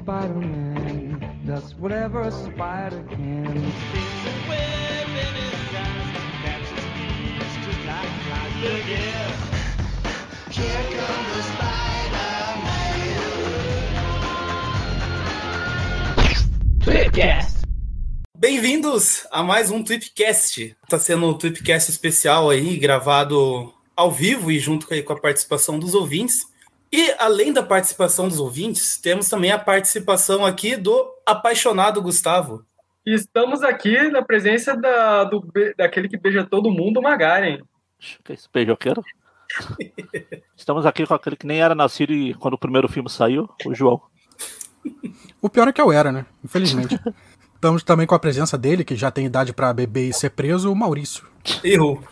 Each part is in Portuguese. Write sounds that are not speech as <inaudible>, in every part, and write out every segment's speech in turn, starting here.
Spider-Man does whatever a spider can. Bem-vindos a mais um Tweepcast. Tá sendo um Tweepcast especial aí, gravado ao vivo e junto com a participação dos ouvintes. E além da participação dos ouvintes, temos também a participação aqui do apaixonado Gustavo. Estamos aqui na presença da, do, daquele que beija todo mundo, o Magaren. Que esse beijoqueiro? Estamos aqui com aquele que nem era nascido e quando o primeiro filme saiu, o João. O pior é que eu era, né? Infelizmente. Estamos também com a presença dele, que já tem idade para beber e ser preso, o Maurício. Errou.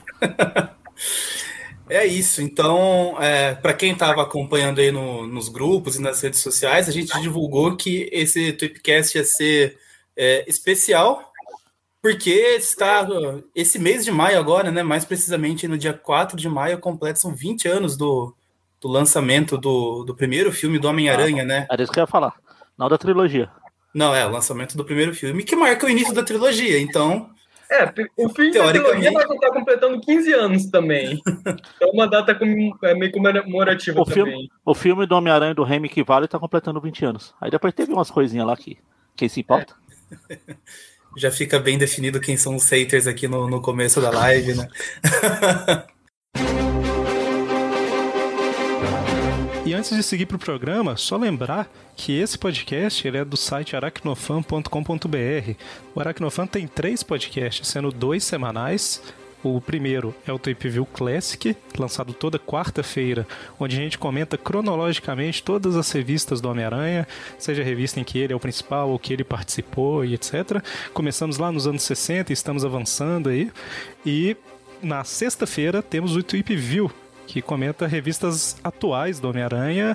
É isso. Então, é, para quem estava acompanhando aí no, nos grupos e nas redes sociais, a gente divulgou que esse Tweepcast ia ser é, especial, porque está esse mês de maio agora, né? Mais precisamente no dia 4 de maio, completa são 20 anos do, do lançamento do, do primeiro filme do Homem-Aranha, né? Era isso que eu ia falar. Não da trilogia. Não, é, o lançamento do primeiro filme, que marca o início da trilogia. Então, É, o fim da trilogia vai estar completando 15 anos também. É <laughs> uma data com, é, meio comemorativa O também. filme, o filme do Homem-Aranha do Remy que vale tá completando 20 anos. Aí depois teve umas coisinhas lá que quem se importa. <laughs> já fica bem definido quem são os haters aqui no, no começo da live, né? <laughs> antes de seguir para o programa, só lembrar que esse podcast ele é do site aracnofan.com.br. O Aracnofan tem três podcasts, sendo dois semanais. O primeiro é o Tape View Classic, lançado toda quarta-feira, onde a gente comenta cronologicamente todas as revistas do Homem-Aranha, seja a revista em que ele é o principal ou que ele participou e etc. Começamos lá nos anos 60 e estamos avançando aí. E na sexta-feira temos o Tweep View, que comenta revistas atuais do Homem-Aranha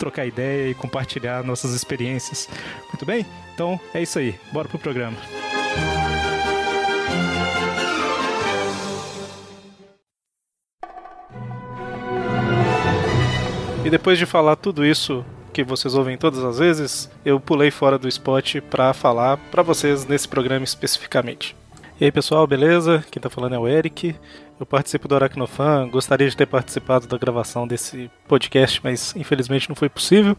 trocar ideia e compartilhar nossas experiências. Muito bem? Então é isso aí. Bora pro programa. E depois de falar tudo isso que vocês ouvem todas as vezes, eu pulei fora do spot para falar para vocês nesse programa especificamente. E aí pessoal, beleza? Quem tá falando é o Eric. Eu participo do Aracnofan, gostaria de ter participado da gravação desse podcast, mas infelizmente não foi possível.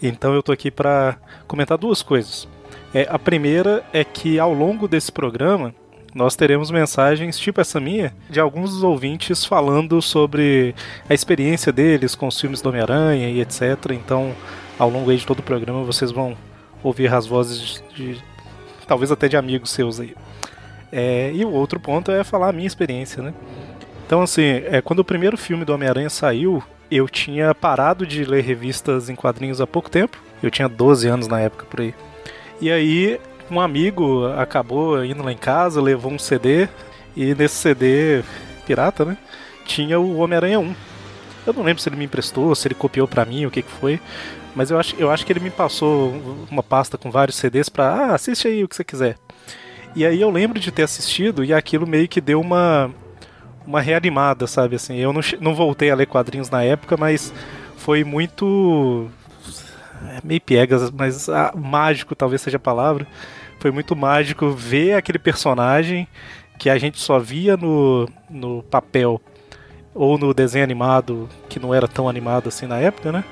Então eu tô aqui para comentar duas coisas. É, a primeira é que ao longo desse programa nós teremos mensagens tipo essa minha de alguns dos ouvintes falando sobre a experiência deles com os filmes do Homem-Aranha e etc. Então, ao longo de todo o programa vocês vão ouvir as vozes de, de talvez até de amigos seus aí. É, e o outro ponto é falar a minha experiência, né? Então, assim, é, quando o primeiro filme do Homem-Aranha saiu, eu tinha parado de ler revistas em quadrinhos há pouco tempo. Eu tinha 12 anos na época por aí. E aí, um amigo acabou indo lá em casa, levou um CD, e nesse CD pirata, né? Tinha o Homem-Aranha 1. Eu não lembro se ele me emprestou, se ele copiou para mim, o que, que foi. Mas eu acho, eu acho que ele me passou uma pasta com vários CDs pra. Ah, assiste aí o que você quiser. E aí eu lembro de ter assistido e aquilo meio que deu uma. Uma reanimada, sabe? Assim, eu não, não voltei a ler quadrinhos na época, mas foi muito. É meio piegas, mas ah, mágico talvez seja a palavra. Foi muito mágico ver aquele personagem que a gente só via no, no papel ou no desenho animado, que não era tão animado assim na época, né?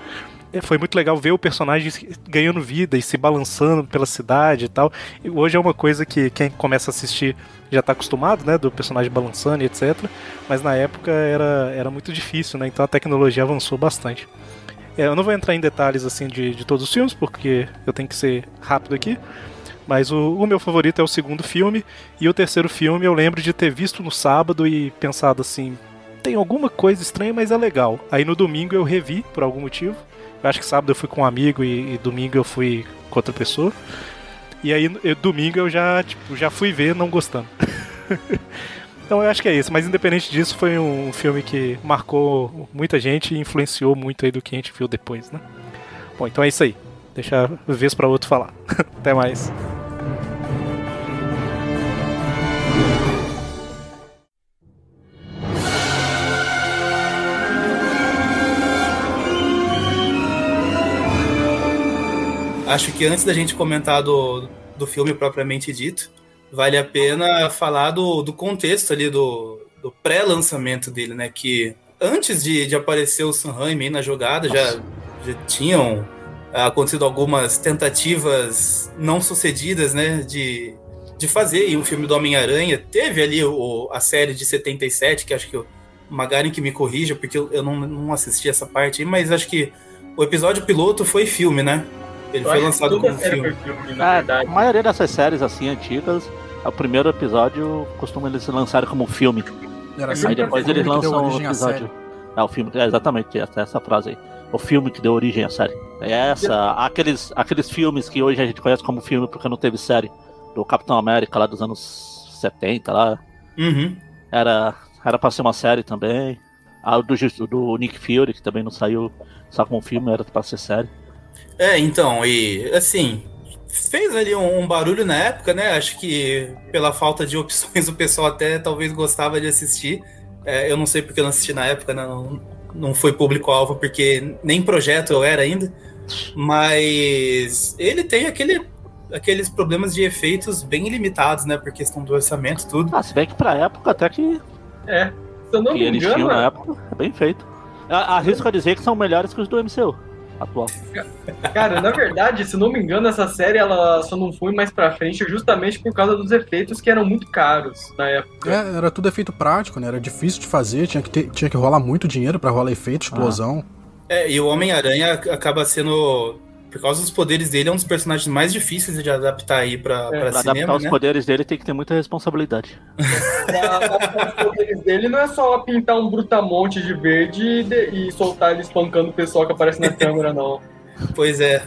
É, foi muito legal ver o personagem ganhando vida e se balançando pela cidade e tal. E hoje é uma coisa que quem começa a assistir já está acostumado, né? Do personagem balançando e etc. Mas na época era, era muito difícil, né? Então a tecnologia avançou bastante. É, eu não vou entrar em detalhes assim de, de todos os filmes, porque eu tenho que ser rápido aqui. Mas o, o, meu favorito é o segundo filme. E o terceiro filme eu lembro de ter visto no sábado e pensado assim: tem alguma coisa estranha, mas é legal. Aí no domingo eu revi por algum motivo. Eu acho que sábado eu fui com um amigo e, e domingo eu fui com outra pessoa. E aí eu, domingo eu já, tipo, já fui ver não gostando. <laughs> então eu acho que é isso, mas independente disso, foi um filme que marcou muita gente e influenciou muito aí do que a gente viu depois, né? Bom, então é isso aí. Deixa a vez para outro falar. <laughs> Até mais. Acho que antes da gente comentar do, do filme propriamente dito, vale a pena falar do, do contexto ali, do, do pré-lançamento dele, né? Que antes de, de aparecer o Sam Raimi na jogada, já, já tinham acontecido algumas tentativas não sucedidas, né? De, de fazer um filme do Homem-Aranha. Teve ali o, a série de 77, que acho que o Magaren que me corrija, porque eu, eu não, não assisti essa parte aí, mas acho que o episódio piloto foi filme, né? Ele foi lançado como filme. filme é, a maioria dessas séries assim antigas, o primeiro episódio costuma eles lançarem como filme. Era aí depois eles lançam o episódio. É o filme, é exatamente essa, essa frase aí. O filme que deu origem à série. É essa, aqueles, aqueles filmes que hoje a gente conhece como filme porque não teve série. Do Capitão América lá dos anos 70 lá. Uhum. Era, era pra ser uma série também. A do, do Nick Fury, que também não saiu só como filme, era pra ser série. É, então, e assim, fez ali um, um, barulho na época, né? Acho que pela falta de <laughs> opções o pessoal até talvez gostava de assistir. É, eu não sei porque eu não assisti na época, né? não, não foi público-alvo, porque nem projeto eu era ainda. Mas ele tem aquele, aqueles problemas de efeitos bem limitados, né? Por questão do orçamento tudo. Ah, se bem que pra época até que. É. Se eu não me engano. na época, é bem feito. Arrisco a dizer que são melhores que os do MCU atual. Cara, na verdade, se não me engano, essa série ela só não foi mais pra frente justamente por causa dos efeitos que eram muito caros na época. É, era tudo efeito prático, né? Era difícil de fazer, tinha que, ter, tinha que rolar muito dinheiro para rolar efeito, explosão. Ah. É, e o Homem-Aranha acaba sendo por causa dos poderes dele, é um dos personagens mais difíceis de adaptar aí pra, é, pra, pra cinema, adaptar né? os poderes dele tem que ter muita responsabilidade. pra adaptar os poderes dele não é só pintar um brutamonte de verde e, de, e soltar ele espancando o pessoal que aparece na <laughs> câmera, não. Pois é.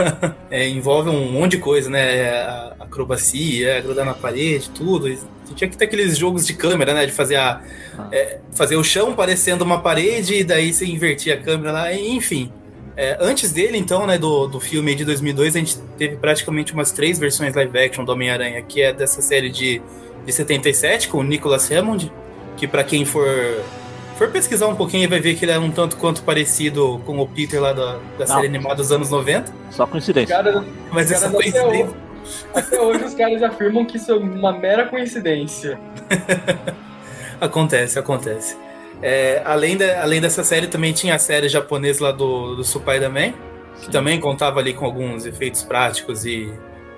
<laughs> é. Envolve um monte de coisa, né? A acrobacia, grudar na parede, tudo. Tinha que ter aqueles jogos de câmera, né? De fazer a. Ah. É, fazer o chão parecendo uma parede e daí você invertir a câmera lá, enfim. É, antes dele, então, né, do, do filme de 2002, a gente teve praticamente umas três versões live action do Homem-Aranha, que é dessa série de, de 77, com o Nicholas Hammond, que para quem for, for pesquisar um pouquinho vai ver que ele é um tanto quanto parecido com o Peter lá da, da série animada dos anos 90. Só coincidência. Cara, Mas essa coincidência... Até hoje, até hoje os caras afirmam que isso é uma mera coincidência. <laughs> acontece, acontece. É, além, de, além dessa série, também tinha a série japonesa lá do, do Spider-Man, que também contava ali com alguns efeitos práticos e,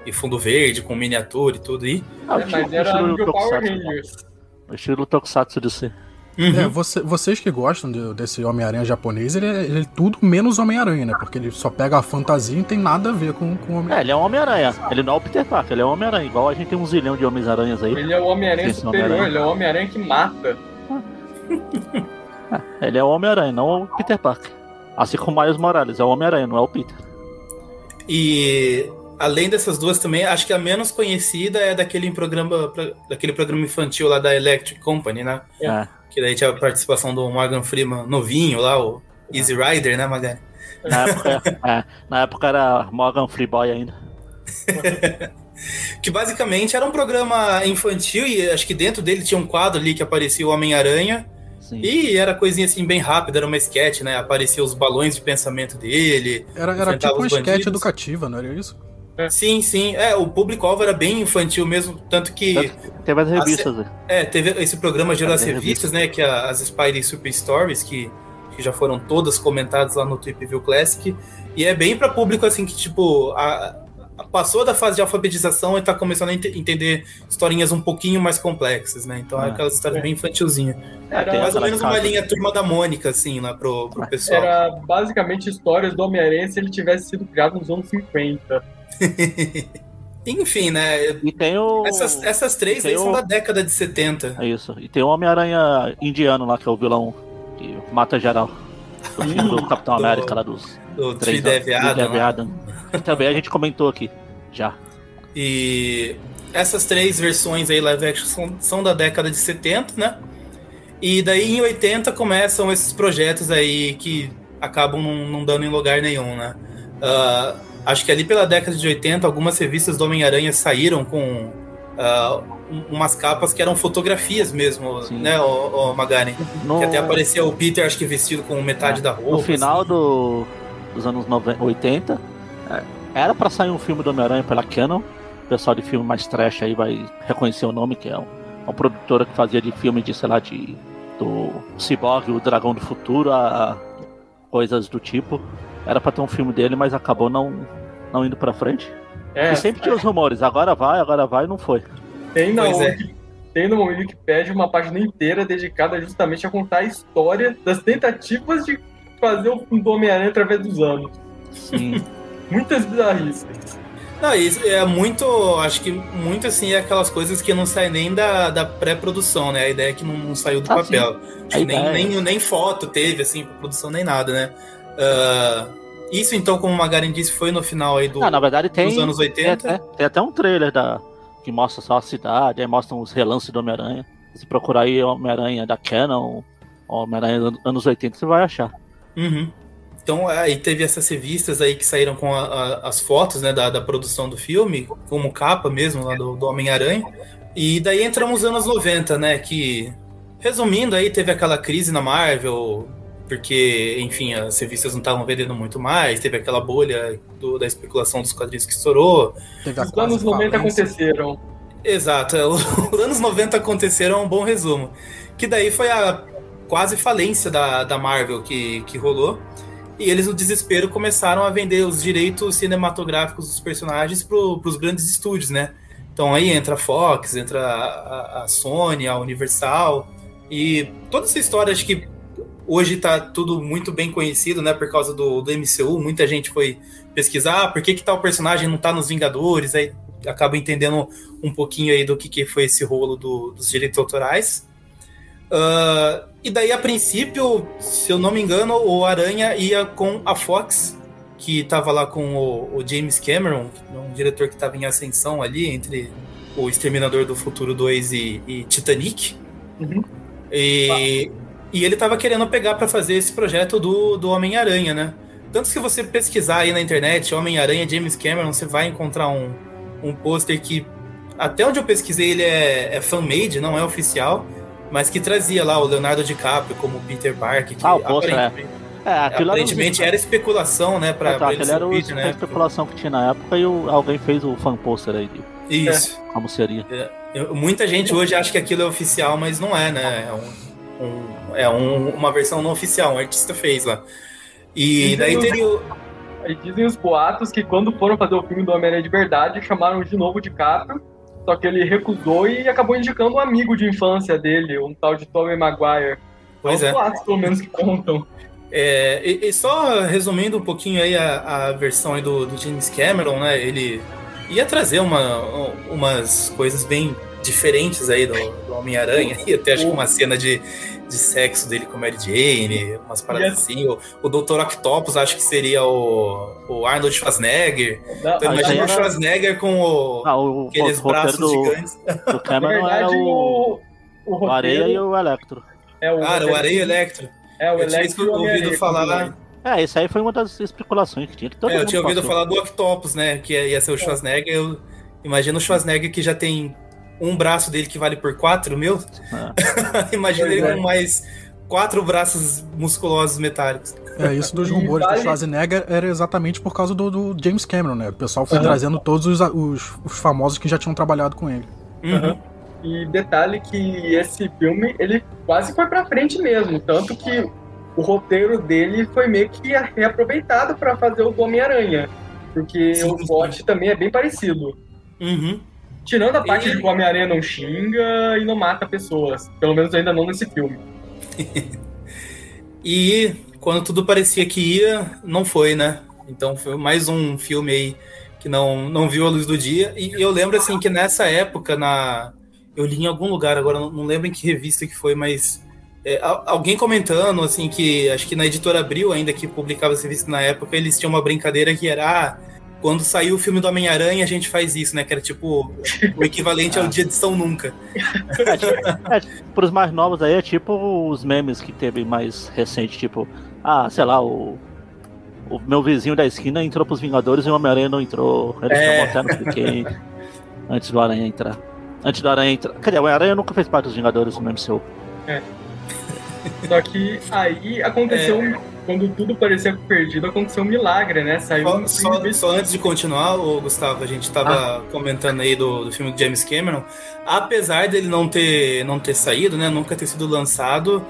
e fundo verde, com miniatura e tudo aí. Ah, é, mas era do Power Rangers. O estilo Tokusatsu de ser. Uhum. É, você, vocês que gostam de, desse Homem-Aranha japonês, ele é, ele é, tudo menos Homem-Aranha, né? Porque ele só pega a fantasia e não tem nada a ver com, com Homem-Aranha. É, ele é um Homem-Aranha. Ele não é o Peter Parker, ele é um Homem-Aranha. Igual a gente tem um zilhão de Homens-Aranhas aí. Ele é o Homem-Aranha superior, Homem ele é o Homem-Aranha que mata. É, <laughs> ele é o Homem-Aranha, não o Peter Parker. Assim como o Miles Morales, é o Homem-Aranha, não é o Peter. E além dessas duas também, acho que a menos conhecida é daquele programa, daquele programa infantil lá da Electric Company, né? É. Que daí tinha a participação do Morgan Freeman novinho lá, o Easy Rider, né, Magari? Na época, é, na época era Morgan Freeboy ainda. <laughs> que basicamente era um programa infantil e acho que dentro dele tinha um quadro ali que aparecia o Homem-Aranha. E era coisinha assim bem rápida, era uma sketch, né? Aparecia os balões de pensamento dele. Era, era tipo uma sketch educativa, não era isso? É. Sim, sim. É, o público-alvo era bem infantil mesmo, tanto que. Teve as revistas, né? É, teve esse programa gerou as revistas, né? Que é as Spidey Super Stories, que, que já foram todas comentadas lá no Trip View Classic. E é bem para público assim que, tipo, a, passou da fase de alfabetização e tá começando a ent entender historinhas um pouquinho mais complexas, né? Então é, é aquelas histórias é. bem infantilzinha. Era mais ou menos uma linha turma da Mônica, assim, lá pro, pro pessoal. Era basicamente histórias do Homem-Aranha se ele tivesse sido criado nos anos 50. <laughs> Enfim, né? E tem o... essas, essas três aí o... são da década de 70. É isso. E tem o Homem-Aranha indiano lá, que é o vilão que mata geral. Do, do <laughs> Capitão América lá dos. Do Três Adam. Também <laughs> a gente comentou aqui, já. E essas três versões aí live action são, são da década de 70, né? E daí em 80 começam esses projetos aí que acabam não, não dando em lugar nenhum, né? Uh, acho que ali pela década de 80 algumas revistas do Homem-Aranha saíram com uh, umas capas que eram fotografias mesmo, Sim. né, o, o Magari? No... Que até aparecia o Peter, acho que vestido com metade é. da roupa. No final assim. do, dos anos 90, 80, é, era para sair um filme do Homem-Aranha pela Canon. O pessoal de filme mais trash aí vai reconhecer o nome, que é um, uma produtora que fazia de filme de, sei lá, de do Cyborg, o Dragão do Futuro, a, a coisas do tipo. Era para ter um filme dele, mas acabou não, não indo para frente. É, e sempre tinha os rumores, agora vai, agora vai, não foi. Tem na, é. tem no Wikipedia uma página inteira dedicada justamente a contar a história das tentativas de fazer o filme do Homem-Aranha através dos anos. Sim. <laughs> Muitas bizarrices. Não, isso é muito, acho que muito assim é aquelas coisas que não saem nem da, da pré-produção, né? A ideia é que não, não saiu do ah, papel. Nem, nem, nem foto teve, assim, produção nem nada, né? Uh, isso, então, como o Magarin disse, foi no final aí do, ah, na verdade, tem, dos anos 80. Tem, tem até um trailer da, que mostra só a cidade, aí mostram os relances do Homem-Aranha. Se procurar aí Homem-Aranha da Canon, Homem-Aranha anos 80, você vai achar. Uhum. Então aí teve essas revistas aí que saíram com a, a, as fotos né, da, da, produção do filme, como capa mesmo lá do, do Homem-Aranha. E daí entramos nos anos 90, né? Que, resumindo, aí teve aquela crise na Marvel, porque, enfim, as revistas não estavam vendendo muito mais, teve aquela bolha do, da especulação dos quadrinhos que estourou. <laughs> Os anos 90 aconteceram. Exato, os anos 90 aconteceram, é um bom resumo. Que daí foi a quase falência da, da Marvel que, que rolou. E eles, no desespero, começaram a vender os direitos cinematográficos dos personagens para os grandes estúdios, né? Então aí entra a Fox, entra a, a, Sony, a Universal. E toda essa história, acho que hoje está tudo muito bem conhecido, né? Por causa do, do MCU. Muita gente foi pesquisar ah, por que, que tal personagem não está nos Vingadores. Aí acaba entendendo um pouquinho aí do que, que foi esse rolo do, dos direitos autorais. Uh, e daí, a princípio, se eu não me engano, o Aranha ia com a Fox, que estava lá com o, o, James Cameron, um diretor que estava em ascensão ali entre o Exterminador do Futuro 2 e, e Titanic. Uhum. E, e, ele estava querendo pegar para fazer esse projeto do, do Homem-Aranha, né? Tanto que você pesquisar aí na internet Homem-Aranha James Cameron, você vai encontrar um, um pôster que, até onde eu pesquisei, ele é, é fan-made, não é oficial mas que trazia lá o Leonardo DiCaprio como Peter Parker. Que ah, o poster, é. É, aparentemente era, era, especulação, né? Pra, é, tá, ele era o, Peter, né? a especulação que tinha na época e o, alguém fez o fan poster aí. Isso. É. Como seria. É, muita gente hoje acha que aquilo é oficial, mas não é, né? É, um, um é um, uma versão não oficial, um artista fez lá. E daí teria o. Aí dizem os boatos que quando foram fazer o filme do Homem-Aranha de verdade, chamaram de novo de DiCaprio só que ele recusou e acabou indicando um amigo de infância dele, um tal de Tobey Maguire. Pois é. Quatro, pelo menos, que contam. É, e, e, só resumindo um pouquinho aí a, a versão aí do, do, James Cameron, né? Ele ia trazer uma, umas coisas bem diferentes aí do, do Homem-Aranha. <laughs> E até acho que uma cena de, de sexo dele com Mary Jane, umas paradas assim. O, o Dr. Octopus acho que seria o, o Arnold Schwarzenegger. Não, então imagina o Schwarzenegger com o, ah, o aqueles o braços do, gigantes. O <laughs> Cameron verdade, era o, o, o, o Areia e o Electro. É, o era o Areia Electro. É, o eu Electro. Eu tinha ouvido falar. É, isso aí foi uma das especulações que tinha. Que é, eu tinha ouvido passou. falar do Octopus, né? Que ia ser o Schwarzenegger. Eu imagino o Schwarzenegger que já tem um braço dele que vale por quatro mil. É. <laughs> Imagina ele é. com mais quatro braços musculosos metálicos. É, isso dos rumores vale... do Schwarzenegger era exatamente por causa do, do James Cameron, né? O pessoal foi uhum. trazendo todos os, os, os, famosos que já tinham trabalhado com ele. Uhum. E detalhe que esse filme, ele quase foi pra frente mesmo, tanto que o roteiro dele foi meio que reaproveitado para fazer o Homem-Aranha, porque sim, o plot também é bem parecido. Uhum. Tirando a parte e... de que o Homem-Aranha não xinga e não mata pessoas, pelo menos ainda não nesse filme. <laughs> e quando tudo parecia que ia, não foi, né? Então foi mais um filme aí que não, não viu a luz do dia. E eu lembro assim que nessa época, na eu li em algum lugar, agora não lembro em que revista que foi, mas é, alguém comentando assim que acho que na editora Abril, ainda que publicava esse revista na época, eles tinham uma brincadeira que era ah, quando saiu o filme do Homem-Aranha, a gente faz isso, né? Que era tipo o equivalente ao <laughs> dia de São Nunca. É, tipo, é, pros mais novos aí, é tipo os memes que teve mais recente, tipo, ah, sei lá, o o meu vizinho da esquina entrou pros Vingadores e o Homem-Aranha não entrou. Eles é. estão botando porque antes do Aranha entrar. Antes do Aranha entrar. Cadê? O Aranha nunca fez parte dos Vingadores no MCU. É. Só que aí aconteceu. É. Quando tudo parecia perdido, aconteceu um milagre, né? Saiu só, um só, só antes de continuar, o Gustavo, a gente estava ah. comentando aí do, do filme de James Cameron. Apesar dele não ter, não ter saído, né? Nunca ter sido lançado,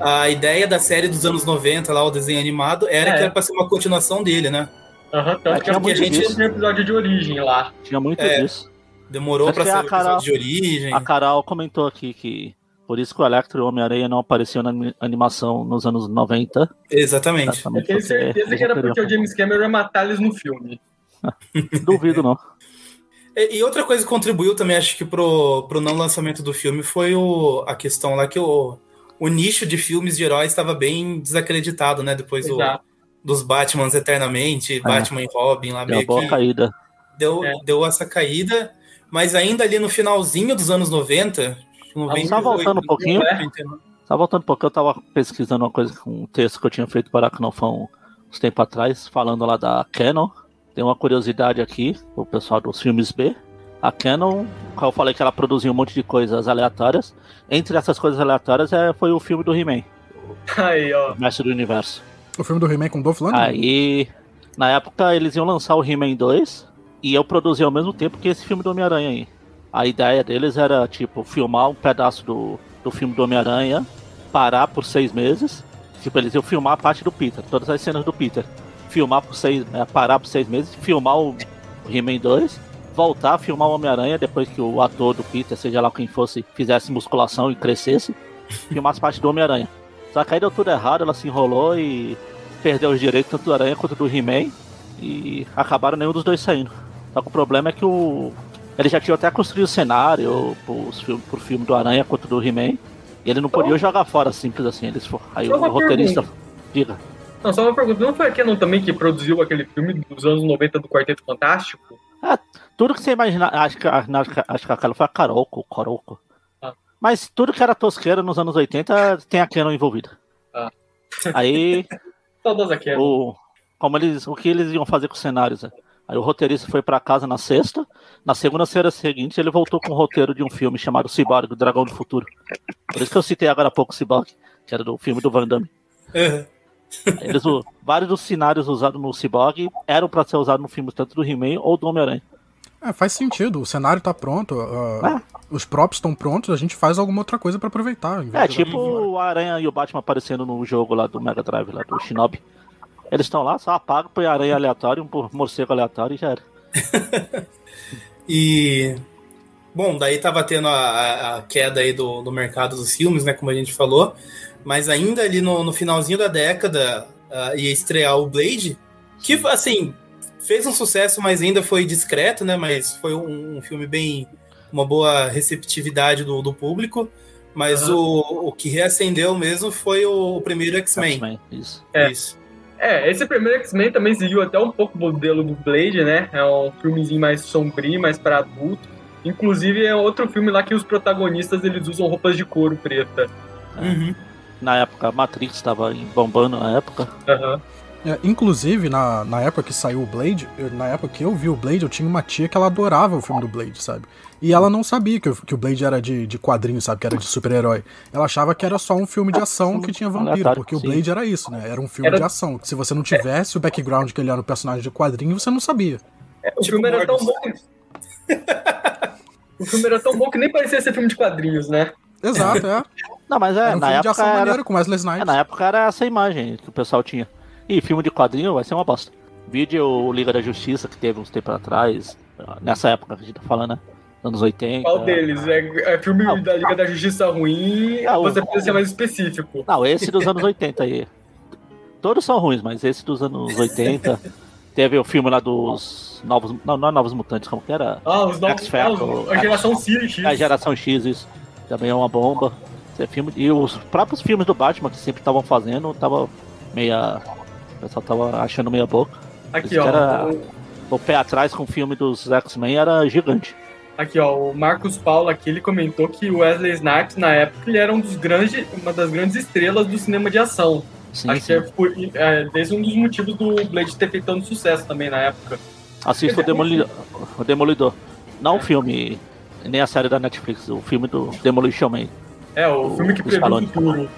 a ideia da série dos anos 90, lá, o desenho animado, era é. que era pra ser uma continuação dele, né? Aham, uhum, tanto que, a gente tinha episódio de origem lá. Tinha muito é, disso. Demorou pra ser um episódio de origem. A Carol comentou aqui que por isso que o Electro e o Homem-Aranha não apareciam na animação nos anos 90. Exatamente. Exatamente Eu tenho certeza que era porque o James Cameron ia matar eles no filme. <laughs> Duvido, não. E, e, outra coisa que contribuiu também, acho que pro, pro não lançamento do filme foi o, a questão lá que o o nicho de filmes de heróis estava bem desacreditado, né? Depois do, dos Batmans Eternamente, é. Batman e Robin lá deu meio boa que caída. Deu, é. deu essa caída, mas ainda ali no finalzinho dos anos 90, 98, só voltando um pouquinho. É. Só voltando um pouquinho, eu tava pesquisando uma coisa, um texto que eu tinha feito para Aracnofão uns tempos atrás, falando lá da Canon. Tem uma curiosidade aqui, o pessoal dos filmes B. A Canon, eu falei que ela produzia um monte de coisas aleatórias. Entre essas coisas aleatórias é, foi o filme do He-Man. Aí, ó. Mestre do Universo. O filme do He-Man com Dolph Lundgren? Aí, na época, eles iam lançar o He-Man 2 e eu produzi ao mesmo tempo que esse filme do Homem-Aranha aí. A ideia deles era, tipo, filmar um pedaço do, do filme do Homem-Aranha, parar por seis meses. Tipo, eles iam filmar a parte do Peter, todas as cenas do Peter. Filmar por seis, é, parar por seis meses, filmar o He-Man 2 voltar a filmar o Homem-Aranha depois que o ator do Peter, seja lá quem fosse, fizesse musculação e crescesse, filmasse parte do Homem-Aranha. Só que aí deu tudo errado, ela se enrolou e perdeu os direitos tanto do Aranha quanto do He-Man e acabaram nenhum dos dois saindo. Só que o problema é que o. Ele já tinha até construído o cenário pro filme, pro filme do Aranha quanto do He-Man. E ele não podia jogar fora simples assim. Eles, aí o roteirista. Pergunta. Diga. Não, só uma pergunta. Não foi a Canon também que produziu aquele filme dos anos 90 do Quarteto Fantástico? É, tudo que você imaginar. Acho que, acho que aquela foi a Caroco, Coroco. Ah. Mas tudo que era tosqueira nos anos 80 tem a Canon envolvida. Ah. Aí. <laughs> Todas aqui. O, como eles, o que eles iam fazer com os cenários? Né? Aí o roteirista foi para casa na sexta. Na segunda-feira seguinte, ele voltou com o roteiro de um filme chamado Cyborg, o Dragão do Futuro. Por isso que eu citei agora há pouco o Cyborg, que era do filme do Van Damme. Uhum. Eles, vários dos cenários usados no Cyborg eram para ser usados no filme tanto do He-Man ou do Homem-Aranha. É, faz sentido. O cenário tá pronto, uh, é. os props estão prontos, a gente faz alguma outra coisa para aproveitar. É, tipo o Aranha e o Batman aparecendo no jogo lá do Mega Drive, lá do Shinobi. Eles estão lá, só apaga, põe aranha aleatório, um morcego aleatório e já era. <laughs> e. Bom, daí tava tendo a, a queda aí do, do mercado dos filmes, né? Como a gente falou mas ainda ali no, no finalzinho da década uh, ia estrear o Blade, que assim fez um sucesso, mas ainda foi discreto, né? Mas foi um, um filme bem uma boa receptividade do, do público. Mas uhum. o, o que reacendeu mesmo foi o, o primeiro X-Men. isso. É. isso. É, esse primeiro X-Men também seguiu até um pouco o modelo do Blade, né? É um filmezinho mais sombrio, mais para adulto. Inclusive é outro filme lá que os protagonistas eles usam roupas de couro preta. Uhum. na época Matrix estava bombando na época. Aham. É, inclusive, na, na época que saiu o Blade, eu- na época que eu vi o Blade, eu tinha uma tia que ela adorava o filme do Blade, sabe? E ela não sabia que, o- que o Blade era de, de quadrinho, sabe? Que era de super-herói. Ela achava que era só um filme de ação que tinha vampiro, porque o. Blade era isso, né? Era um filme Era- de ação. Se você não tivesse o background que ele era um personagem de quadrinho, você não sabia. O Tipo filme era tão bom. <laughs> o filme era tão bom que nem parecia ser filme de quadrinhos, né? Exato, é. Não, mas é, Era um na filme de época ação era, maneiro com Wesley é, Snipes. na época era essa imagem que o pessoal tinha. E filme de quadrinho vai ser uma bosta. Vídeo Liga da Justiça que teve uns tempos atrás, nessa época que a gente tá falando, né? Anos 80. Qual deles? É, é filme Não. da Liga da Justiça ruim, Ah, o- você precisa ser mais específico. Não, esse dos anos 80 aí. Todos são ruins, mas esse dos anos 80. Teve o filme lá dos novos. Não, não é Novos Mutantes, como que era? Ah, os novos. Ah, a geração X. A geração X, isso. Também é uma bomba. Esse é filme, e os próprios filmes do Batman que sempre estavam fazendo, tava meia. O pessoal tava achando meia boca. Aqui, Esse ó. cara- o- O pé atrás com o filme dos X-Men era gigante. Aqui, ó, o Marcos Paulo aqui, ele comentou que o Wesley Snipes, na época, ele era um dos grandes, uma das grandes estrelas do cinema de ação. Sim, Acho que sim. é, por, é esse é um dos motivos do Blade ter feito tanto sucesso também na época. Assista o Demolidor. O Demolidor. Não o filme, nem a série da Netflix, o filme do Demolition Man. É, o, O- filme que o previu o futuro.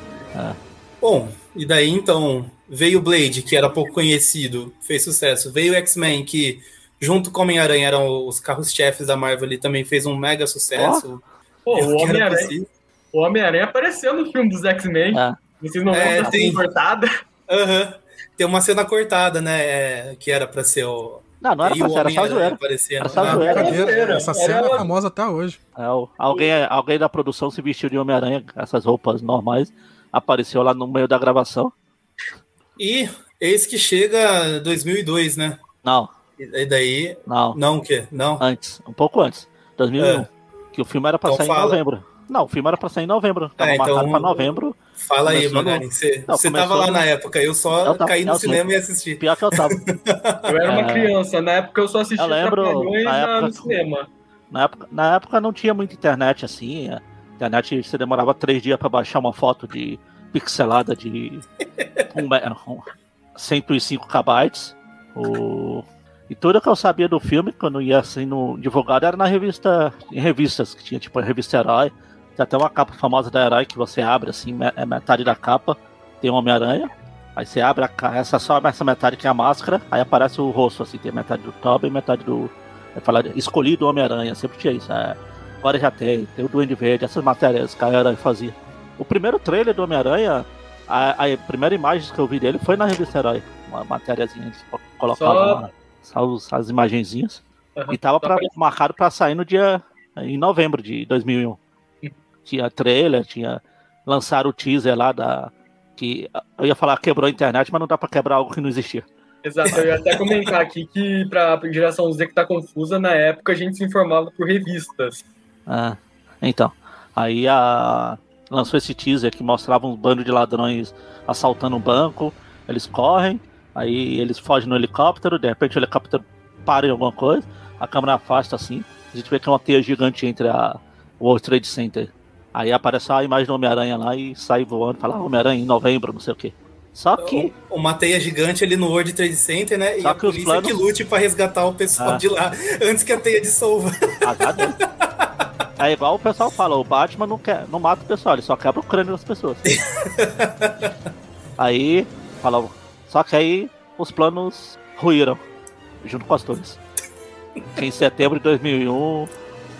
Bom, e daí então veio o Blade, que era pouco conhecido, fez sucesso. Veio o X-Men, que junto com o Homem-Aranha eram os carros-chefes da Marvel ali, também fez um mega sucesso. Pô, Eu o Homem-Aranha Homem-Aranha apareceu no filme dos X-Men. É. Vocês não É, lembram da tem. cena cortada? Aham. Tem uma cena cortada, né? é, que era pra ser o. Não, não era e pra o ser, era só Homem-Aranha zoeira. Era só Ah, zoeira. Essa cena Era- é famosa até hoje. É, alguém, alguém da produção se vestiu de Homem-Aranha, essas roupas normais, apareceu lá no meio da gravação. E eis que chega 2002, né? Não, E daí. não, Não, o quê? Não. antes, um pouco antes, 2001. É. Que o filme era pra Então sair fala. em novembro. Não, o filme era pra sair em novembro. Tava Ah, então- marcado pra novembro. Fala aí, no- Magari. Você tava lá no- na época, eu só Eu tava- caí no sei. cinema e assisti. Pior que eu tava. <laughs> Eu era uma É. criança, na época eu só assistia Eu lembro, na na- época- no cinema. Na época, na época não tinha muita internet assim. A internet você demorava três dias pra baixar uma foto de pixelada de <laughs> um, me- um, 105 KB. O... E tudo que eu sabia do filme, quando ia sendo divulgado, era na revista, em revistas, que tinha tipo a revista Herói. Tem até uma capa famosa da Herói que você abre assim, é metade da capa, tem um Homem-Aranha. Aí você abre a, essa só essa metade que é a máscara, aí aparece o rosto, assim, tem metade do Tobey e metade do. É falar escolhido Homem-Aranha, sempre tinha isso. é. Agora já tem, tem o Duende Verde, essas matérias que a Herói fazia. O primeiro trailer do Homem-Aranha, a, a primeira imagem que eu vi dele foi na revista Herói. Uma matériazinha, eles co- colocavam Só- os- as imagenzinhas. Aham. E tava pra- pra- marcado pra sair no dia. em novembro de 2001. Tinha trailer, tinha. Lançaram o teaser lá da. Que eu ia falar quebrou a internet, mas não dá pra quebrar algo que não existia. Exato, eu ia até comentar aqui que pra geração Z que tá confusa, na época a gente se informava por revistas. Ah, então. Aí a. Lançou esse teaser que mostrava um bando de ladrões assaltando um banco. Eles correm, aí eles fogem no helicóptero, de repente o helicóptero para em alguma coisa, a câmera afasta assim, a gente vê que é uma teia gigante entre a o World Trade Center. Aí aparece a imagem do Homem-Aranha lá e sai voando, fala ah, Homem-Aranha em novembro, não sei o que. Só que. Uma teia gigante ali no World Trade Center, né? E Só a que os polícia planos- que lute pra resgatar o pessoal Ah. de lá <laughs> antes que a teia dissolva. É igual o pessoal fala, o Batman não, quer, não mata o pessoal, ele só quebra o crânio das pessoas. <laughs> aí, fala, só que aí os planos ruíram, junto com as torres. Em setembro de 2001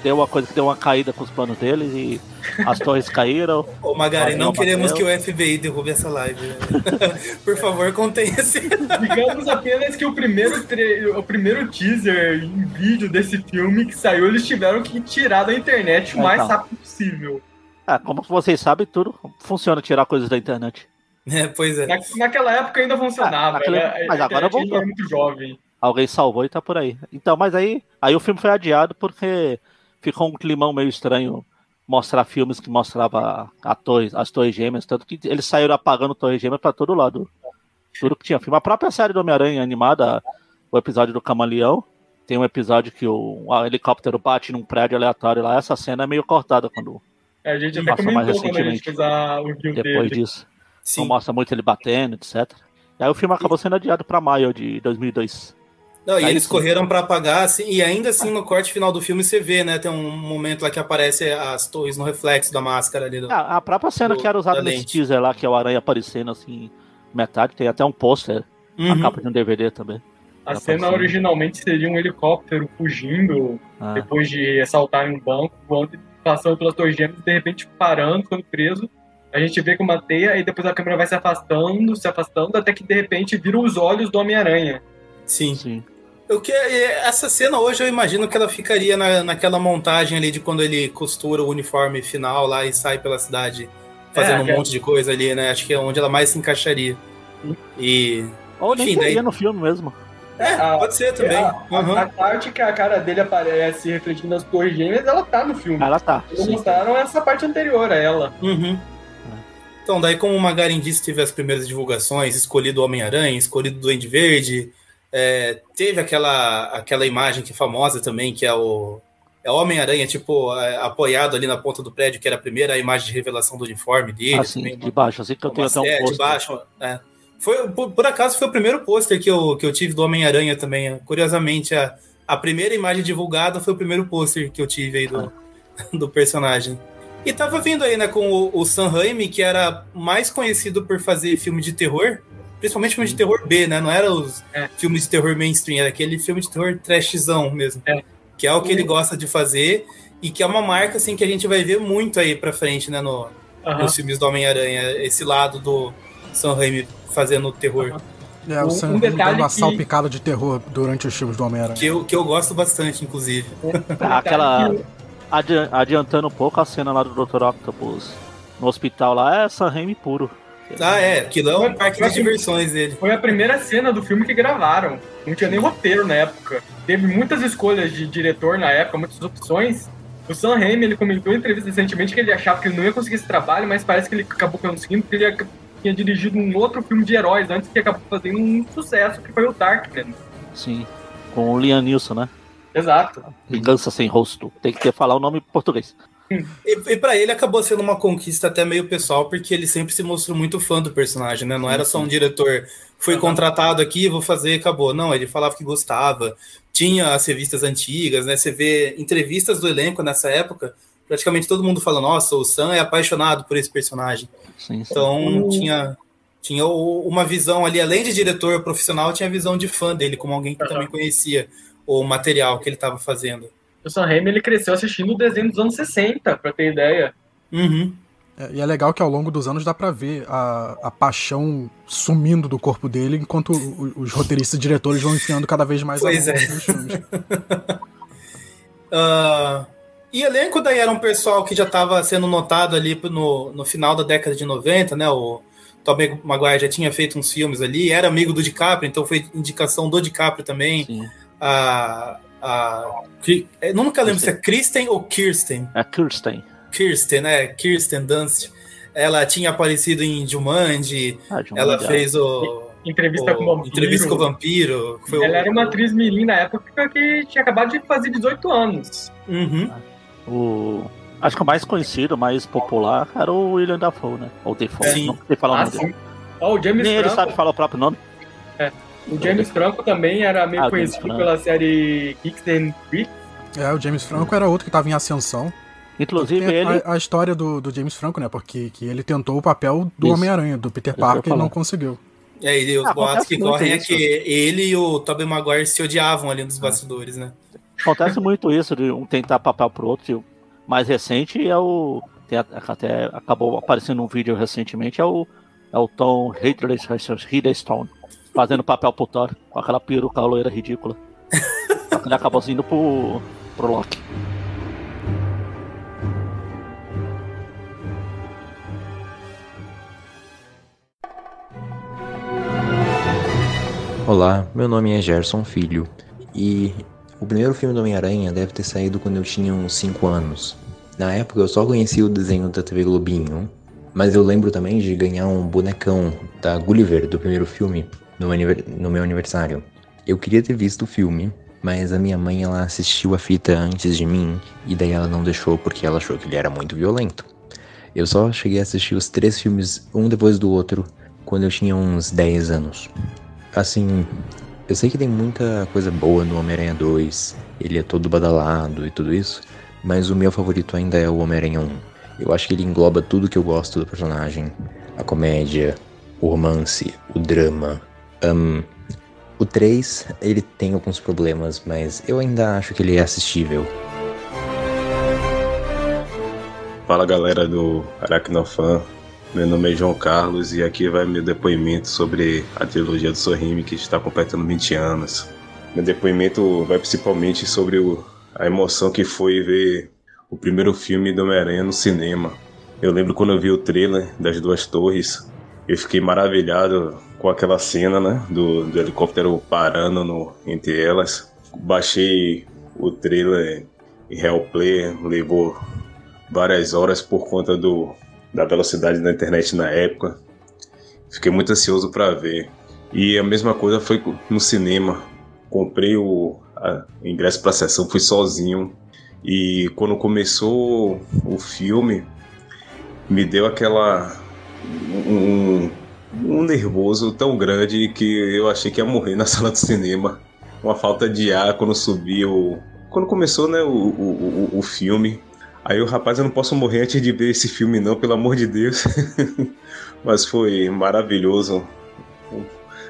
deu uma coisa que deu uma caída com os planos deles e as torres caíram. Ô, Magari, não queremos que o FBI derrube essa live. <laughs> Por favor, contenha-se. Digamos apenas que o primeiro, tre- o primeiro teaser em vídeo desse filme que saiu, eles tiveram que tirar da internet o É, mais então. rápido possível. Ah, como vocês sabem, tudo funciona tirar coisas da internet. É, pois é. Na- naquela época ainda funcionava, Ah, né? mas agora voltou. era muito jovem. Alguém salvou e tá por aí. Então, mas aí, aí o filme foi adiado porque ficou um climão meio estranho mostrar filmes que mostrava a torre, as torres gêmeas, tanto que eles saíram apagando torres gêmeas pra todo lado. Tudo que tinha filme. A própria série do Homem-Aranha animada, o episódio do Camaleão, tem um episódio que o um helicóptero bate num prédio aleatório lá. Essa cena é meio cortada quando É, A gente até Passou mais comentou quando a gente recentemente. o depois dele. disso. Sim. Não mostra muito ele batendo, etc. E aí o filme acabou sendo adiado para maio de 2002. Não, e eles sim. correram para apagar, assim, e ainda assim no corte final do filme você vê, né? Tem um momento lá que aparece as torres no reflexo da máscara ali. Do, ah, a própria cena do, que era usada nesse teaser lá, que é o aranha aparecendo assim, metade, tem até um pôster, uhum. a capa de um DVD também. A cena originalmente seria um helicóptero fugindo ah. depois de assaltar um banco, voando, passando pelas torres gêmeas, de repente parando, ficando preso. A gente vê com uma teia e depois a câmera vai se afastando, se afastando, até que de repente viram os olhos do Homem-Aranha. Sim. Sim. O que essa cena hoje eu imagino que ela ficaria na, naquela montagem ali de quando ele costura o uniforme final lá e sai pela cidade fazendo é, um monte de coisa ali, né? Acho que é onde ela mais se encaixaria. E ou nem daí... no filme mesmo. É, a, pode ser também. A, uhum. a, parte que a cara dele aparece refletindo nas torres gêmeas, ela tá no filme. Ela tá. Eles mostraram essa parte anterior a ela. Uhum. Então, daí como o Magarin disse, teve as primeiras divulgações, escolhido o Homem-Aranha, escolhido o Duende Verde, é, teve aquela, aquela imagem que é famosa também, que é o, é Homem-Aranha, tipo, é, apoiado ali na ponta do prédio, que era a primeira imagem de revelação do uniforme dele. Ah, sim, de baixo, assim que eu tenho até um poster. De baixo, é. Foi, por, por, acaso foi o primeiro pôster que eu, que eu tive do Homem-Aranha também. Curiosamente, a, a primeira imagem divulgada foi o primeiro pôster que eu tive aí do, ah. <laughs> do personagem. E tava vindo aí, né, com o, o Sam Raimi, que era mais conhecido por fazer filme de terror principalmente filme de terror B, né? Não era os é. filmes de terror mainstream, era aquele filme de terror trashzão mesmo. É. Que é o que ele gosta de fazer e que é uma marca assim que a gente vai ver muito aí para frente, né, no, nos filmes do Homem-Aranha, esse lado do Sam Raimi fazendo terror. É, o Sam um, um dando uma que... salpicada de terror durante os filmes do Homem-Aranha. Que eu, que eu gosto bastante, inclusive. <laughs> Aquela. Adi adiantando um pouco a cena lá do Dr. Octopus no hospital lá, é Sam Raimi puro. Ah, é. Aquilo é um parque de diversões dele. Foi a primeira cena do filme que gravaram. Não tinha nem roteiro na época. Teve muitas escolhas de diretor na época, muitas opções. O Sam Raimi, ele comentou em entrevista recentemente que ele achava que ele não ia conseguir esse trabalho, mas parece que ele acabou conseguindo porque ele tinha dirigido um outro filme de heróis antes que acabou fazendo um sucesso, que foi o Darkman. Sim, com o Liam Neeson, né? Exato. Vingança sem rosto. Tem que ter falar o nome em português. E, e para ele acabou sendo uma conquista até meio pessoal, porque ele sempre se mostrou muito fã do personagem, né? Não era só um diretor, foi contratado aqui, vou fazer, acabou. Não, ele falava que gostava. Tinha as revistas antigas, né? Você vê entrevistas do elenco nessa época, praticamente todo mundo fala, nossa, o Sam é apaixonado por esse personagem. Sim, sim. Então tinha tinha uma visão ali, além de diretor profissional, tinha a visão de fã dele, como alguém que também conhecia o material que ele estava fazendo. O Sam Raimi, ele cresceu assistindo o desenho dos anos 60, pra ter ideia. Uhum. É, e é legal que ao longo dos anos dá pra ver a, a paixão sumindo do corpo dele, enquanto os, os roteiristas e diretores vão enfiando cada vez mais pois é. nos filmes. uh, <laughs> e elenco daí era um pessoal que já estava sendo notado ali no, no final da década de 90, né? O Tobey Maguire já tinha feito uns filmes ali, era amigo do DiCaprio, então foi indicação do DiCaprio também. Sim. Uh, a. É, nunca lembro se é Kristen ou Kirsten. É Kirsten. Kirsten, né? Kirsten Dunst. Ela tinha aparecido em Jumanji. Ah, Jumanji ela é. fez o. Entrevista o, com o Vampiro. Entrevista com o Vampiro. ela o, era uma atriz mirim na época que tinha acabado de fazer 18 anos. Uhum. O... Acho que o mais conhecido, mais popular, era o William Dafoe, né? Ou Dafoe, sim. não sei falar o ah, nome dele. Oh, o James Nem Franco. ele sabe falar o próprio nome. É. O James Franco também era meio ah, conhecido pela série Kicks and. É, o James Franco era outro que estava em ascensão. Inclusive ele... A, a, história do, do James Franco, né? Porque que ele tentou o papel do Homem-Aranha, do Peter Parker, e não conseguiu. E aí os ah, boatos que correm é que ele e o Tobey Maguire se odiavam ali nos bastidores, né? Acontece muito isso, de um tentar papel pro outro. O mais recente é o... Até acabou aparecendo um vídeo recentemente, é o, é o Tom Hiddleston fazendo papel pro Thor, com aquela peruca loira ridícula. ele acabou indo pro, pro Loki. Olá, meu nome é Gerson Filho e o primeiro filme do Homem-Aranha deve ter saído quando eu tinha uns 5 anos. Na época eu só conhecia o desenho da TV Globinho, mas eu lembro também de ganhar um bonecão da Gulliver do primeiro filme no, no meu aniversário. Eu queria ter visto o filme, mas a minha mãe ela assistiu a fita antes de mim e daí ela não deixou porque ela achou que ele era muito violento. Eu só cheguei a assistir os três filmes um depois do outro quando eu tinha uns 10 anos. Assim, eu sei que tem muita coisa boa no Homem-Aranha 2, ele é todo badalado e tudo isso, mas o meu favorito ainda é o Homem-Aranha 1. Eu acho que ele engloba tudo que eu gosto do personagem: a comédia, o romance, o drama. Um, o 3, ele tem alguns problemas, mas eu ainda acho que ele é assistível. Fala galera do Aracnofan, meu nome é João Carlos e aqui vai meu depoimento sobre a trilogia do Sorrime que está completando 20 anos. Meu depoimento vai principalmente sobre o, a emoção que foi ver o primeiro filme do Homem-Aranha no cinema. Eu lembro quando eu vi o trailer das duas torres, eu fiquei maravilhado com aquela cena né, do, do helicóptero parando no, entre elas. Baixei o trailer em Real Play, levou várias horas por conta do da velocidade da internet na época. Fiquei muito ansioso para ver. E a mesma coisa foi no cinema. Comprei o, a, ingresso para a sessão, fui sozinho. E quando começou o filme, me deu aquela. Um, um nervoso tão grande que eu achei que ia morrer na <laughs> sala do cinema. Uma falta de ar quando subiu. Quando começou né, o, o, o, o filme, Aí o rapaz, eu não posso morrer antes de ver esse filme, não, pelo amor de Deus. <laughs> Mas foi maravilhoso.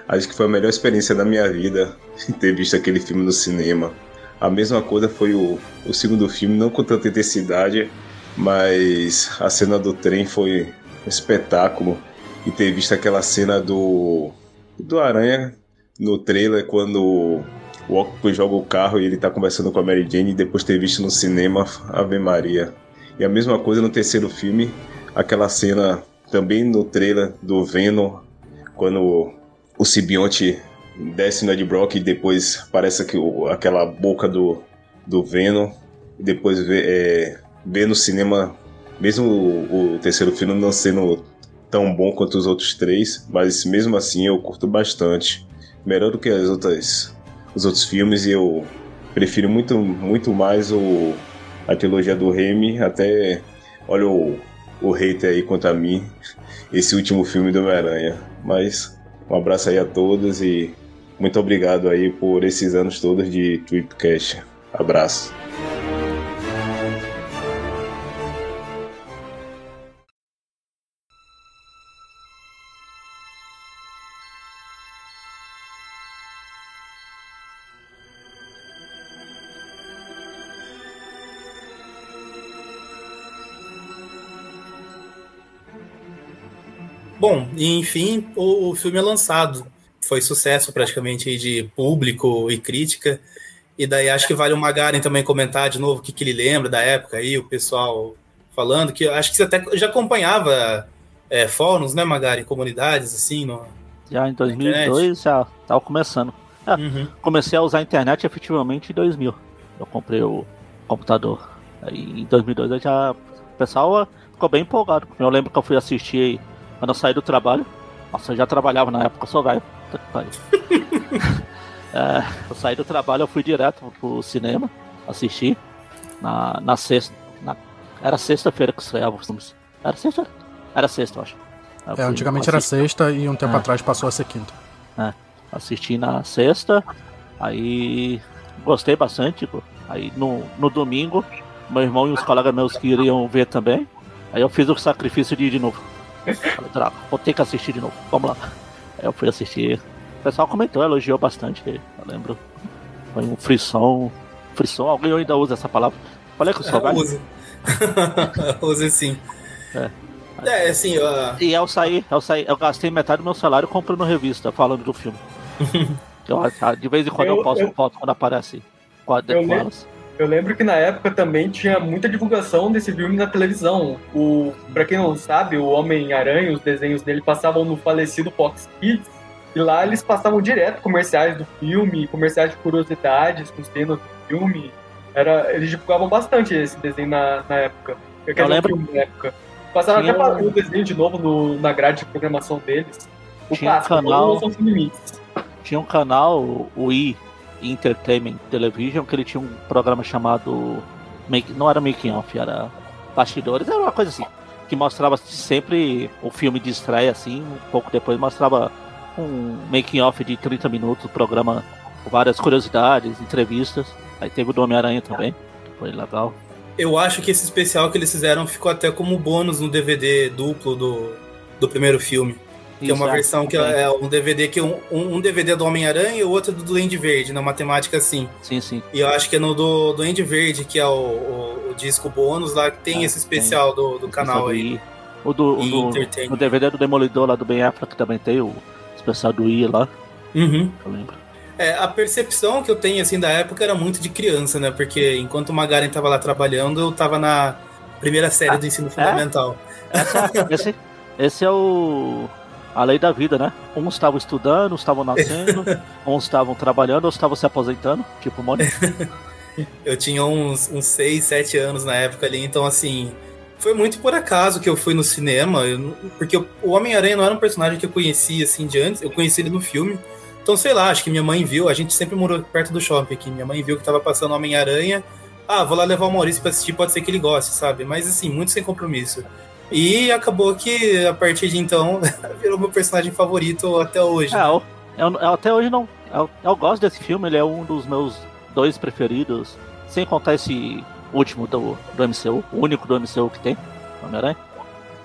Acho que foi a melhor experiência da minha vida <laughs> ter visto aquele filme no cinema. A mesma coisa foi o, o segundo filme, não com tanta intensidade, mas a cena do trem foi espetáculo. E ter visto aquela cena do, do Aranha no trailer quando o Octopus joga o carro e ele tá conversando com a Mary Jane e depois ter visto no cinema Ave Maria. E a mesma coisa no terceiro filme, aquela cena também no trailer do Venom, quando o simbionte desce no Ed Brock e depois parece que aquela boca do, do Venom, e depois vê, é, vê no cinema, mesmo o, o terceiro filme não sendo tão bom quanto os outros três, mas mesmo assim eu curto bastante. Melhor do que as outras os outros filmes e eu prefiro muito, muito mais o, a trilogia do Remy, até olha o, o hater aí contra mim, <laughs> esse último filme do Homem-Aranha. Mas um abraço aí a todos e muito obrigado aí por esses anos todos de Tripcast. Abraço. Bom, enfim, o, o filme é lançado. Foi sucesso praticamente de público e crítica. E daí acho que vale o Magaren também comentar de novo o que, que ele lembra da época aí, o pessoal falando, que acho que você até já acompanhava é, fóruns, né, Magaren, comunidades, assim, no, Já em 2002 já estava começando. É, uhum. Comecei a usar a internet efetivamente em 2000. Eu comprei o computador. Aí em 2002 eu já... O pessoal ficou bem empolgado. Eu lembro que eu fui assistir quando eu saí do trabalho, nossa, eu já trabalhava na época, sou velho. <laughs> é, eu saí do trabalho, eu fui direto pro cinema assistir na, na sexta. Na, era sexta-feira que estreava os filmes. Era sexta? Era sexta, eu acho. Eu é, antigamente era sexta e um tempo é. atrás passou a ser quinta. É, assisti na sexta, aí gostei bastante. Aí no, no domingo, meu irmão e os colegas meus que iriam ver também. Aí eu fiz o sacrifício de ir de novo. Falei, vou ter que assistir de novo. Vamos lá. Aí eu fui assistir. O pessoal comentou, elogiou bastante. Eu lembro. Foi um frisson. Frisson, alguém ainda usa essa palavra? Falei que eu sou velho. Use. <laughs> Use sim. É. É, assim, uh... E eu saí, eu saí, eu gastei metade do meu salário comprando revista falando do filme. <laughs> eu, de vez em quando eu, eu posto eu... foto quando aparece quadro eu, lembro, eu lembro que na época também tinha muita divulgação desse filme na televisão. O, pra quem não sabe, o Homem-Aranha, os desenhos dele passavam no falecido Fox Kids. E lá eles passavam direto comerciais do filme, comerciais de curiosidades com cenas do filme. Era, eles divulgavam bastante esse desenho na, na época. Eu, eu lembro. Na época. Passaram tinha até o desenho de novo no, na grade de programação deles. O tinha clássico, um canal. Tinha um canal, o I, Entertainment Television, que ele tinha um programa chamado. Make, não era Making Off, era Bastidores, era uma coisa assim. que mostrava sempre o filme de estreia, assim, um pouco depois mostrava um making off de 30 minutos, programa com várias curiosidades, entrevistas. Aí teve o do Homem-Aranha também, foi legal. Eu acho que esse especial que eles fizeram ficou até como bônus no DVD duplo do, do primeiro filme. Que é uma versão que é um DVD que um, um DVD do Homem-Aranha e o outro do Duende Verde, na matemática assim. Sim, sim. E eu acho que é no do Duende Verde, que é o, o, o disco bônus lá, que tem é, esse especial tem. do, do canal aí. O do, o do o DVD do Demolidor lá do Ben Affleck também tem o especial do I lá. Uhum. Eu lembro. É, a percepção que eu tenho assim da época era muito de criança, né? Porque enquanto o Magaren tava lá trabalhando, eu tava na primeira série ah, do ensino é? fundamental. É? <laughs> Esse, esse é o a lei da vida, né? Uns estavam estudando, uns estavam nascendo, <laughs> uns estavam trabalhando, outros estavam se aposentando, tipo o Mônica. <laughs> eu tinha uns, uns 6, 7 anos na época ali, então assim, foi muito por acaso que eu fui no cinema, eu, porque o Homem-Aranha não era um personagem que eu conhecia assim de antes, eu conheci ele no filme. Então, sei lá, acho que minha mãe viu, a gente sempre morou perto do shopping aqui, minha mãe viu que tava passando Homem-Aranha, ah, vou lá levar o Maurício pra assistir, pode ser que ele goste, sabe? Mas assim, muito sem compromisso. E acabou que a partir de então <laughs> virou meu personagem favorito até hoje. É, eu, eu, eu até hoje não. Eu, eu, gosto desse filme, ele é um dos meus dois preferidos. Sem contar esse último do, do MCU, o único do MCU que tem, Homem-Aranha.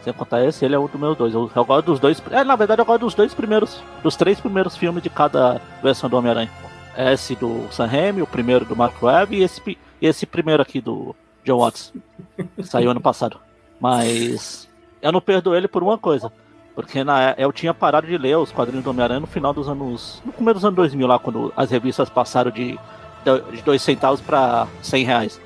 Sem contar esse, ele é um dos meus dois. Eu, gosto dos dois. É, na verdade, eu gosto dos dois primeiros. Dos três primeiros filmes de cada versão do Homem-Aranha. Esse do Sam Raimi, o primeiro do Mark Webb e esse, esse primeiro aqui do John Watts. Que saiu ano passado. Mas eu não perdoo ele por uma coisa. Porque na, eu tinha parado de ler os quadrinhos do Homem-Aranha no final dos anos. No começo dos anos 2000, lá, quando as revistas passaram de, de dois centavos para 100 reais.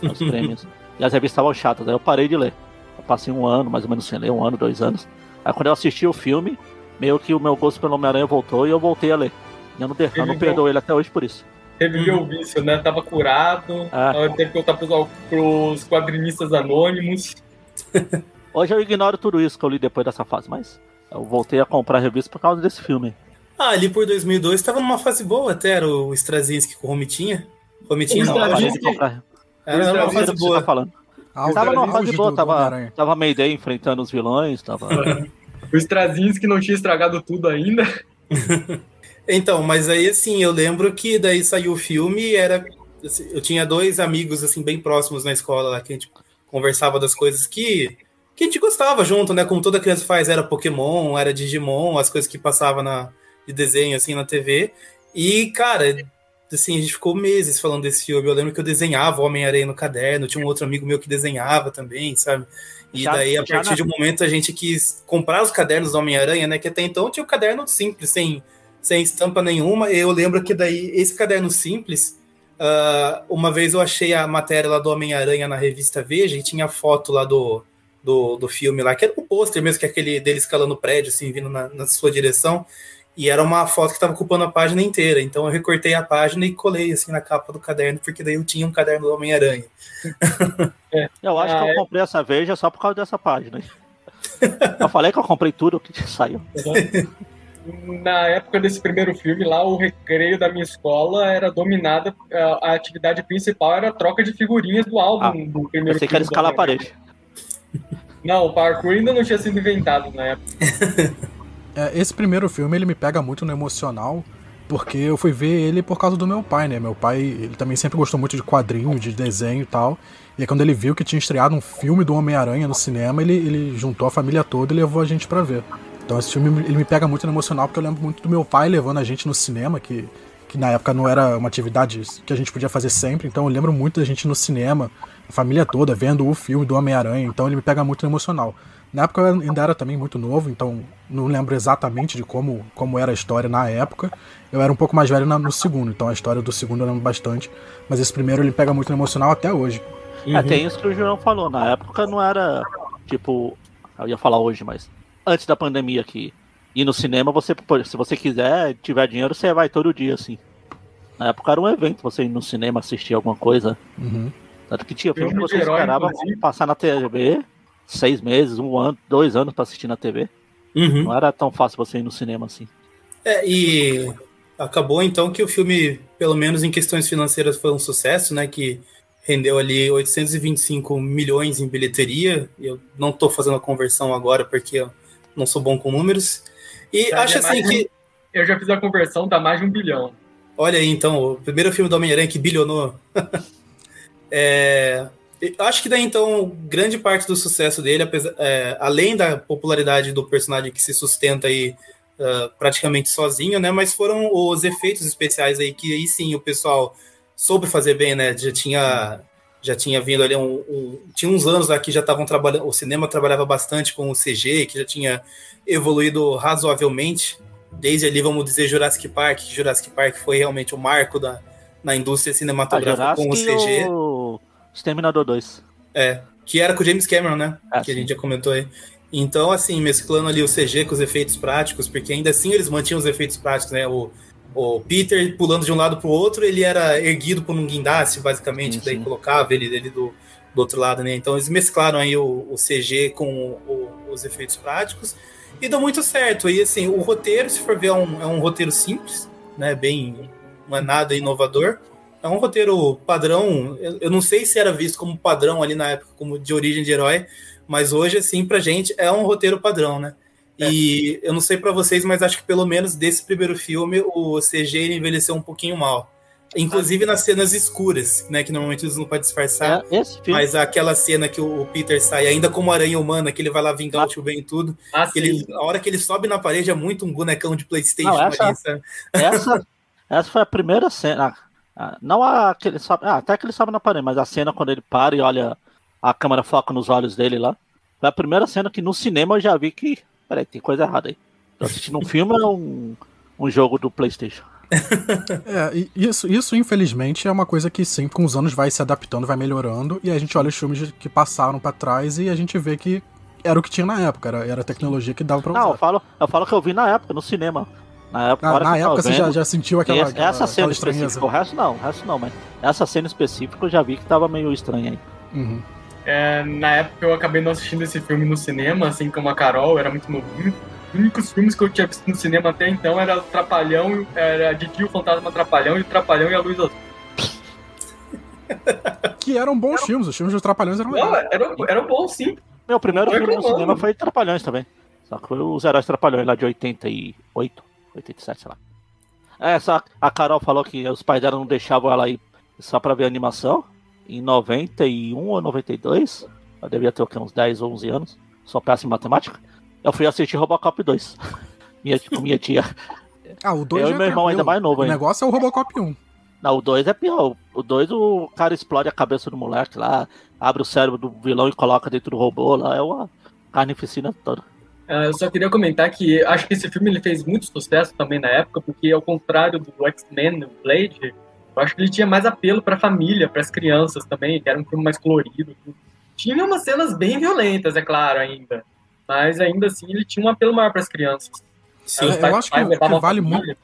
Os <laughs> prêmios. e as revistas estavam chatas, aí eu parei de ler. Eu passei um ano, mais ou menos sem ler, um ano, dois anos. Aí quando eu assisti o filme, meio que o meu gosto pelo Homem-Aranha voltou e eu voltei a ler. E eu não, eu não perdoo ele até hoje por isso. Reviveu o vício, né? Tava curado. Ah. Teve que voltar pros, pros quadrinistas anônimos. <laughs> Hoje eu ignoro tudo isso que eu li depois dessa fase, mas eu voltei a comprar revista por causa desse filme. Ah, ali por 2002 estava numa fase boa até, era o Strazinski com o Romitinha. Romitinha não, não de comprar. Era uma fase boa. Tá falando. Ah, tava numa fase boa, tava, tava Mayday enfrentando os vilões, tava... <laughs> o Strazinski não tinha estragado tudo ainda. <laughs> então, mas aí assim, eu lembro que daí saiu o filme e era... Assim, eu tinha dois amigos, assim, bem próximos na escola lá, que a gente conversava das coisas que, que a gente gostava junto, né? Como toda criança faz, era Pokémon, era Digimon, as coisas que passavam na, de desenho, assim, na TV. E, cara, assim, a gente ficou meses falando desse filme. Eu lembro que eu desenhava Homem-Aranha no caderno, tinha um outro amigo meu que desenhava também, sabe? E já, daí, a partir de um momento, a gente quis comprar os cadernos do Homem-Aranha, né? Que até então tinha o um caderno simples, sem, sem estampa nenhuma. E eu lembro que daí, esse caderno simples, Uh, uma vez eu achei a matéria lá do Homem-Aranha na revista Veja e tinha foto lá do, do, do filme lá, que era o um pôster mesmo, que é aquele dele escalando o prédio, assim, vindo na, na sua direção. E era uma foto que estava ocupando a página inteira. Então eu recortei a página e colei assim na capa do caderno, porque daí eu tinha um caderno do Homem-Aranha. É. Eu acho ah, que eu é. comprei essa Veja só por causa dessa página. <laughs> eu falei que eu comprei tudo que saiu. Na época desse primeiro filme, lá o recreio da minha escola era dominada, a, a atividade principal era a troca de figurinhas do álbum ah, do primeiro você filme. Você quer escalar a parede. Não, o parkour ainda não tinha sido inventado na época. <laughs> É, esse primeiro filme ele me pega muito no emocional, porque eu fui ver ele por causa do meu pai, né? Meu pai, ele também sempre gostou muito de quadrinho, de desenho e tal. E aí, quando ele viu que tinha estreado um filme do Homem-Aranha no cinema, ele, ele juntou a família toda e levou a gente para ver. Então esse filme ele me pega muito no emocional porque eu lembro muito do meu pai levando a gente no cinema, que, que na época não era uma atividade que a gente podia fazer sempre, então eu lembro muito da gente no cinema, a família toda, vendo o filme do Homem-Aranha, então ele me pega muito no emocional. Na época eu ainda era também muito novo, então não lembro exatamente de como, como era a história na época. Eu era um pouco mais velho no segundo, então a história do segundo eu lembro bastante, mas esse primeiro ele pega muito no emocional até hoje. Uhum. É, tem isso que o João falou, na época não era tipo. Eu ia falar hoje, mas antes da pandemia aqui. Ir no cinema, você, se você quiser, tiver dinheiro, você vai todo dia, assim. Na época era um evento, você ir no cinema assistir alguma coisa. Uhum. Tanto que tinha filme que você esperava passar na TV seis meses, um ano, dois anos para assistir na TV. Uhum. Não era tão fácil você ir no cinema assim. É, e acabou então que o filme, pelo menos em questões financeiras, foi um sucesso, né? Que rendeu ali 825 milhões em bilheteria. Eu não estou fazendo a conversão agora porque eu não sou bom com números. E Tá, acho assim que. Eu já fiz a conversão, dá mais de um bilhão. Olha aí, então, o primeiro filme do Homem-Aranha que bilionou. <laughs> é, acho que daí, então, grande parte do sucesso dele, apesar- é, além da popularidade do personagem que se sustenta aí ah, praticamente sozinho, né? Mas foram os efeitos especiais aí que aí sim o pessoal soube fazer bem, né? Já tinha já tinha vindo ali um, um- tinha uns anos aqui já estavam trabalhando, o cinema trabalhava bastante com o CG, que já tinha evoluído razoavelmente. Desde ali, vamos dizer, Jurassic Park, Jurassic Park foi realmente o marco da, na indústria A cinematográfica com o CG. o Exterminador 2. É, que era com o James Cameron, né? Ah, que a sim. gente já comentou aí. Então, assim, mesclando ali o CG com os efeitos práticos, porque ainda assim eles mantinham os efeitos práticos, né? O, o Peter pulando de um lado pro outro, ele era erguido por um guindaste, basicamente, Sim, que daí sim. colocava ele, do, do outro lado, né? Então eles mesclaram aí o, o CG com o- os efeitos práticos e deu muito certo. E assim, o roteiro, se for ver, é um, é um roteiro simples, né? Bem, não é nada inovador. É um roteiro padrão. Eu, eu não sei se era visto como padrão ali na época, como de origem de herói, mas hoje, assim, pra gente é um roteiro padrão, né? E eu não sei pra vocês, mas acho que pelo menos desse primeiro filme o CG envelheceu um pouquinho mal. Inclusive nas cenas escuras, né? Que normalmente eles não podem disfarçar. É. Mas aquela cena que o Peter sai ainda como aranha humana, que ele vai lá vingar o tio Ben e tudo. Ah, ele, a hora que ele sobe na parede é muito um bonecão de Playstation Não, essa- ali? Essa, essa foi a primeira cena. ah, Não a que ele sobe. Ah, até que ele sobe na parede, mas a cena quando ele para e olha a câmera foca nos olhos dele lá. Foi a primeira cena que no cinema eu já vi que. Peraí, tem coisa errada aí. Tô assistindo um filme ou um, um jogo do PlayStation? <laughs> É, isso, isso infelizmente é uma coisa que sempre com os anos vai se adaptando, vai melhorando, e a gente olha os filmes que passaram pra trás e a gente vê que era o que tinha na época, era, era a tecnologia que dava pra usar. Não, eu falo, eu falo que eu vi na época, no cinema. Na época, na hora na tava época você já, vendo, já sentiu aquela, esse- aquela, essa cena aquela estranheza. específica, o resto não, o resto não, mas essa cena específica eu já vi que tava meio estranha aí. Uhum. É, na época eu acabei não assistindo esse filme no cinema, assim como a Carol, era muito novinho. Os únicos filmes que eu tinha visto no cinema até então era o Trapalhão, era Didi o Fantasma Trapalhão e o Trapalhão e a Luz Azul. <laughs> Que eram bons filmes, os filmes dos Trapalhões eram Não, legais. era, era bom sim. Meu primeiro Foi filme no cinema foi Trapalhões também. Só que foi os Heróis Trapalhões lá de 88, 87, sei lá. É, só a Carol falou que os pais dela não deixavam ela ir só pra ver animação. Em 91 ou 92, eu devia ter o uns 10 ou 11 anos, só péssimo em matemática. Eu fui assistir Robocop 2. <laughs> minha, com minha tia. Ah, o 2 Eu é e meu irmão tranquilo. ainda mais novo O ainda. negócio é o Robocop 1. Não, o 2 é pior. O 2 o cara explode a cabeça do moleque lá, abre o cérebro do vilão e coloca dentro do robô lá. É uma carnificina toda. Ah, eu só queria comentar que acho que esse filme ele fez muito sucesso também na época, porque ao contrário do X-Men, do Blade, eu acho que ele tinha mais apelo pra família, para as crianças também, que era um filme mais colorido. Tinha umas cenas bem violentas, é claro, ainda. Mas ainda assim ele tinha um apelo maior para as crianças. Sim. Eu pais- acho que- que vale a família.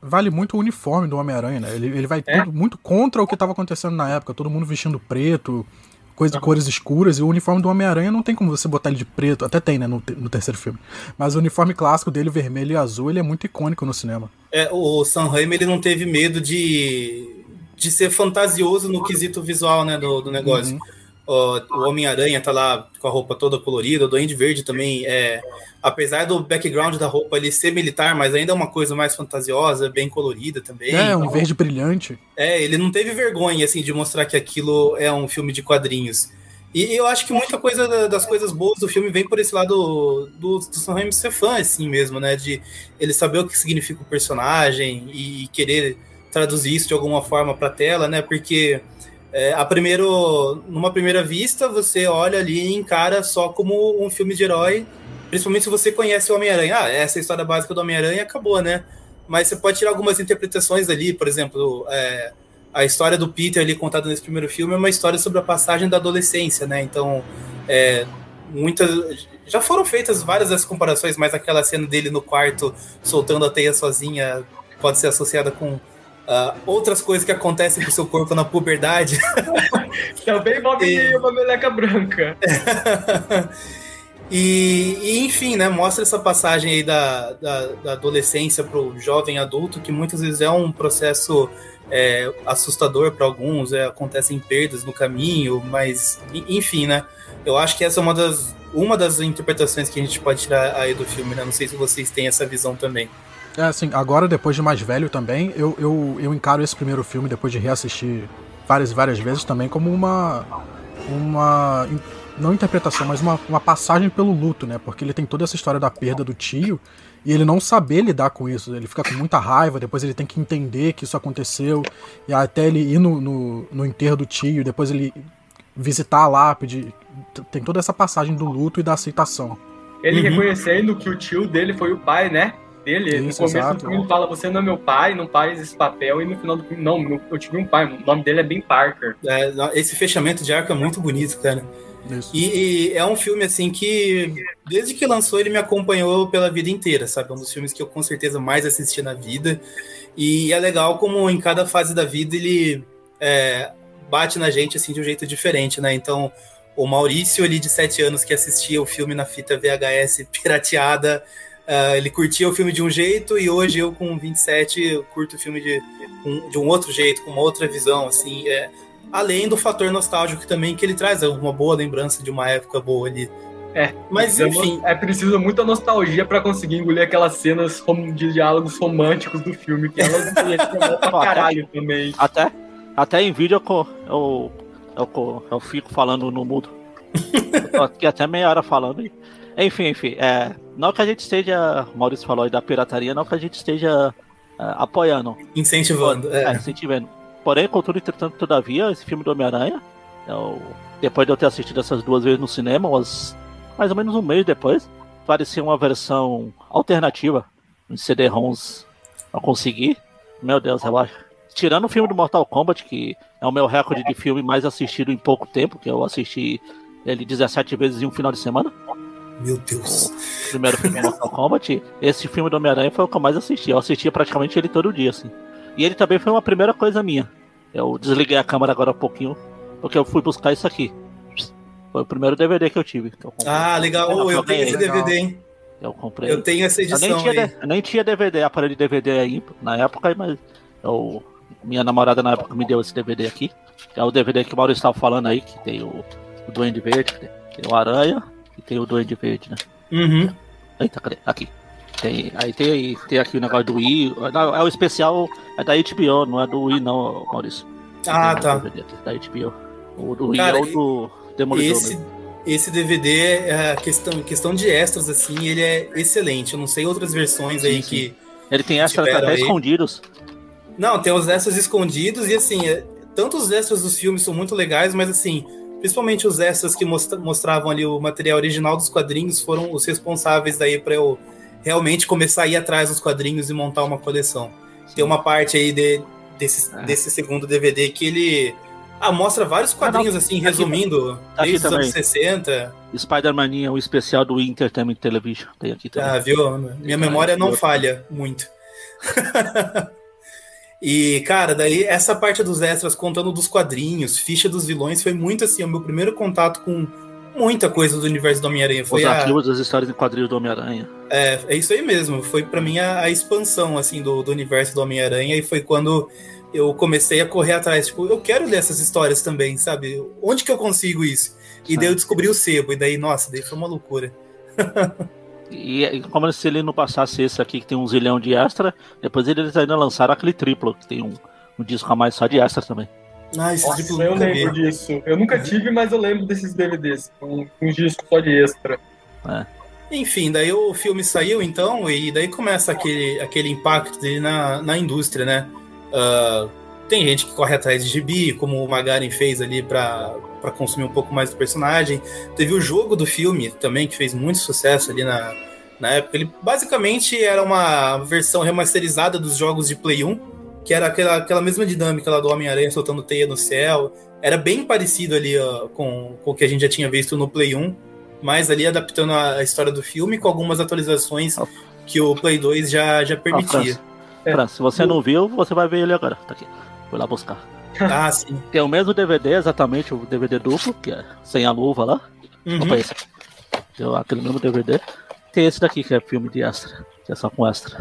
Vale muito o uniforme do Homem-Aranha, né? Ele, ele vai É? tudo- muito contra o que tava acontecendo na época. Todo mundo vestindo preto, coisa, cores escuras. E o uniforme do Homem-Aranha não tem como você botar ele de preto. Até tem, né, no, no terceiro filme. Mas o uniforme clássico dele, vermelho e azul, ele é muito icônico no cinema. É, o Sam Raimi ele não teve medo de, de ser fantasioso no quesito visual né, do, do negócio. Uhum. Ó, o Homem-Aranha tá lá com a roupa toda colorida, o Duende Verde também. É, apesar do background da roupa ele ser militar, mas ainda é uma coisa mais fantasiosa, bem colorida também. É, um Então, verde brilhante. é, ele não teve vergonha assim de mostrar que aquilo é um filme de quadrinhos. E eu acho que muita coisa da- das coisas boas do filme vem por esse lado do, do Sam Raimi ser fã, assim mesmo, né? De ele saber o que significa o personagem e querer traduzir isso de alguma forma para tela, né? Porque é, a primeiro, numa primeira vista você olha ali e encara só como um filme de herói, principalmente se você conhece o Homem-Aranha. Ah, essa é história básica do Homem-Aranha acabou, né? Mas você pode tirar algumas interpretações ali, por exemplo, é, a história do Peter ali contada nesse primeiro filme é uma história sobre a passagem da adolescência, né? Então, é, muitas já foram feitas várias das comparações, mas aquela cena dele no quarto soltando a teia sozinha pode ser associada com ah, outras coisas que acontecem com o seu corpo na puberdade. <laughs> Também envolve E- uma meleca branca. <laughs> E, e, enfim, né, mostra essa passagem aí da, da, da adolescência para o jovem adulto, que muitas vezes é um processo é, assustador para alguns, é, acontecem perdas no caminho, mas enfim, né? Eu acho que essa é uma das, uma das interpretações que a gente pode tirar aí do filme, né? Não sei se vocês têm essa visão também. É, assim, agora, depois de mais velho também, eu, eu, eu encaro esse primeiro filme, depois de reassistir várias e várias vezes, também como uma. Uma. Não interpretação, mas uma, uma passagem pelo luto, né? Porque ele tem toda essa história da perda do tio e ele não saber lidar com isso. Ele fica com muita raiva, depois ele tem que entender que isso aconteceu, e até ele ir no, no, no enterro do tio, depois ele visitar a lápide. Tem toda essa passagem do luto e da aceitação. Ele uhum. reconhecendo que o tio dele foi o pai, né? Dele. Isso, no começo exato, do filme ele fala, você não é meu pai, não faz esse papel, e no final do filme, não, eu tive um pai, o nome dele é Ben Parker. É, esse fechamento de arco é muito bonito, cara. E, e, é um filme assim que desde que lançou ele me acompanhou pela vida inteira, sabe? É um dos filmes que eu com certeza mais assisti na vida. E é legal como em cada fase da vida ele é, bate na gente assim de um jeito diferente, né? Então o Maurício ali de 7 anos que assistia o filme na fita VHS pirateada Uh, ele curtia o filme de um jeito e hoje eu com 27 eu curto o filme de, um, de um outro jeito, com uma outra visão, assim, é, além do fator nostálgico também que ele traz, é uma boa lembrança de uma época boa ali. É, mas enfim. É preciso muita nostalgia para conseguir engolir aquelas cenas de diálogos românticos do filme, que elas <laughs> pra caralho também. Até, até em vídeo eu, eu, eu, eu fico falando no mudo. <laughs> eu tô aqui até meia hora falando e enfim, enfim, é, não que a gente esteja, o Maurício falou aí da pirataria, não que a gente esteja é, apoiando. Incentivando, é. é. incentivando. Porém, contudo, entretanto, todavia, esse filme do Homem-Aranha, eu, depois de eu ter assistido essas duas vezes no cinema, umas, mais ou menos um mês depois, parecia uma versão alternativa em CD-ROMs a conseguir. Meu Deus, relaxa. Tirando o filme do Mortal Kombat, que é o meu recorde de filme mais assistido em pouco tempo, que eu assisti ele 17 vezes em um final de semana. Meu Deus. O primeiro filme Mortal Kombat, esse filme do Homem-Aranha foi o que eu mais assisti. Eu assistia praticamente ele todo dia, assim. E ele também foi uma primeira coisa minha. Eu desliguei a câmera agora um pouquinho, porque eu fui buscar isso aqui. Foi o primeiro DVD que eu tive. Que eu ah, legal. Eu, eu tenho esse DVD, hein? Eu comprei. Eu tenho essa edição. Eu nem tinha, eu nem tinha DVD, aparelho de DVD aí na época, mas eu, minha namorada na época me deu esse DVD aqui. Que é o DVD que o Maurício estava falando aí, que tem o, o Duende Verde, tem o Aranha, e tem o Duende Verde, né? Uhum. Eita, cadê? Aqui. Tem, aí tem, tem aqui o negócio do Wii. Não, é o especial, é da HBO, não é do Wii, não, Maurício. Ah, tá. Da HBO. O do Wii Cara, é o do Demolidor. Esse, esse DVD, é questão, questão de extras, assim, ele é excelente. Eu não sei outras versões sim, aí sim. que. Ele tem extras até aí. escondidos. Não, tem os extras escondidos e assim, é, tanto os extras dos filmes são muito legais, mas assim, principalmente os extras que mostravam ali o material original dos quadrinhos foram os responsáveis daí para eu realmente começar a ir atrás dos quadrinhos e montar uma coleção. Sim. Tem uma parte aí de, desse, é. desse segundo DVD que ele ah, mostra vários quadrinhos, ah, assim, tá resumindo, tá desde os anos 60. Spider-Man, o especial do Entertainment Television. Tem aqui também. Ah, viu? Minha memória não falha muito. <laughs> E, cara, daí essa parte dos extras contando dos quadrinhos, ficha dos vilões, foi muito assim, o meu primeiro contato com muita coisa do universo do Homem-Aranha. Foi Os arquivos das histórias em quadrinhos do Homem-Aranha. É, é isso aí mesmo. Foi para mim a, a, expansão, assim, do, do universo do Homem-Aranha e foi quando eu comecei a correr atrás. Tipo, eu quero ler essas histórias também, sabe? Onde que eu consigo isso? E daí eu descobri o sebo, e daí, nossa, daí foi uma loucura. <laughs> E como se ele não passasse esse aqui que tem um zilhão de extra, depois eles ainda lançaram aquele triplo, que tem um, um disco a mais só de extra também. Ah, esse Nossa, triplo eu lembro vi. disso. Eu nunca tive, mas eu lembro desses DVDs, um, um disco só de extra. É. Enfim, daí o filme saiu então, e daí começa aquele, aquele impacto dele na, na indústria, né? Uh, tem gente que corre atrás de gibi, como o Magaren fez ali para para consumir um pouco mais do personagem. Teve o jogo do filme também, que fez muito sucesso ali na, na época. Ele basicamente era uma versão remasterizada dos jogos de Play 1, que era aquela, aquela mesma dinâmica lá do Homem-Aranha soltando teia no céu. Era bem parecido ali ó, com, com o que a gente já tinha visto no Play 1, mas ali adaptando a, a história do filme com algumas atualizações que o Play 2 já, já permitia. Ah, se você não viu, você vai ver ele agora. Tá aqui. Vou lá buscar. Ah, <laughs> sim. Tem o mesmo DVD, exatamente, o DVD duplo, que é sem a luva lá. Uhum. Opa, esse aqui. Deu aquele mesmo DVD. Tem esse daqui que é filme de extra, que é só com extra.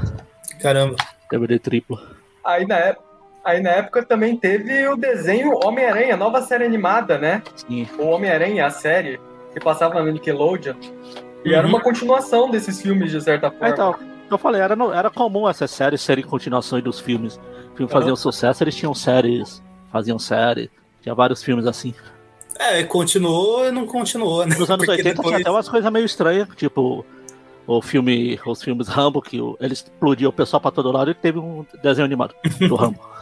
Caramba. DVD triplo. Aí na época. Aí na época também teve o desenho Homem-Aranha, nova série animada, né? Sim. O Homem-Aranha, a série, que passava na Nickelodeon. E Uhum. era uma continuação desses filmes, de certa forma. Ah, Então, eu falei, era, era comum essas séries serem continuações dos filmes. O filme fazia um sucesso, eles tinham séries, faziam série, tinha vários filmes assim. É, continuou e não continuou, né? Nos anos Porque 80 tinha depois- até umas coisas meio estranhas, tipo o filme, os filmes Rambo, que ele explodiu o pessoal pra todo lado e teve um desenho animado do Rambo. <laughs>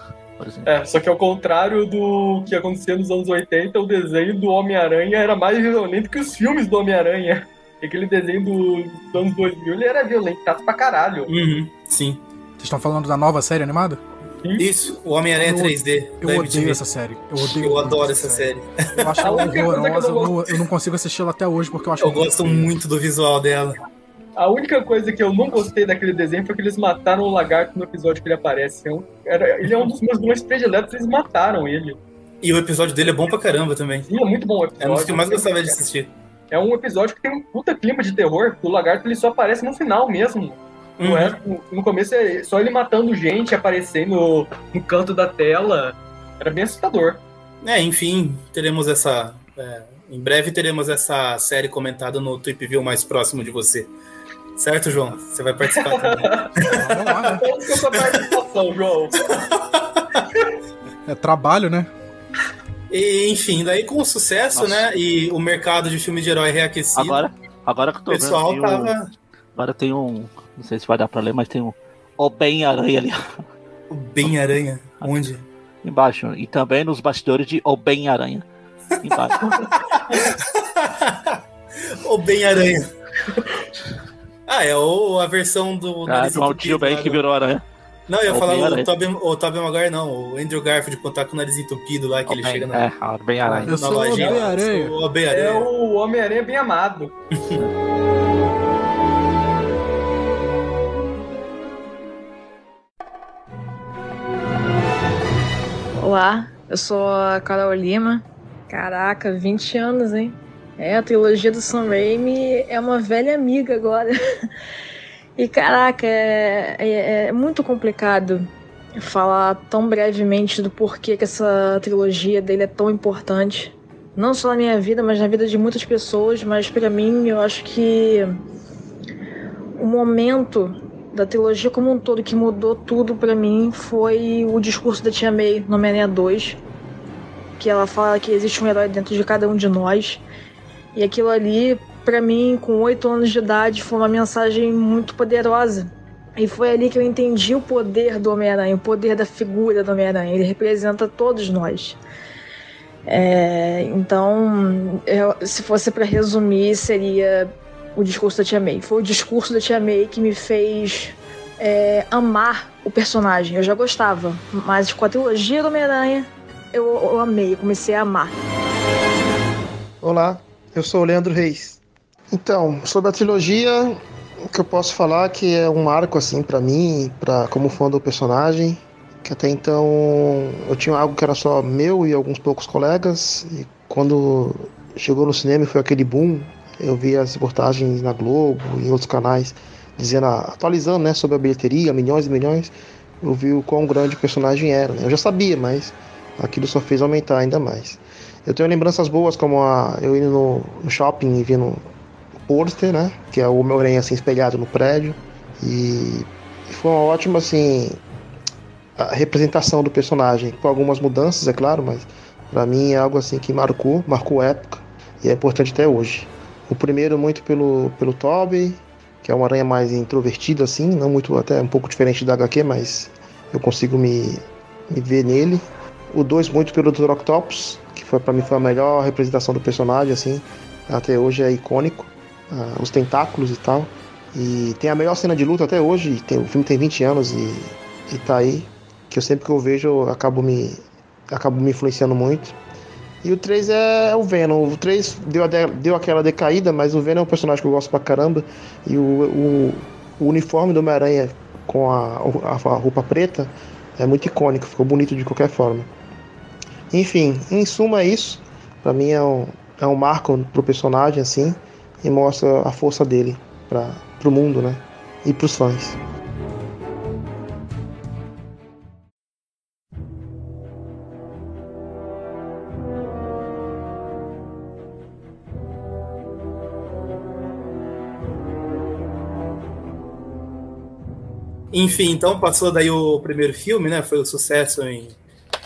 É, só que ao contrário do que acontecia nos anos 80, o desenho do Homem-Aranha era mais violento que os filmes do Homem-Aranha. Aquele desenho do- dos anos 2000, ele era violento pra caralho. Uhum, sim. Vocês estão falando da nova série animada? Isso, o Homem-Aranha Eu- 3D. Eu odeio MTV. essa série. Eu odeio Eu adoro essa série. Eu acho <laughs> ela horrorosa. Eu não eu não consigo assisti-la até hoje porque eu acho Eu gosto muito do visual dela. A única coisa que eu não gostei daquele desenho foi que eles mataram o lagarto no episódio que ele aparece. É era- ele é um dos meus vilões prediletos, eles mataram ele. E o episódio dele é bom pra caramba também. Sim, é muito bom o É um episódio. dos que eu mais gostava de assistir. É um episódio que tem um puta clima de terror. O lagarto ele só aparece no final mesmo. No, Uhum. resto, no começo é só ele matando gente, aparecendo no, no canto da tela. Era bem assustador. É, enfim, teremos essa. é, em breve teremos essa série comentada no Tweep View mais próximo de você. Certo, João? Você vai participar também. <laughs> Vamos lá, né? É participação, João? É trabalho, né? E, enfim, daí com o sucesso, Nossa. né? E o mercado de filme de herói reaquecido. Agora, agora que eu o tô pessoal vendo. tava. Agora tem um. Não sei se vai dar pra ler, mas tem um. O Bem Aranha ali o Bem Aranha. <laughs> Onde? embaixo. E também nos bastidores de O Bem Aranha. Embaixo. <laughs> o Bem Aranha. Ah, é o, a versão do. ah, um entupido tio bem que do- virou aranha. Não, eu ia o falar o. Tobey, o Tobey Maguire, não. O Andrew Garfield, quando tá com o nariz entupido lá, que O ele Bem- chega na, É, o Bem Aranha. Eu na sou o. Bem Aranha. O É Aranha. o Homem-Aranha bem amado. <laughs> Olá, eu sou a Carol Lima. Caraca, 20 anos, hein? É, a trilogia do Sam Raimi é uma velha amiga agora. <laughs> E caraca, é, é- é muito complicado falar tão brevemente do porquê que essa trilogia dele é tão importante. Não só na minha vida, mas na vida de muitas pessoas. Mas pra mim, eu acho que o momento da trilogia como um todo que mudou tudo pra mim foi o discurso da Tia May no Homem-Aranha 2, que ela fala que existe um herói dentro de cada um de nós. E aquilo ali, pra mim, com oito anos de idade, foi uma mensagem muito poderosa. E foi ali que eu entendi o poder do Homem-Aranha, o poder da figura do Homem-Aranha. Ele representa todos nós. É, então, eu- se fosse pra resumir, seria o discurso da Tia May. Foi o discurso da Tia May que me fez é, amar o personagem. Eu já gostava, mas com a trilogia do Homem-Aranha, eu, eu amei, eu comecei a amar. Olá, eu sou o Leandro Reis. Então, sobre a trilogia, o que eu posso falar que é um marco assim para mim, para como fã do personagem, que até então eu tinha algo que era só meu e alguns poucos colegas, e quando chegou no cinema foi aquele boom, eu vi as reportagens na Globo e em outros canais dizendo, atualizando, né, sobre a bilheteria, milhões e milhões, eu vi o quão grande o personagem era. né? Eu já sabia, mas aquilo só fez aumentar ainda mais. Eu tenho lembranças boas, como a, eu indo no, no shopping e vendo o pôster, né? Que é o Homem-Aranha assim, espelhado no prédio. E, foi uma ótima, assim, representação do personagem. Com algumas mudanças, é claro, mas pra mim é algo assim que marcou, marcou época. E é importante até hoje. O primeiro muito pelo, pelo Tobey, que é uma aranha mais introvertido assim, não muito, até um pouco diferente da HQ, mas eu consigo me, me ver nele. O 2 muito pelo Dr. Octopus, que foi para mim foi a melhor representação do personagem, assim, até hoje é icônico, ah, os tentáculos e tal. E tem a melhor cena de luta até hoje, tem, o filme tem 20 anos e, e tá aí, que eu sempre que eu vejo eu acabo me, acabo me influenciando muito. E o 3 é o Venom. O 3 deu, deu aquela decaída, mas o Venom é um personagem que eu gosto pra caramba. E o, o, o uniforme do Homem-Aranha com a, a, a roupa preta é muito icônico, ficou bonito de qualquer forma. Enfim, em suma é isso. Pra mim é um, é um marco pro personagem, assim. e mostra a força dele para o mundo, né? E para os fãs. Enfim, então passou daí o primeiro filme, né? Foi o um sucesso em,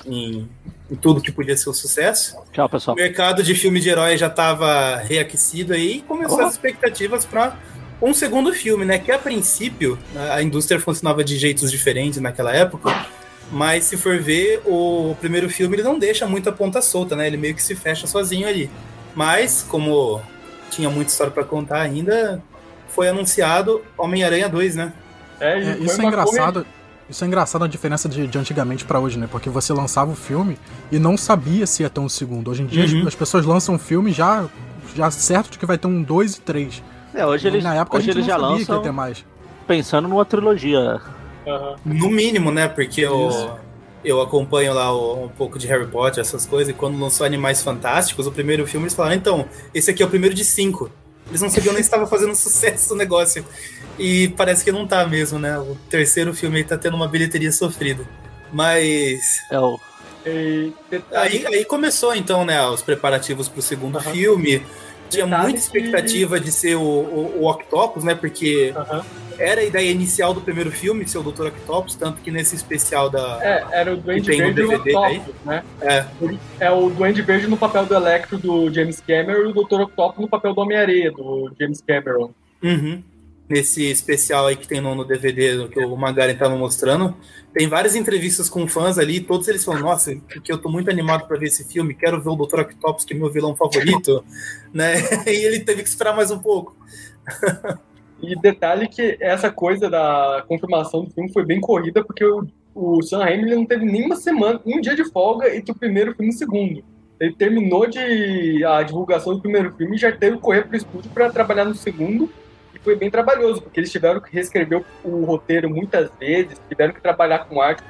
em, em, tudo que podia ser um sucesso. Tchau, pessoal. O mercado de filme de herói já estava reaquecido aí e começou oh. as expectativas para um segundo filme, né? Que a princípio a indústria funcionava de jeitos diferentes naquela época, mas se for ver, o primeiro filme ele não deixa muita ponta solta, né? Ele meio que se fecha sozinho ali. Mas, como tinha muita história para contar ainda, foi anunciado Homem-Aranha 2, né? É, é isso é engraçado. Isso é engraçado a diferença de, de antigamente para hoje, né? Porque você lançava o filme e não sabia se ia ter um segundo. Hoje em dia uhum. as, as, pessoas lançam um filme já, já certo de que vai ter um 2 e 3. É, hoje eles, na época hoje a gente eles já lançam que ia ter mais. Pensando numa trilogia. Uhum. No mínimo, né? Porque eu, eu acompanho lá o, um pouco de Harry Potter, essas coisas, e quando lançou Animais Fantásticos, o primeiro filme, eles falaram, então, esse aqui é o primeiro de cinco. Eles não sabiam nem se estava fazendo <laughs> sucesso o negócio. E parece que não tá mesmo, né? O terceiro filme aí tá tendo uma bilheteria sofrida. Mas. É o. Aí, aí começou então, né, os preparativos para o segundo uhum. filme. Tinha muita expectativa que... de ser o, o, o, Octopus, né? Porque uhum. era a ideia inicial do primeiro filme ser o Dr. Octopus, tanto que nesse especial da. É, era o Duende Verde no DVD Octopus, né? É. é o Duende Verde no papel do Electro do James Cameron e o Dr. Octopus no papel do Homem-Areia do James Cameron. Uhum nesse especial aí que tem no, no DVD que o Magaren estava mostrando, tem várias entrevistas com fãs ali, todos eles falam, nossa, porque eu tô muito animado para ver esse filme, quero ver o Dr. Octopus, que é meu vilão favorito, <laughs> né? <laughs> E ele teve que esperar mais um pouco. e detalhe que essa coisa da confirmação do filme foi bem corrida, porque o, o Sam Raimi não teve nenhuma semana, um dia de folga entre o primeiro filme e o segundo. Ele terminou de a divulgação do primeiro filme e já teve que correr pro estúdio para trabalhar no segundo foi bem trabalhoso, porque eles tiveram que reescrever o, roteiro muitas vezes, tiveram que trabalhar com arte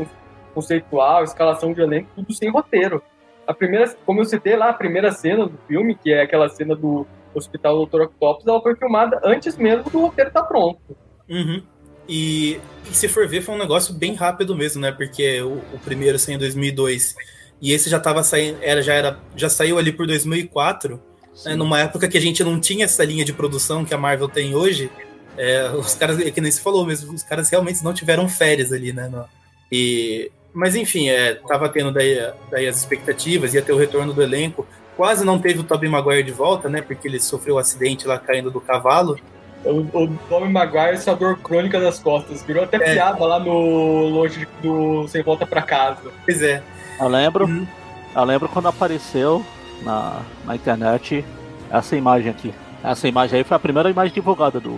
conceitual, escalação de elenco, tudo sem roteiro. A primeira, como eu citei lá, a primeira cena do filme, que é aquela cena do Hospital Dr. Octopus, ela foi filmada antes mesmo do roteiro estar tá pronto. Uhum. E, e, se for ver, foi um negócio bem rápido mesmo, né? Porque o, o primeiro saiu em 2002 e esse já estava saindo, era, já, era, já saiu ali por 2004 né, numa época que a gente não tinha essa linha de produção que a Marvel tem hoje, é, os caras, é que nem se falou mesmo, os caras realmente não tiveram férias ali, né? No, e, mas enfim, é, tava tendo daí, daí as expectativas, ia ter o retorno do elenco. Quase não teve o Tobey Maguire de volta, né? Porque ele sofreu um acidente lá caindo do cavalo. O, o Tobey Maguire sua dor crônica das costas. Virou até é. piada lá no longe do Sem Volta para Casa. Pois é. Eu lembro, hum. eu lembro quando apareceu na, na internet essa imagem aqui. Essa imagem aí foi a primeira imagem divulgada do,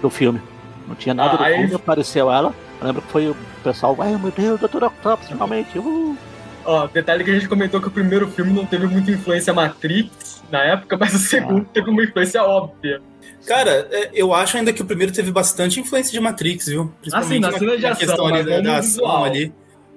do filme. Não tinha nada ah, do filme, apareceu ela. Eu lembro que foi o pessoal, ai meu Deus, Dr. Octopus, finalmente. Uh. Ó, detalhe que a gente comentou que o primeiro filme não teve muita influência Matrix na época, mas o segundo ah. teve uma influência óbvia. Cara, é, eu acho ainda que o primeiro teve bastante influência de Matrix, viu? Principalmente ah, sim, na, cena de ação, questão ali da, da ação ali.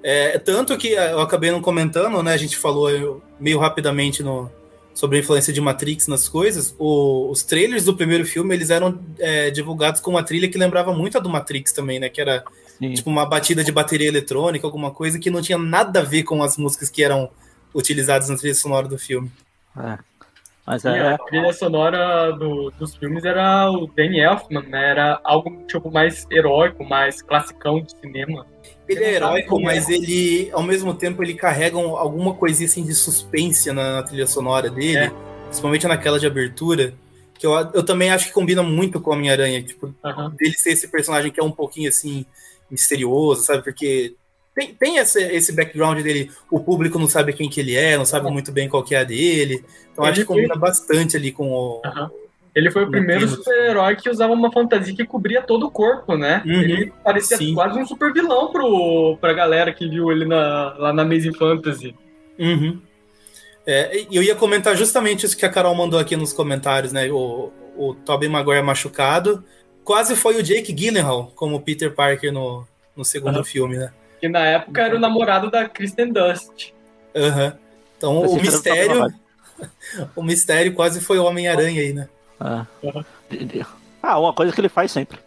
É, tanto que eu acabei não comentando, né? A gente falou meio rapidamente no, sobre a influência de Matrix nas coisas. O, os trailers do primeiro filme eles eram é, divulgados com uma trilha que lembrava muito a do Matrix também, né? Que era Sim. tipo uma batida de bateria eletrônica, alguma coisa que não tinha nada a ver com as músicas que eram utilizadas na trilha sonora do filme. É. Mas é... A trilha sonora do, dos filmes era o Danny Elfman, né? Era algo tipo mais heróico, mais classicão de cinema. Ele é heróico, mas ele, ao mesmo tempo, ele carrega alguma coisinha assim de suspense na, na trilha sonora dele, é. principalmente naquela de abertura, que eu, eu também acho que combina muito com a Homem-Aranha, tipo, uhum. dele ser esse personagem que é um pouquinho assim misterioso, sabe? Porque tem, tem esse, esse background dele, o público não sabe quem que ele é, não sabe muito bem qual que é a dele, então ele acho que combina bastante ali com o, uhum. Ele foi o primeiro super-herói que usava uma fantasia que cobria todo o corpo, né? Uhum, ele parecia sim. quase um super vilão pro, pra galera que viu ele na, lá na Amazing Fantasy. Uhum. É, eu ia comentar justamente isso que a Carol mandou aqui nos comentários, né? O, o Tobey Maguire machucado. Quase foi o Jake Gyllenhaal como Peter Parker no, no segundo uhum. filme, né? Que na época era o namorado da Kristen Dust. Uhum. Então o mistério... <laughs> o mistério quase foi o Homem-Aranha aí, né? Ah. ah, uma coisa que ele faz sempre.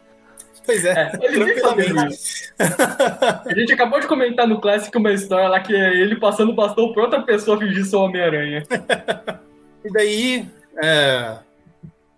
Pois é, é ele tranquilamente. A gente acabou de comentar no clássico uma história lá que é ele passando o bastão pra outra pessoa fingir ser Homem-Aranha. <laughs> e daí, é,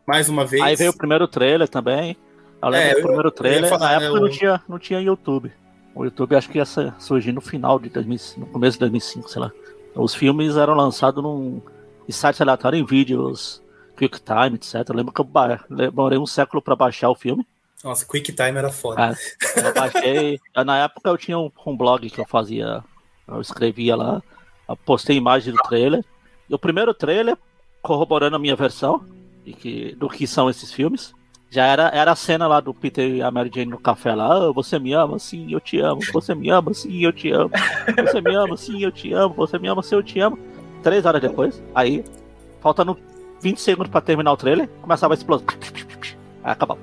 mais uma vez. Aí veio o primeiro trailer também. Eu lembro é, do primeiro trailer. Falar, na época né, não, tinha, não tinha YouTube. O YouTube acho que ia surgir no final de 2000, no começo de 2005, sei lá. Os filmes eram lançados num site aleatório em vídeos, QuickTime, etc. Eu lembro que eu demorei um século para baixar o filme. Nossa, QuickTime era foda. É, eu baixei. <laughs> na época eu tinha um, um, blog que eu fazia. Eu escrevia lá. Eu postei imagem do trailer. E o primeiro trailer, corroborando a minha versão de que, do que são esses filmes. Já era, era a cena lá do Peter e a Mary Jane no café lá. Oh, você me ama, sim, eu te amo. Você me ama, sim, eu te amo. Você me ama, sim, eu te amo. Você me ama, sim, eu te amo. Três horas depois, aí, faltando 20 segundos pra terminar o trailer, começava a explodir. Aí acabou.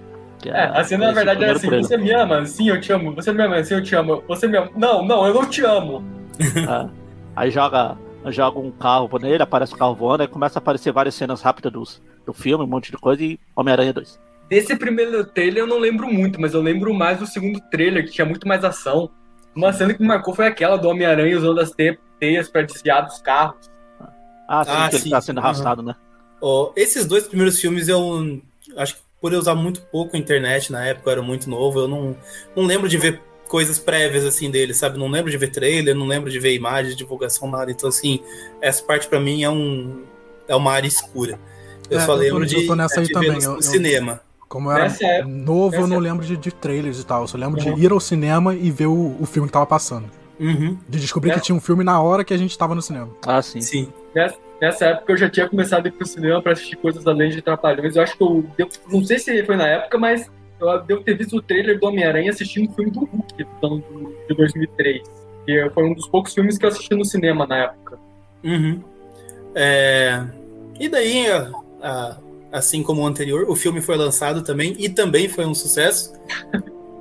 É, a cena na verdade era assim: trailer. você me ama, sim, eu te amo. Você me ama, sim, eu te amo. Você me ama. Não, não, eu não te amo. <laughs> É. Aí joga, joga um carro nele, aparece o carro voando, aí começa a aparecer várias cenas rápidas dos, do filme, um monte de coisa, e Homem-Aranha 2. Desse primeiro trailer eu não lembro muito, mas eu lembro mais do segundo trailer, que tinha muito mais ação. Uma cena que me marcou foi aquela do Homem-Aranha usando as teias para desviar dos carros. Ah, sim, ah, que sim. ele tá sendo arrastado, uhum. né? Oh, esses dois primeiros filmes eu acho que por eu usar muito pouco a internet na época, eu era muito novo, eu não, não lembro de ver coisas prévias assim dele, sabe? Não lembro de ver trailer, não lembro de ver imagens, divulgação, nada. Então, assim, essa parte para mim é um é uma área escura. Eu é, só lembro eu tô, de, eu tô nessa aí também. no eu, cinema. Como eu era é, novo, eu não lembro de, de, trailers e tal. Eu só lembro uhum. de ir ao cinema e ver o, o filme que tava passando. Uhum. De descobrir é. que tinha um filme na hora que a gente tava no cinema. Ah, sim. Sim. Nessa, nessa época eu já tinha começado a ir pro cinema pra assistir coisas além de Trapalhões. Eu acho que eu. Não sei se foi na época, mas eu devo ter visto o trailer do Homem-Aranha assistindo o filme do Hulk, de 2003. Que foi um dos poucos filmes que eu assisti no cinema na época. Uhum. É... E daí, a, a, assim como o anterior, o filme foi lançado também e também foi um sucesso.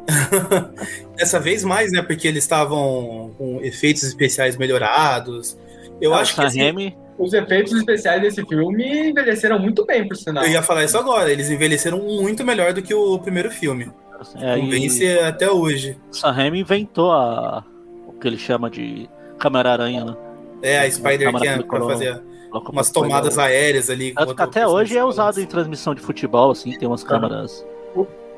<laughs> Dessa vez mais, né? Porque eles estavam com efeitos especiais melhorados. Eu ah, acho que assim, os efeitos especiais desse filme envelheceram muito bem, por sinal. Eu ia falar isso agora. Eles envelheceram muito melhor do que o primeiro filme. É, Convence e... até hoje. Sam Raimi inventou a... o que ele chama de câmera aranha, né? É, a Spider-Cam pra fazer umas tomadas aéreas ali. Até hoje é usado em transmissão de futebol, assim, tem umas câmeras.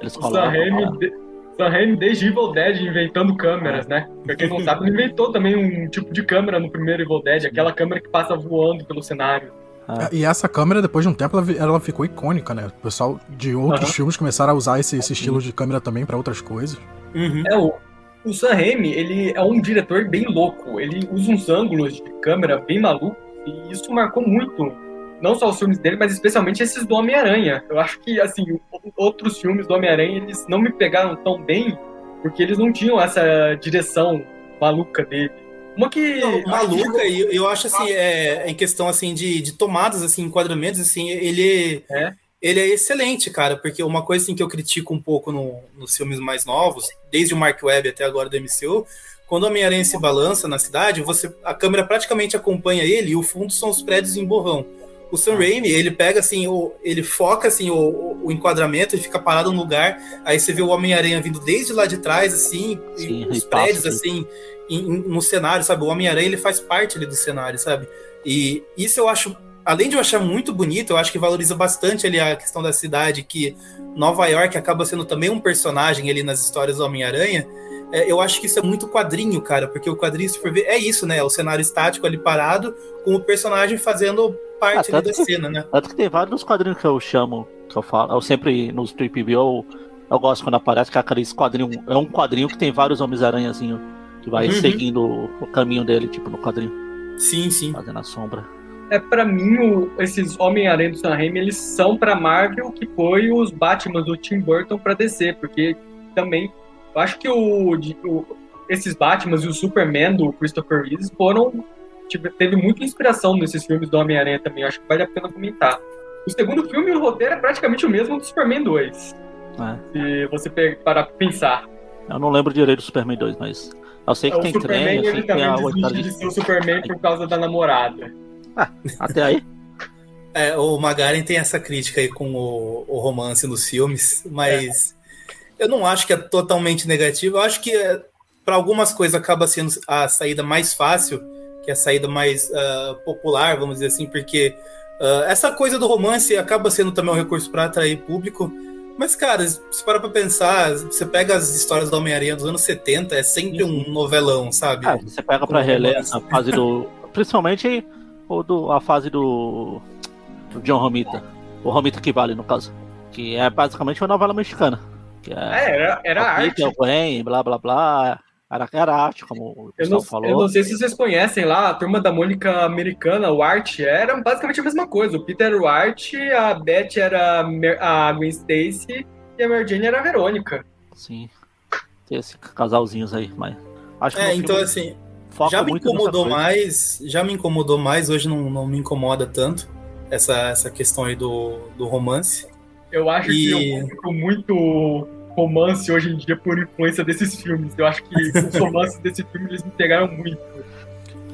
Eles o Sam Raimi, Sam Raimi desde Evil Dead inventando câmeras, né? Pra quem não sabe, ele inventou também um tipo de câmera no primeiro Evil Dead, aquela câmera que passa voando pelo cenário. Ah. E essa câmera, depois de um tempo, ela, ela ficou icônica, né? O pessoal de outros uhum. filmes começaram a usar esse, esse estilo de câmera também para outras coisas. Uhum. É, o, o Sam Raimi, ele é um diretor bem louco. Ele usa uns ângulos de câmera bem malucos e isso marcou muito, não só os filmes dele, mas especialmente esses do Homem-Aranha. Eu acho que, assim, outros filmes do Homem-Aranha, eles não me pegaram tão bem, porque eles não tinham essa direção maluca dele. Uma que. Não, maluca, e eu, eu acho assim, é, em questão assim de, de tomadas, assim, enquadramentos, assim, ele. É? Ele é excelente, cara, porque uma coisa assim, que eu critico um pouco no, nos filmes mais novos, desde o Mark Webb até agora do MCU, quando o Homem-Aranha se balança na cidade, você a câmera praticamente acompanha ele e o fundo são os prédios em borrão. O Sam Raimi, ele pega assim, o, ele foca assim o, o enquadramento e fica parado no lugar, aí você vê o Homem-Aranha vindo desde lá de trás, assim, Sim, os prédios, passa, assim, em, em, no cenário, sabe? O Homem-Aranha, ele faz parte ali do cenário, sabe? E isso eu acho, além de eu achar muito bonito, eu acho que valoriza bastante ali a questão da cidade, que Nova York acaba sendo também um personagem ali nas histórias do Homem-Aranha, é, eu acho que isso é muito quadrinho, cara, porque o quadrinho, se for ver, é isso, né? É o cenário estático ali parado, com o personagem fazendo parte ah, da que, cena, né? Tanto que tem vários quadrinhos que eu chamo, que eu falo, eu sempre nos Trip View, eu, eu gosto quando aparece que é aquele quadrinho, é um quadrinho que tem vários Homens-Aranhazinho que vai uhum. seguindo o, caminho dele, tipo, no quadrinho. Sim, sim. Fazendo a sombra. É, para mim, o, esses Homem-Aranha do Sam Raimi, eles são pra Marvel que foi os Batman do Tim Burton pra DC, porque também eu acho que o, o, esses Batman e o Superman do Christopher Reeves foram. Tipo, teve muita inspiração nesses filmes do Homem-Aranha também. Eu acho que vale a pena comentar. O segundo filme, o roteiro é praticamente o mesmo do Superman 2. É. Se você para pensar. Eu não lembro direito do Superman 2, mas. Eu sei que é, tem o Superman, trem, ele também desiste de ser o Superman por causa da namorada. Ah, até aí. É, o Magaren tem essa crítica aí com o, o romance nos filmes, mas é. eu não acho que é totalmente negativo. Eu acho que é, para algumas coisas acaba sendo a saída mais fácil, que é a saída mais uh, popular, vamos dizer assim, porque uh, essa coisa do romance acaba sendo também um recurso para atrair público. Mas, cara, se para pra pensar, você pega as histórias da Homem-Aranha dos anos 70, é sempre um novelão, sabe? Ah, você pega pra reler a fase do. Principalmente o do, a fase do do John Romita. O Romita que vale, no caso. Que é basicamente uma novela mexicana. Que é, é era, era arte. É o Gwen, blá blá blá. Era, arte, como o eu não, falou. Eu não sei se vocês conhecem lá, a turma da Mônica americana, o Art, era basicamente a mesma coisa. O Peter era o Art, a Beth era a Gwen Stacy e a Mary Jane era a Verônica. Sim. Tem esses casalzinhos aí, mas. Acho é, então assim. Já me incomodou mais, já me incomodou mais, hoje não, não me incomoda tanto essa, essa questão aí do, do romance. Eu acho e... que eu fico muito romance hoje em dia por influência desses filmes. Eu acho que os <laughs> romances desse filme eles me pegaram muito.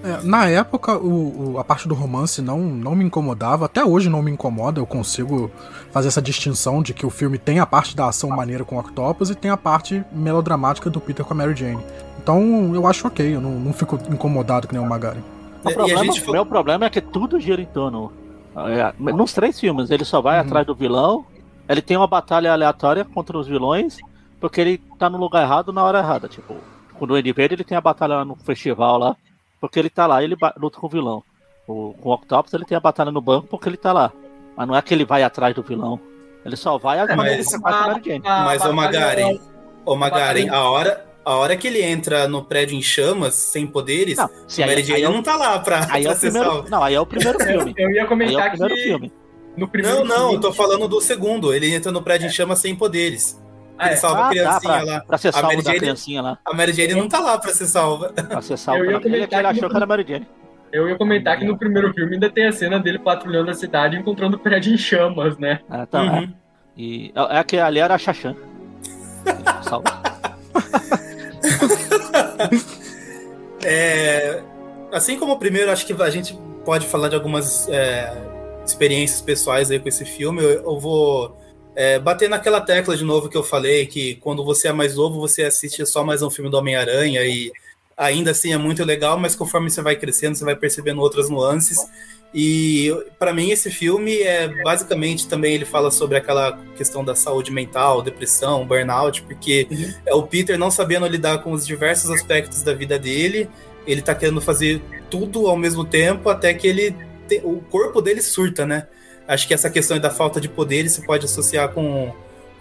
É, na época, o, o, a parte do romance não, não me incomodava, até hoje não me incomoda, eu consigo fazer essa distinção de que o filme tem a parte da ação maneira com o Octopus e tem a parte melodramática do Peter com a Mary Jane. Então eu acho ok, eu não, não fico incomodado que nem o Magari. O, problema, o meu problema é que tudo gira em torno é, nos três filmes, ele só vai uhum. atrás do vilão. Ele tem uma batalha aleatória contra os vilões, porque ele tá no lugar errado na hora errada. Tipo, com o Duende Verde ele tem a batalha lá no festival lá, porque ele tá lá e ele luta com o vilão. O, com o Octopus ele tem a batalha no banco porque ele tá lá. Mas não é que ele vai atrás do vilão. Ele só vai é, mas, mas o Magaren, o Magaren, a hora, a hora que ele entra no prédio em chamas, sem poderes, não, se o Mary Jane não tá lá pra, aí pra é o <laughs> primeiro, Não, aí é o primeiro <laughs> filme. eu ia comentar é que... Filme. No primeiro não, não, filme... eu tô falando do segundo. Ele entra no prédio em chamas sem poderes. Ah, ele é. salva ah, a criancinha tá, pra, lá. Pra ser salva a Jane, criancinha lá. A Mary Jane não tá lá pra ser salva. <laughs> Pra ser salva. Eu ia comentar ele, achou que era a Mary Jane. Eu ia comentar que no primeiro filme ainda tem a cena dele patrulhando a cidade encontrando o prédio em chamas, né? É, tá. Uhum. É. E é, é que ali era a Xaxã. Salva. <laughs> é, assim como o primeiro, acho que a gente pode falar de algumas é, experiências pessoais aí com esse filme. Eu, eu vou é, bater naquela tecla de novo que eu falei, que quando você é mais novo, você assiste só mais um filme do Homem-Aranha e ainda assim é muito legal, mas conforme você vai crescendo, você vai percebendo outras nuances. E para mim esse filme é basicamente também ele fala sobre aquela questão da saúde mental, depressão, burnout, porque uhum. é o Peter não sabendo lidar com os diversos aspectos da vida dele, ele tá querendo fazer tudo ao mesmo tempo até que ele te, o corpo dele surta, né? Acho que essa questão da falta de poder se pode associar com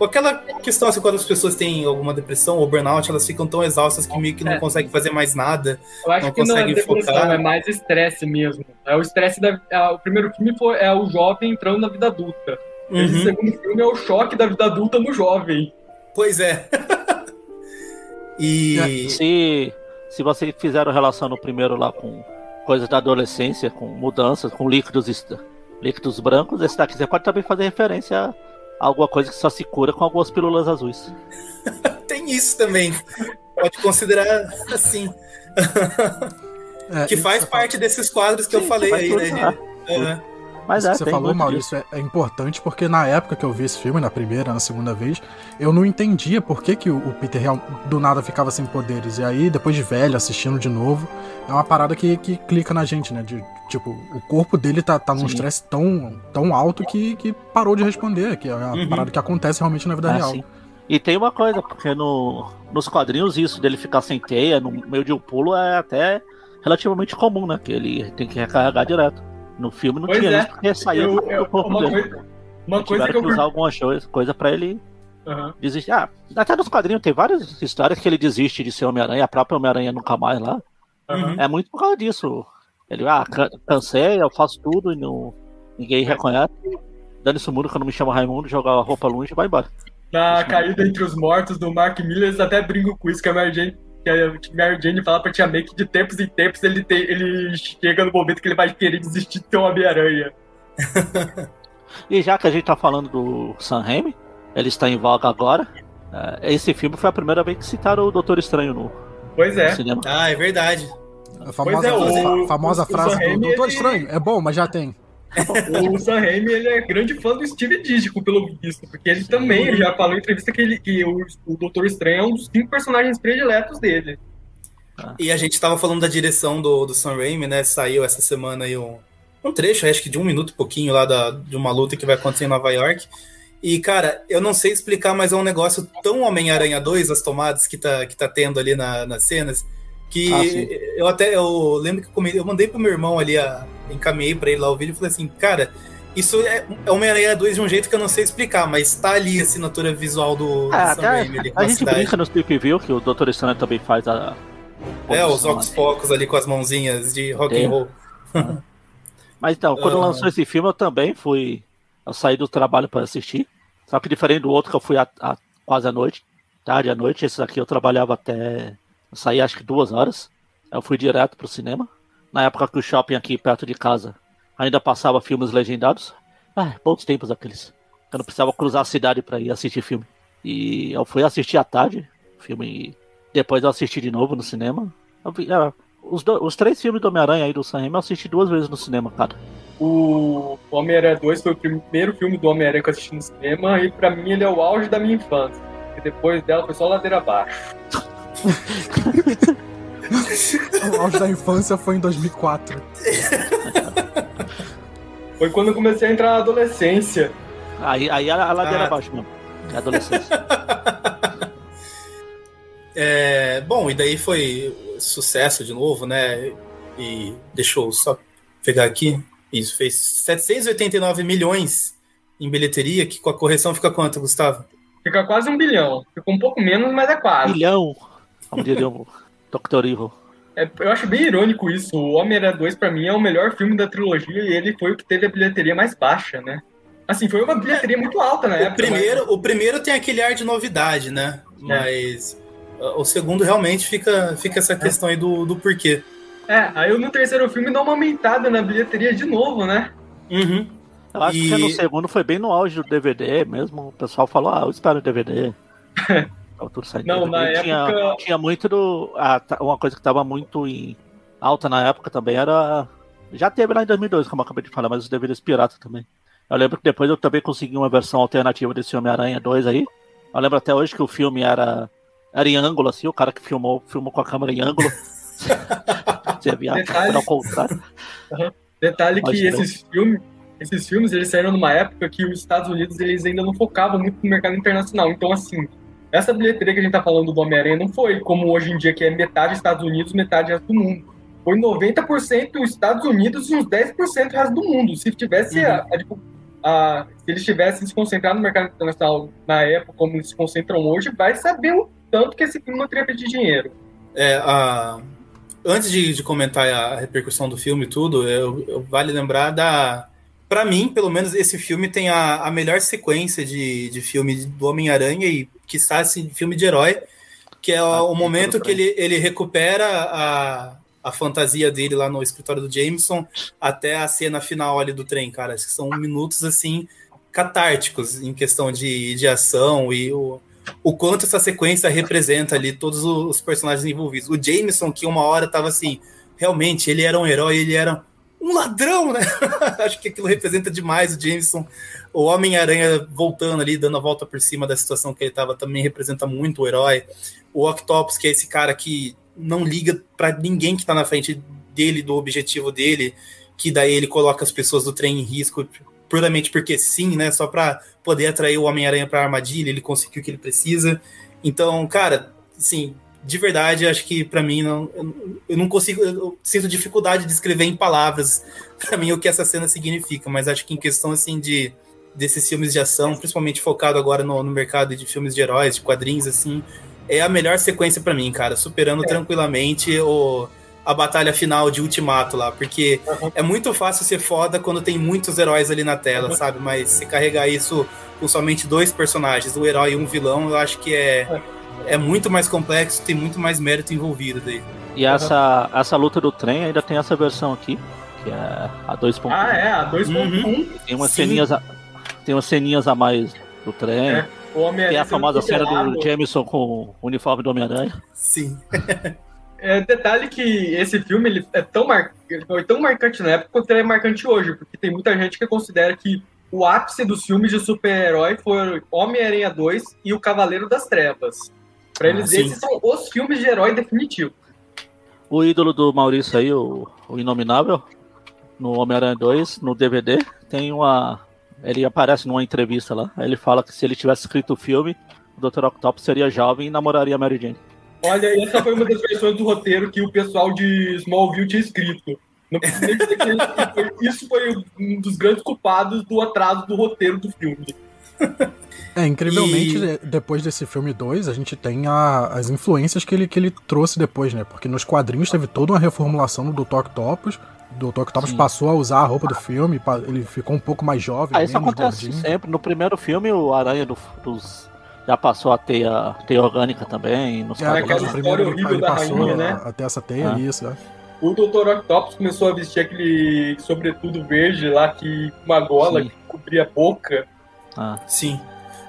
com aquela questão assim, quando as pessoas têm alguma depressão ou burnout, elas ficam tão exaustas que meio que não é. conseguem fazer mais nada. Eu acho não que não é depressão, focar. é mais estresse mesmo. É o estresse da. É, o primeiro filme foi, é o jovem entrando na vida adulta. Uhum. Esse segundo filme é o choque da vida adulta no jovem. Pois é. <laughs> e. É, se, se você fizer relação no primeiro lá com coisas da adolescência, com mudanças, com líquidos, líquidos brancos, esse daqui você pode também fazer referência a alguma coisa que só se cura com algumas pílulas azuis. <laughs> Tem isso também. Pode considerar assim. É, que faz parte desses quadros que Sim, eu falei aí, né? Uhum. Mas é, você falou, Maurício, é, é, importante porque na época que eu vi esse filme, na primeira, na segunda vez, eu não entendia por que, que o, o Peter Real do nada ficava sem poderes. E aí, depois de velho, assistindo de novo, é uma parada que, que clica na gente, né? De, tipo, o corpo dele tá, tá num estresse tão, tão alto que, que parou de responder, que é uma uhum. parada que acontece realmente na vida é, real. Sim. E tem uma coisa, porque no, nos quadrinhos isso dele ficar sem teia, no meio de um pulo, é até relativamente comum, né? Que ele tem que recarregar direto. No filme não pois tinha é. isso, porque saía eu, eu, corpo uma dele. Coisa, uma coisa que eu usar alguma coisa pra ele uhum. desistir. Ah, até nos quadrinhos tem várias histórias que ele desiste de ser Homem-Aranha, a própria Homem-Aranha nunca mais lá. Uhum. É muito por causa disso. Ele, ah, cansei, eu faço tudo e não, ninguém reconhece. Dando-se o mundo não me chamo Raimundo, jogar a roupa longe e vai embora. Na caída entre os mortos do Mark Miller, eles até brincam com isso, que a Mary Jane que a Mary Jane fala pra Tia May que de tempos em tempos ele, tem, ele chega no momento que ele vai querer desistir de ter uma Homem-Aranha. <laughs> e já que a gente tá falando do Sam Raimi, ele está em voga agora. É, esse filme foi a primeira vez que citaram o Doutor Estranho no, pois é. no cinema. Ah, é verdade. A famosa, é, o, famosa o, frase o do Doutor ele... Estranho. É bom, mas já tem. <laughs> o Sam Raimi ele é grande fã do Steve Ditko, pelo visto, porque ele também ele já falou em entrevista que, ele, que o, o Doutor Estranho é um dos cinco personagens prediletos dele. E a gente estava falando da direção do, do Sam Raimi, né? Saiu essa semana aí um, um trecho, acho que de um minuto e pouquinho lá da, de uma luta que vai acontecer em Nova York. E, cara, eu não sei explicar, mas é um negócio tão Homem-Aranha 2, as tomadas que tá, que tá tendo ali na, nas cenas, que ah, eu até eu lembro que eu, eu mandei pro meu irmão ali, a, encaminhei para ele lá o vídeo e falei assim, cara, isso é, é Homem-Aranha 2 de um jeito que eu não sei explicar, mas tá ali a assinatura visual do, é, do Sam Raimi ali A, a gente cidade. brinca no Speak View que o Dr. Estranho também faz a. É, os Ocos Pocos ali com as mãozinhas de rock é. and roll. <laughs> Mas então, quando lançou esse filme, eu também fui. Eu saí do trabalho para assistir. Só que diferente do outro que eu fui a, a, quase à noite, tarde à noite, esse aqui eu trabalhava até. Eu saí acho que duas horas. Eu fui direto pro cinema. Na época que o shopping aqui perto de casa ainda passava filmes legendados. Ah, bons tempos aqueles. Eu não precisava cruzar a cidade para ir assistir filme. E eu fui assistir à tarde, filme. Depois eu assisti de novo no cinema. Vi, é, os, do, os, três filmes do Homem-Aranha aí do Sam Raimi eu assisti duas vezes no cinema, cara. O Homem-Aranha 2 foi o primeiro filme do Homem-Aranha que eu assisti no cinema e pra mim ele é o auge da minha infância. E depois dela foi só ladeira abaixo. <laughs> o auge da infância foi em 2004. Foi quando eu comecei a entrar na adolescência. Aí, aí a, a ladeira ah. abaixo mesmo. É adolescência. <laughs> é, bom, e daí foi sucesso de novo, né? E deixou só pegar aqui. Isso fez 789 milhões em bilheteria, que com a correção fica quanto, Gustavo? Fica quase um bilhão. Ficou um pouco menos, mas é quase. Bilhão. Dr. Evil. É, eu acho bem irônico isso. O Homem-Aranha 2, pra mim, é o melhor filme da trilogia e ele foi o que teve a bilheteria mais baixa, né? Assim, foi uma bilheteria muito alta na o época. Primeiro, mas... O primeiro tem aquele ar de novidade, né? É. Mas o segundo realmente fica, fica essa questão aí do, do porquê. É, aí no terceiro filme dá uma aumentada na bilheteria de novo, né? Uhum. Eu acho e... que no segundo foi bem no auge do DVD mesmo. O pessoal falou, ah, eu espero o DVD. <laughs> Não, na época. Tinha, tinha muito do. uma coisa que estava muito em alta na época também era. Já teve lá em 2002, como eu acabei de falar, mas os DVDs pirata também. Eu lembro que depois eu também consegui uma versão alternativa desse Homem-Aranha 2 aí. Eu lembro até hoje que o filme era, era em ângulo, assim, o cara que filmou, filmou com a câmera em ângulo. <laughs> Você via Detalhe... ao contrário. Uhum. Detalhe que esses filmes, esses filmes eles saíram numa época que os Estados Unidos eles ainda não focavam muito no mercado internacional. Então, assim, essa bilheteria que a gente tá falando do Homem-Aranha não foi como hoje em dia, que é metade Estados Unidos, metade resto do mundo. Foi 90% Estados Unidos e uns 10% resto do mundo. Se tivesse uhum. a, a, a, se eles tivessem se concentrado no mercado internacional na época, como eles se concentram hoje, vai saber o tanto que esse filme não teria pedido dinheiro. É, a... Antes de, de, comentar a repercussão do filme e tudo, eu, eu, vale lembrar da. Para mim, pelo menos, esse filme tem a, a melhor sequência de, de filme do Homem-Aranha e que está assim, filme de herói, que é ah, o momento que ele, ele recupera a, a fantasia dele lá no escritório do Jameson até a cena final ali do trem, cara. Acho que são minutos assim catárticos em questão de, de ação e o, o quanto essa sequência representa ali todos os personagens envolvidos. O Jameson, que uma hora tava assim, realmente ele era um herói, ele era um ladrão, né? <laughs> Acho que aquilo representa demais o Jameson. O Homem-Aranha voltando ali, dando a volta por cima da situação que ele estava, também representa muito o herói. O Octopus, que é esse cara que não liga para ninguém que está na frente dele, do objetivo dele, que daí ele coloca as pessoas do trem em risco puramente porque sim, né? Só para poder atrair o Homem-Aranha para a armadilha, ele conseguiu o que ele precisa. Então, cara, assim, de verdade, acho que para mim não, eu não consigo, eu sinto dificuldade de escrever em palavras <laughs> para mim o que essa cena significa, mas acho que em questão assim de desses filmes de ação, principalmente focado agora no, no mercado de filmes de heróis, de quadrinhos assim, é a melhor sequência para mim, cara, superando é. tranquilamente o a batalha final de Ultimato lá, porque uhum. é muito fácil ser foda quando tem muitos heróis ali na tela, uhum. sabe? Mas se carregar isso com somente dois personagens, um herói e um vilão, eu acho que é é é muito mais complexo, tem muito mais mérito envolvido daí. E essa, essa luta do trem ainda tem essa versão aqui, que é a 2.1. Ah, é, a 2.1. Uhum. Tem umas ceninhas a, tem umas ceninhas a mais do trem. É. Tem a famosa cena do Jameson com o uniforme do Homem-Aranha. Sim. <laughs> É, detalhe que esse filme ele é tão mar... ele foi tão marcante na época quanto ele é marcante hoje, porque tem muita gente que considera que o ápice dos filmes de super-herói foi Homem-Aranha 2 e O Cavaleiro das Trevas. Pra eles, ah, esses são os filmes de herói definitivo. O ídolo do Maurício aí, o, o Inominável, no Homem-Aranha 2, no DVD, tem uma. Ele aparece numa entrevista lá. Ele fala que se ele tivesse escrito o filme, o Dr. Octopus seria jovem e namoraria a Mary Jane. Olha, essa foi uma das versões do roteiro que o pessoal de Smallville tinha escrito. Não precisa dizer que isso foi um dos grandes culpados do atraso do roteiro do filme. É, incrivelmente, e... depois desse filme 2, a gente tem a, as influências que ele, que ele trouxe depois, né? Porque nos quadrinhos teve toda uma reformulação do Dr. Octopus. O Dr. Octopus Sim. passou a usar a roupa do filme, ele ficou um pouco mais jovem. Ah, isso acontece gordinho. sempre. No primeiro filme, o Aranha do, dos já passou a teia, teia orgânica também. Nos é, aquela história horrível da rainha, né? Até essa teia, ah. isso, é. O Dr. Octopus começou a vestir aquele sobretudo verde lá, que uma gola Sim. que cobria a boca. Ah. Sim.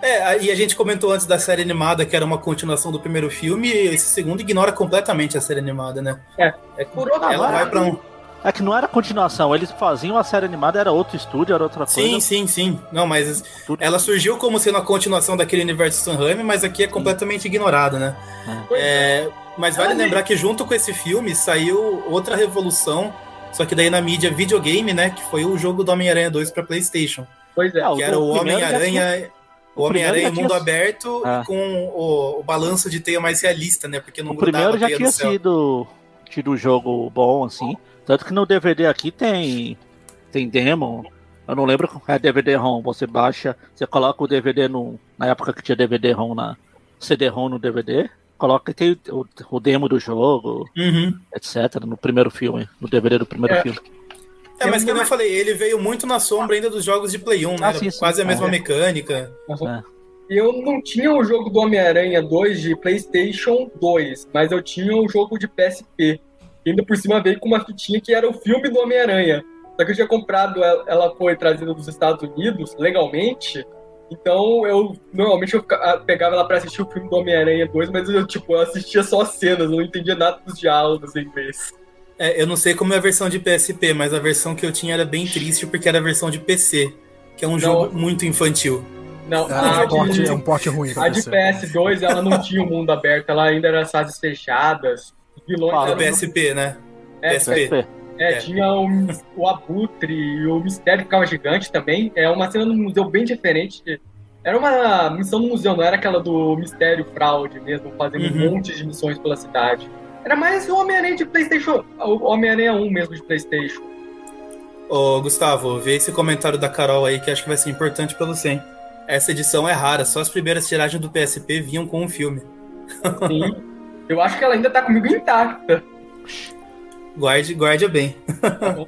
É, e a gente comentou antes da série animada que era uma continuação do primeiro filme, e esse segundo ignora completamente a série animada, né? É. é ela vai para um é que não era continuação, eles faziam a série animada, era outro estúdio, era outra coisa. Sim, sim, sim. Não, mas Tudo ela surgiu como sendo a continuação daquele universo Sam Raimi, mas aqui é completamente ignorada, né? É. É, mas vale lembrar que junto com esse filme saiu outra revolução, só que daí na mídia videogame, né? Que foi o jogo do Homem-Aranha 2 para PlayStation. Pois é. Que era o Homem-Aranha. O Homem-Aranha mundo tinha... aberto ah. com o, o, balanço de teia mais realista, né? Porque não o primeiro já tinha sido tido um jogo bom, assim. Tanto que no DVD aqui tem tem demo. Eu não lembro é DVD-ROM. Você baixa, você coloca o DVD no, na época que tinha DVD-ROM na CD-ROM no DVD, coloca e tem o, o demo do jogo, uhum. etc. No primeiro filme, no DVD do primeiro é. filme. É, mas como eu falei, ele veio muito na sombra ainda dos jogos de Play 1, né? Ah, sim, sim. Quase a mesma é. mecânica. É. Eu não tinha o jogo do Homem-Aranha 2 de PlayStation 2, mas eu tinha o jogo de PSP. E ainda por cima veio com uma fitinha que era o filme do Homem-Aranha. Só que eu tinha comprado, ela foi trazida dos Estados Unidos legalmente. Então eu normalmente eu pegava ela pra assistir o filme do Homem-Aranha 2, mas eu tipo, eu assistia só as cenas, eu não entendia nada dos diálogos em inglês. É, eu não sei como é a versão de PSP, mas a versão que eu tinha era bem triste porque era a versão de PC, que é um não, jogo muito infantil. Não, ah, a, porte, de, é um porte ruim. A de PS2 ela não tinha o um mundo aberto, ela ainda era fases fechadas vilões. Ah, PSP, né? É, PSP. É, é, tinha o, o Abutre e o Mistério que ficava gigante também. É uma cena no museu bem diferente. Era uma missão no museu, não era aquela do Mistério Fraude mesmo, fazendo uhum. um monte de missões pela cidade. Era mais o Homem-Aranha de Playstation, o Homem-Aranha 1 mesmo de Playstation. Ô, Gustavo, vê esse comentário da Carol aí que acho que vai ser importante pra você, hein? Essa edição é rara, só as primeiras tiragens do PSP vinham com o um filme. Sim. <laughs> Eu acho que ela ainda tá comigo intacta. Guarde, guarde bem. <laughs>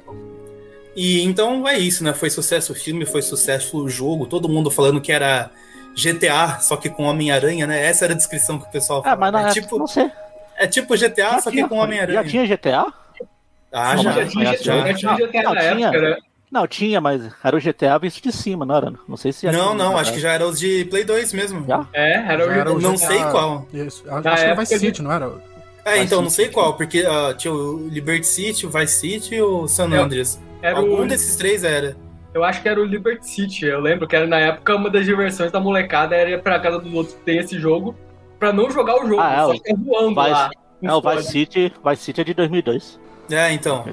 e então é isso, né? Foi sucesso o filme, foi sucesso o jogo, todo mundo falando que era GTA, só que com Homem-Aranha, né? Essa era a descrição que o pessoal falava. É, mas não, é, tipo, não sei. É tipo GTA, já só tinha, que com Homem-Aranha. Já tinha GTA? Ah, já, já, tinha, já, já tinha GTA não, na tinha, época, né? Não, tinha, mas era o GTA visto de cima, não era? Não sei se Não, não, acho que já era os de Play 2 mesmo. Já? É, era, o, era o Não sei qual. Isso. Acho que era Vice City, não era? É, então, não sei qual, porque uh, tinha o Liberty City, o Vice City e o San Andreas. Era Algum o... desses três era. Eu acho que era o Liberty City. Eu lembro que era na época uma das diversões da molecada era ir pra casa dos outros que tem esse jogo pra não jogar o jogo, ah, é, só ficar voando Vice, lá. É, o Vice City, Vice City é de 2002. É, então,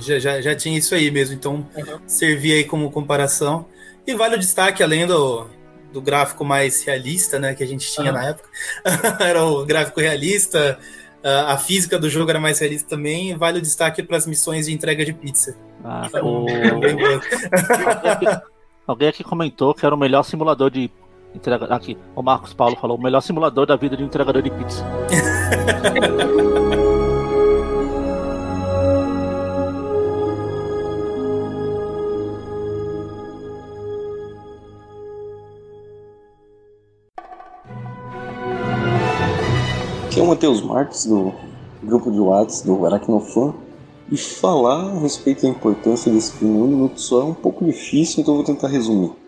já, já, já tinha isso aí mesmo, então uhum. servia aí como comparação. E vale o destaque, além do, do gráfico mais realista, né, que a gente tinha uhum. na época, <laughs> era o gráfico realista, a física do jogo era mais realista também, vale o destaque para as missões de entrega de pizza. Ah, o... <laughs> Alguém aqui comentou que era o melhor simulador de entrega. Aqui, o Marcos Paulo falou: o melhor simulador da vida de entregador de pizza. Aqui é o Matheus Marques, do grupo de WhatsApp do Aracnofan. E falar a respeito da importância desse um minuto só é um pouco difícil, então vou tentar resumir.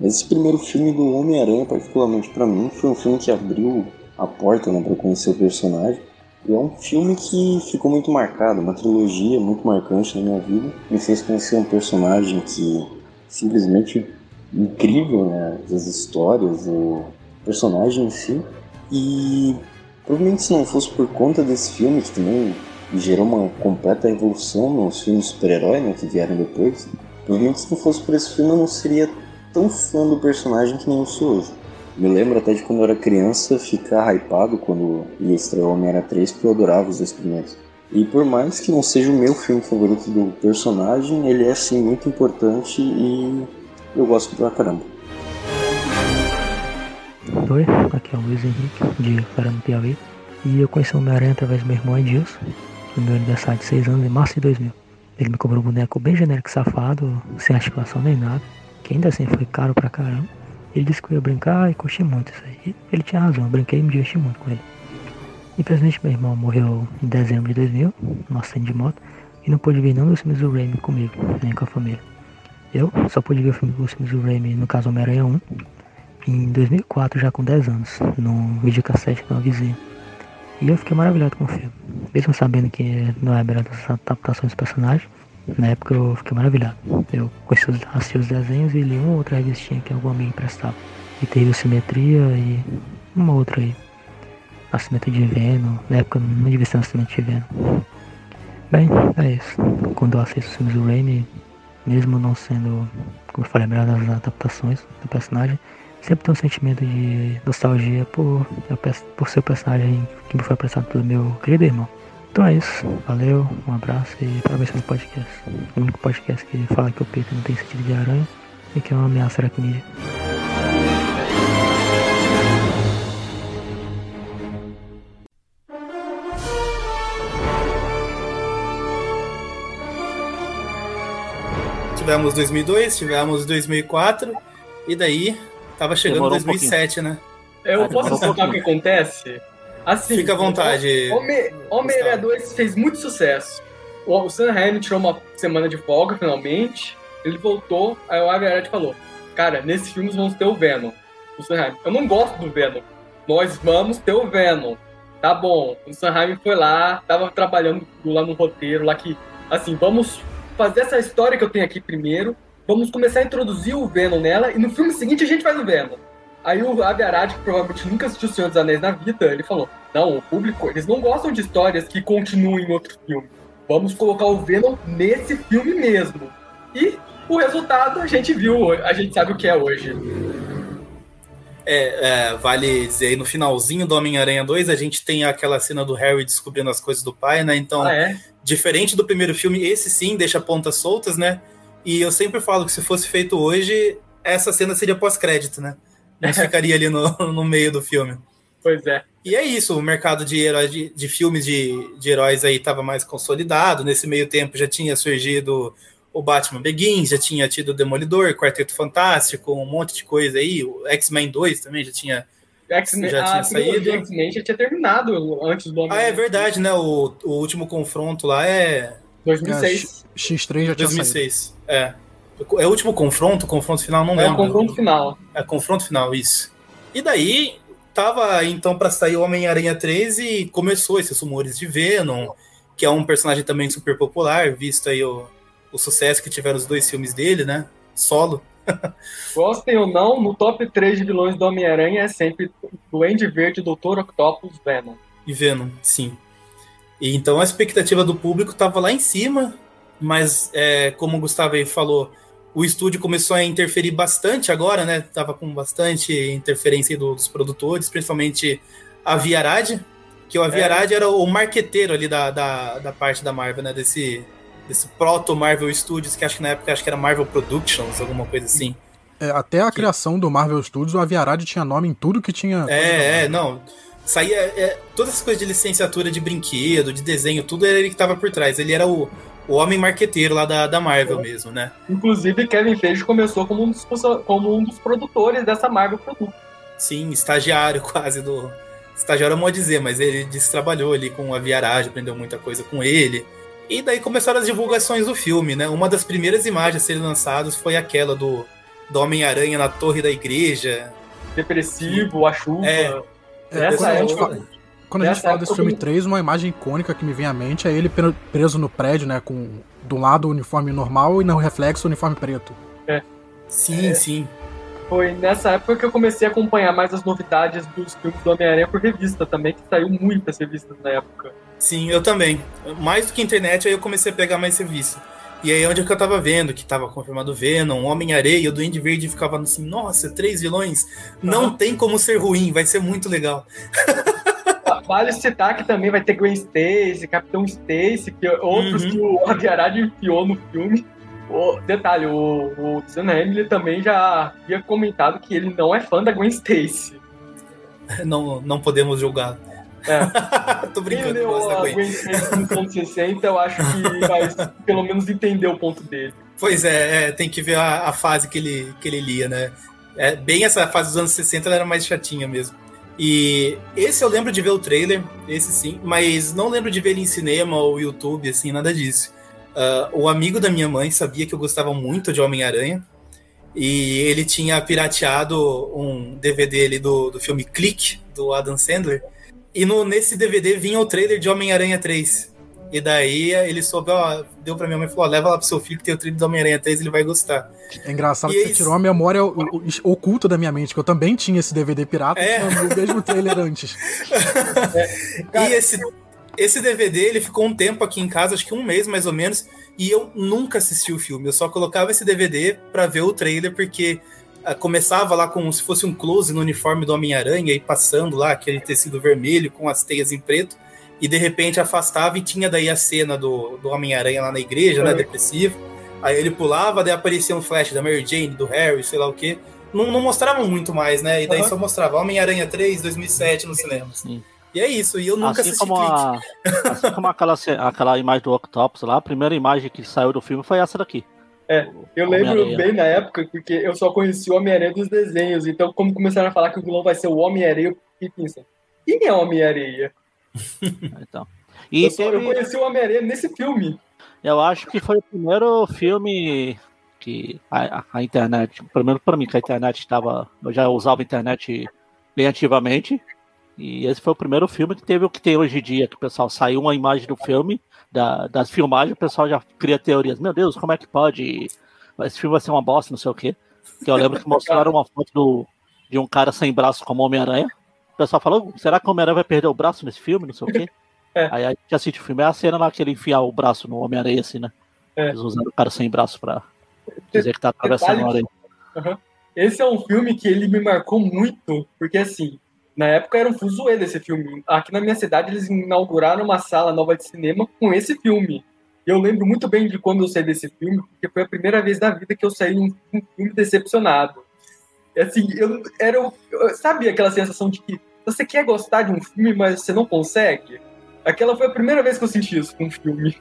Mas esse primeiro filme do Homem-Aranha, particularmente para mim, foi um filme que abriu a porta né, para conhecer o personagem. E é um filme que ficou muito marcado, uma trilogia muito marcante na minha vida. Me fez conhecer um personagem que simplesmente incrível, né? As histórias, o personagem em si. E provavelmente se não fosse por conta desse filme, que também gerou uma completa evolução nos filmes super-herói, né? Que vieram depois. Provavelmente se não fosse por esse filme eu não seria tão fã do personagem que nem eu sou hoje. Me lembro até de quando eu era criança ficar hypado quando ia estrear Homem-Aranha 3, porque eu adorava os dois primeiros. E por mais que não seja o meu filme favorito do personagem, ele é sim muito importante e eu gosto pra caramba. Oi, aqui é o Luiz Henrique, de Caramba Piauí. E eu conheci o Homem-Aranha através do meu irmão Edilson, no meu aniversário de 6 anos, em março de 2000. Ele me cobrou um boneco bem genérico safado, sem articulação nem nada, que ainda assim foi caro pra caramba. Ele disse que eu ia brincar e curti muito isso aí. Ele tinha razão, eu brinquei e me diverti muito com ele. Infelizmente meu irmão morreu em dezembro de 2000, num acidente de moto, e não pôde ver nenhum dos filmes do Raimi comigo, nem com a família. Eu só pude ver os filmes do Raimi, no caso Homem-Aranha 1, em 2004, já com 10 anos, num videocassete de uma vizinha. E eu fiquei maravilhado com o filme. Mesmo sabendo que não é a melhor das adaptações dos personagens, na época eu fiquei maravilhado. Eu conheci, assisti os desenhos e li uma outra revistinha que algum amigo emprestava. E teve simetria e uma outra aí. Nascimento de Venom. Na época não devia ser Nascimento de Venom. Bem, é isso. Quando eu assisto os filmes do Raimi, mesmo não sendo, como eu falei, a melhor das adaptações do personagem, sempre tenho um sentimento de nostalgia por, por ser o personagem que me foi apresentado pelo meu querido irmão. Então é isso. Valeu, um abraço e parabéns pelo podcast. O único podcast que fala que o peito não tem sentido de aranha e que é uma ameaça aracnídea. Tivemos 2002, tivemos 2004 e daí tava chegando Demorou 2007, um né? Eu posso explicar o que acontece? Assim, Fica à vontade. Homem-Aranha 2 fez muito sucesso. O Sam Raimi tirou uma semana de folga, finalmente. Ele voltou, aí o Avi falou: Cara, nesses filmes vamos ter o Venom. O Sam Raimi, eu não gosto do Venom. Nós vamos ter o Venom. Tá bom. O Sam Raimi foi lá, tava trabalhando lá no roteiro, lá que, assim, vamos fazer essa história que eu tenho aqui primeiro. Vamos começar a introduzir o Venom nela e no filme seguinte a gente faz o Venom. Aí o Avi Arad, que provavelmente nunca assistiu O Senhor dos Anéis na vida, ele falou: Não, o público, eles não gostam de histórias que continuem em outro filme. Vamos colocar o Venom nesse filme mesmo. E o resultado a gente viu, a gente sabe o que é hoje. É, é, vale dizer aí, no finalzinho do Homem-Aranha 2, a gente tem aquela cena do Harry descobrindo as coisas do pai, né? Então, ah, é? diferente do primeiro filme, esse sim deixa pontas soltas, né? E eu sempre falo que se fosse feito hoje, essa cena seria pós-crédito, né? Não ficaria ali no, <laughs> no meio do filme. Pois é. E é isso, o mercado de, heróis, de, de filmes de, de heróis aí estava mais consolidado. Nesse meio tempo já tinha surgido o Batman Begins, já tinha tido o Demolidor, Quarteto Fantástico, um monte de coisa aí. O X-Men 2 também já tinha, X-Men, já tinha saído. X-Men já tinha terminado antes do Homem Ah, é verdade, né? O, o último confronto lá é. 2006. É, X3 já tinha 2006. saído. É. É o último confronto, confronto final, não lembro. É o confronto final. É confronto final, isso. E daí, tava então para sair o Homem-Aranha 3 e começou esses rumores de Venom, que é um personagem também super popular, visto aí o, o sucesso que tiveram os dois filmes dele, né? Solo. <laughs> Gostem ou não, no top 3 de vilões do Homem-Aranha é sempre Duende Verde, Doutor Octopus, Venom. E Venom, sim. E então a expectativa do público tava lá em cima, mas é, como o Gustavo aí falou, o estúdio começou a interferir bastante agora, né? Tava com bastante interferência do, dos produtores, principalmente a Viarad, que o Aviarad é. era o marqueteiro ali da, da, da, parte da Marvel, né? Desse, desse proto-Marvel Studios, que acho que na época acho que era Marvel Productions, alguma coisa assim. É, até a que... criação do Marvel Studios, o Aviarad tinha nome em tudo que tinha. É, é, não. Saía. É, todas as coisas de licenciatura de brinquedo, de desenho, tudo era ele que tava por trás. Ele era o, o homem marqueteiro lá da, da Marvel é. mesmo, né? Inclusive, Kevin Feige começou como um dos, como um dos produtores dessa Marvel Produto. Sim, estagiário <laughs> quase do. Estagiário é dizer, mas ele trabalhou ali com a Viaragem, aprendeu muita coisa com ele. E daí começaram as divulgações do filme, né? Uma das primeiras imagens a serem lançadas foi aquela do, do Homem-Aranha na torre da igreja. Depressivo, a chuva. É, é, quando, a Quando a gente fala desse filme 3, uma imagem icônica que me vem à mente é ele preso no prédio, né? Com do lado o uniforme normal e no reflexo o uniforme preto. É. Sim, é. sim. Foi nessa época que eu comecei a acompanhar mais as novidades dos filmes do Homem-Aranha por revista também, que saiu muitas revistas na época. Sim, eu também. Mais do que internet, aí eu comecei a pegar mais revista. E aí onde é que eu tava vendo, que tava confirmado Venom, Homem-Areia, o Duende Verde ficava assim, nossa, três vilões, não uhum. tem como ser ruim, vai ser muito legal. <laughs> Vale citar que também vai ter Gwen Stacy, Capitão Stacy, que outros uhum. que o Aviarad enfiou no filme. O, detalhe, o, o Sam Emily também já havia comentado que ele não é fã da Gwen Stacy. <laughs> Não, não podemos julgar. É. <laughs> Tô brincando, Quem leu a Gwen Stacy no ponto 60, eu acho que vai <laughs> pelo menos entender o ponto dele. Pois é, é tem que ver a, a, fase que ele, que ele lia, né? É, bem essa fase dos anos 60 ela era mais chatinha mesmo. E esse eu lembro de ver o trailer, esse sim, mas não lembro de ver ele em cinema ou YouTube, assim, nada disso. Uh, o amigo da minha mãe sabia que eu gostava muito de Homem-Aranha e ele tinha pirateado um DVD ali do, do filme Click, do Adam Sandler, e no, nesse DVD vinha o trailer de Homem-Aranha 3. E daí ele soube, ó, deu pra minha mãe e falou: ó, leva lá pro seu filho que tem o trailer do Homem-Aranha 3, ele vai gostar. É engraçado e que você tirou a memória oculta da minha mente, que eu também tinha esse DVD pirata é. o mesmo trailer antes. <laughs> É. E esse, esse DVD ele ficou um tempo aqui em casa, acho que um mês mais ou menos, e eu nunca assisti o filme. Eu só colocava esse DVD pra ver o trailer, porque ah, começava lá como se fosse um close no uniforme do Homem-Aranha e passando lá aquele tecido vermelho com as teias em preto e de repente afastava e tinha daí a cena do, do Homem-Aranha lá na igreja, né, depressivo. Aí ele pulava, daí aparecia um flash da Mary Jane, do Harry, sei lá o quê. Não, não mostravam muito mais, né? E daí uhum. só mostrava Homem-Aranha 3, 2007 no cinema. Sim. E é isso, e eu nunca assim assisti como a, Assim como aquela, aquela imagem do Octopus lá, a primeira imagem que saiu do filme foi essa daqui. É, eu lembro bem na época, porque eu só conheci o Homem-Aranha dos desenhos, então como começaram a falar que o vilão vai ser o Homem-Areia, eu pensei, quem é o Homem-Areia? Então. E eu, só, teve... eu conheci o Homem-Aranha nesse filme. Eu acho que foi o primeiro filme que a, a internet, pelo menos para mim, que a internet estava. Eu já usava a internet bem ativamente. E esse foi o primeiro filme que teve o que tem hoje em dia, que o pessoal saiu uma imagem do filme, da, das filmagens, o pessoal já cria teorias. Meu Deus, como é que pode? Esse filme vai ser uma bosta, não sei o quê. Que eu lembro que mostraram uma foto do, de um cara sem braço como Homem-Aranha. O pessoal falou, será que o Homem-Aranha vai perder o braço nesse filme, não sei o quê? <laughs> É. Aí a gente assiste o filme, é a cena lá que ele enfia o braço no Homem-Aranha, assim, né? É. Eles usando o cara sem braço pra dizer que tá atravessando a aranha. Uhum. Esse é um filme que ele me marcou muito, porque assim, na época era um fuzuê desse filme. Aqui na minha cidade eles inauguraram uma sala nova de cinema com esse filme. Eu lembro muito bem de quando eu saí desse filme, porque foi a primeira vez na vida que eu saí um, um filme decepcionado. Assim, eu era. Eu, sabe aquela sensação de que você quer gostar de um filme, mas você não consegue? Aquela foi a primeira vez que eu senti isso com um filme.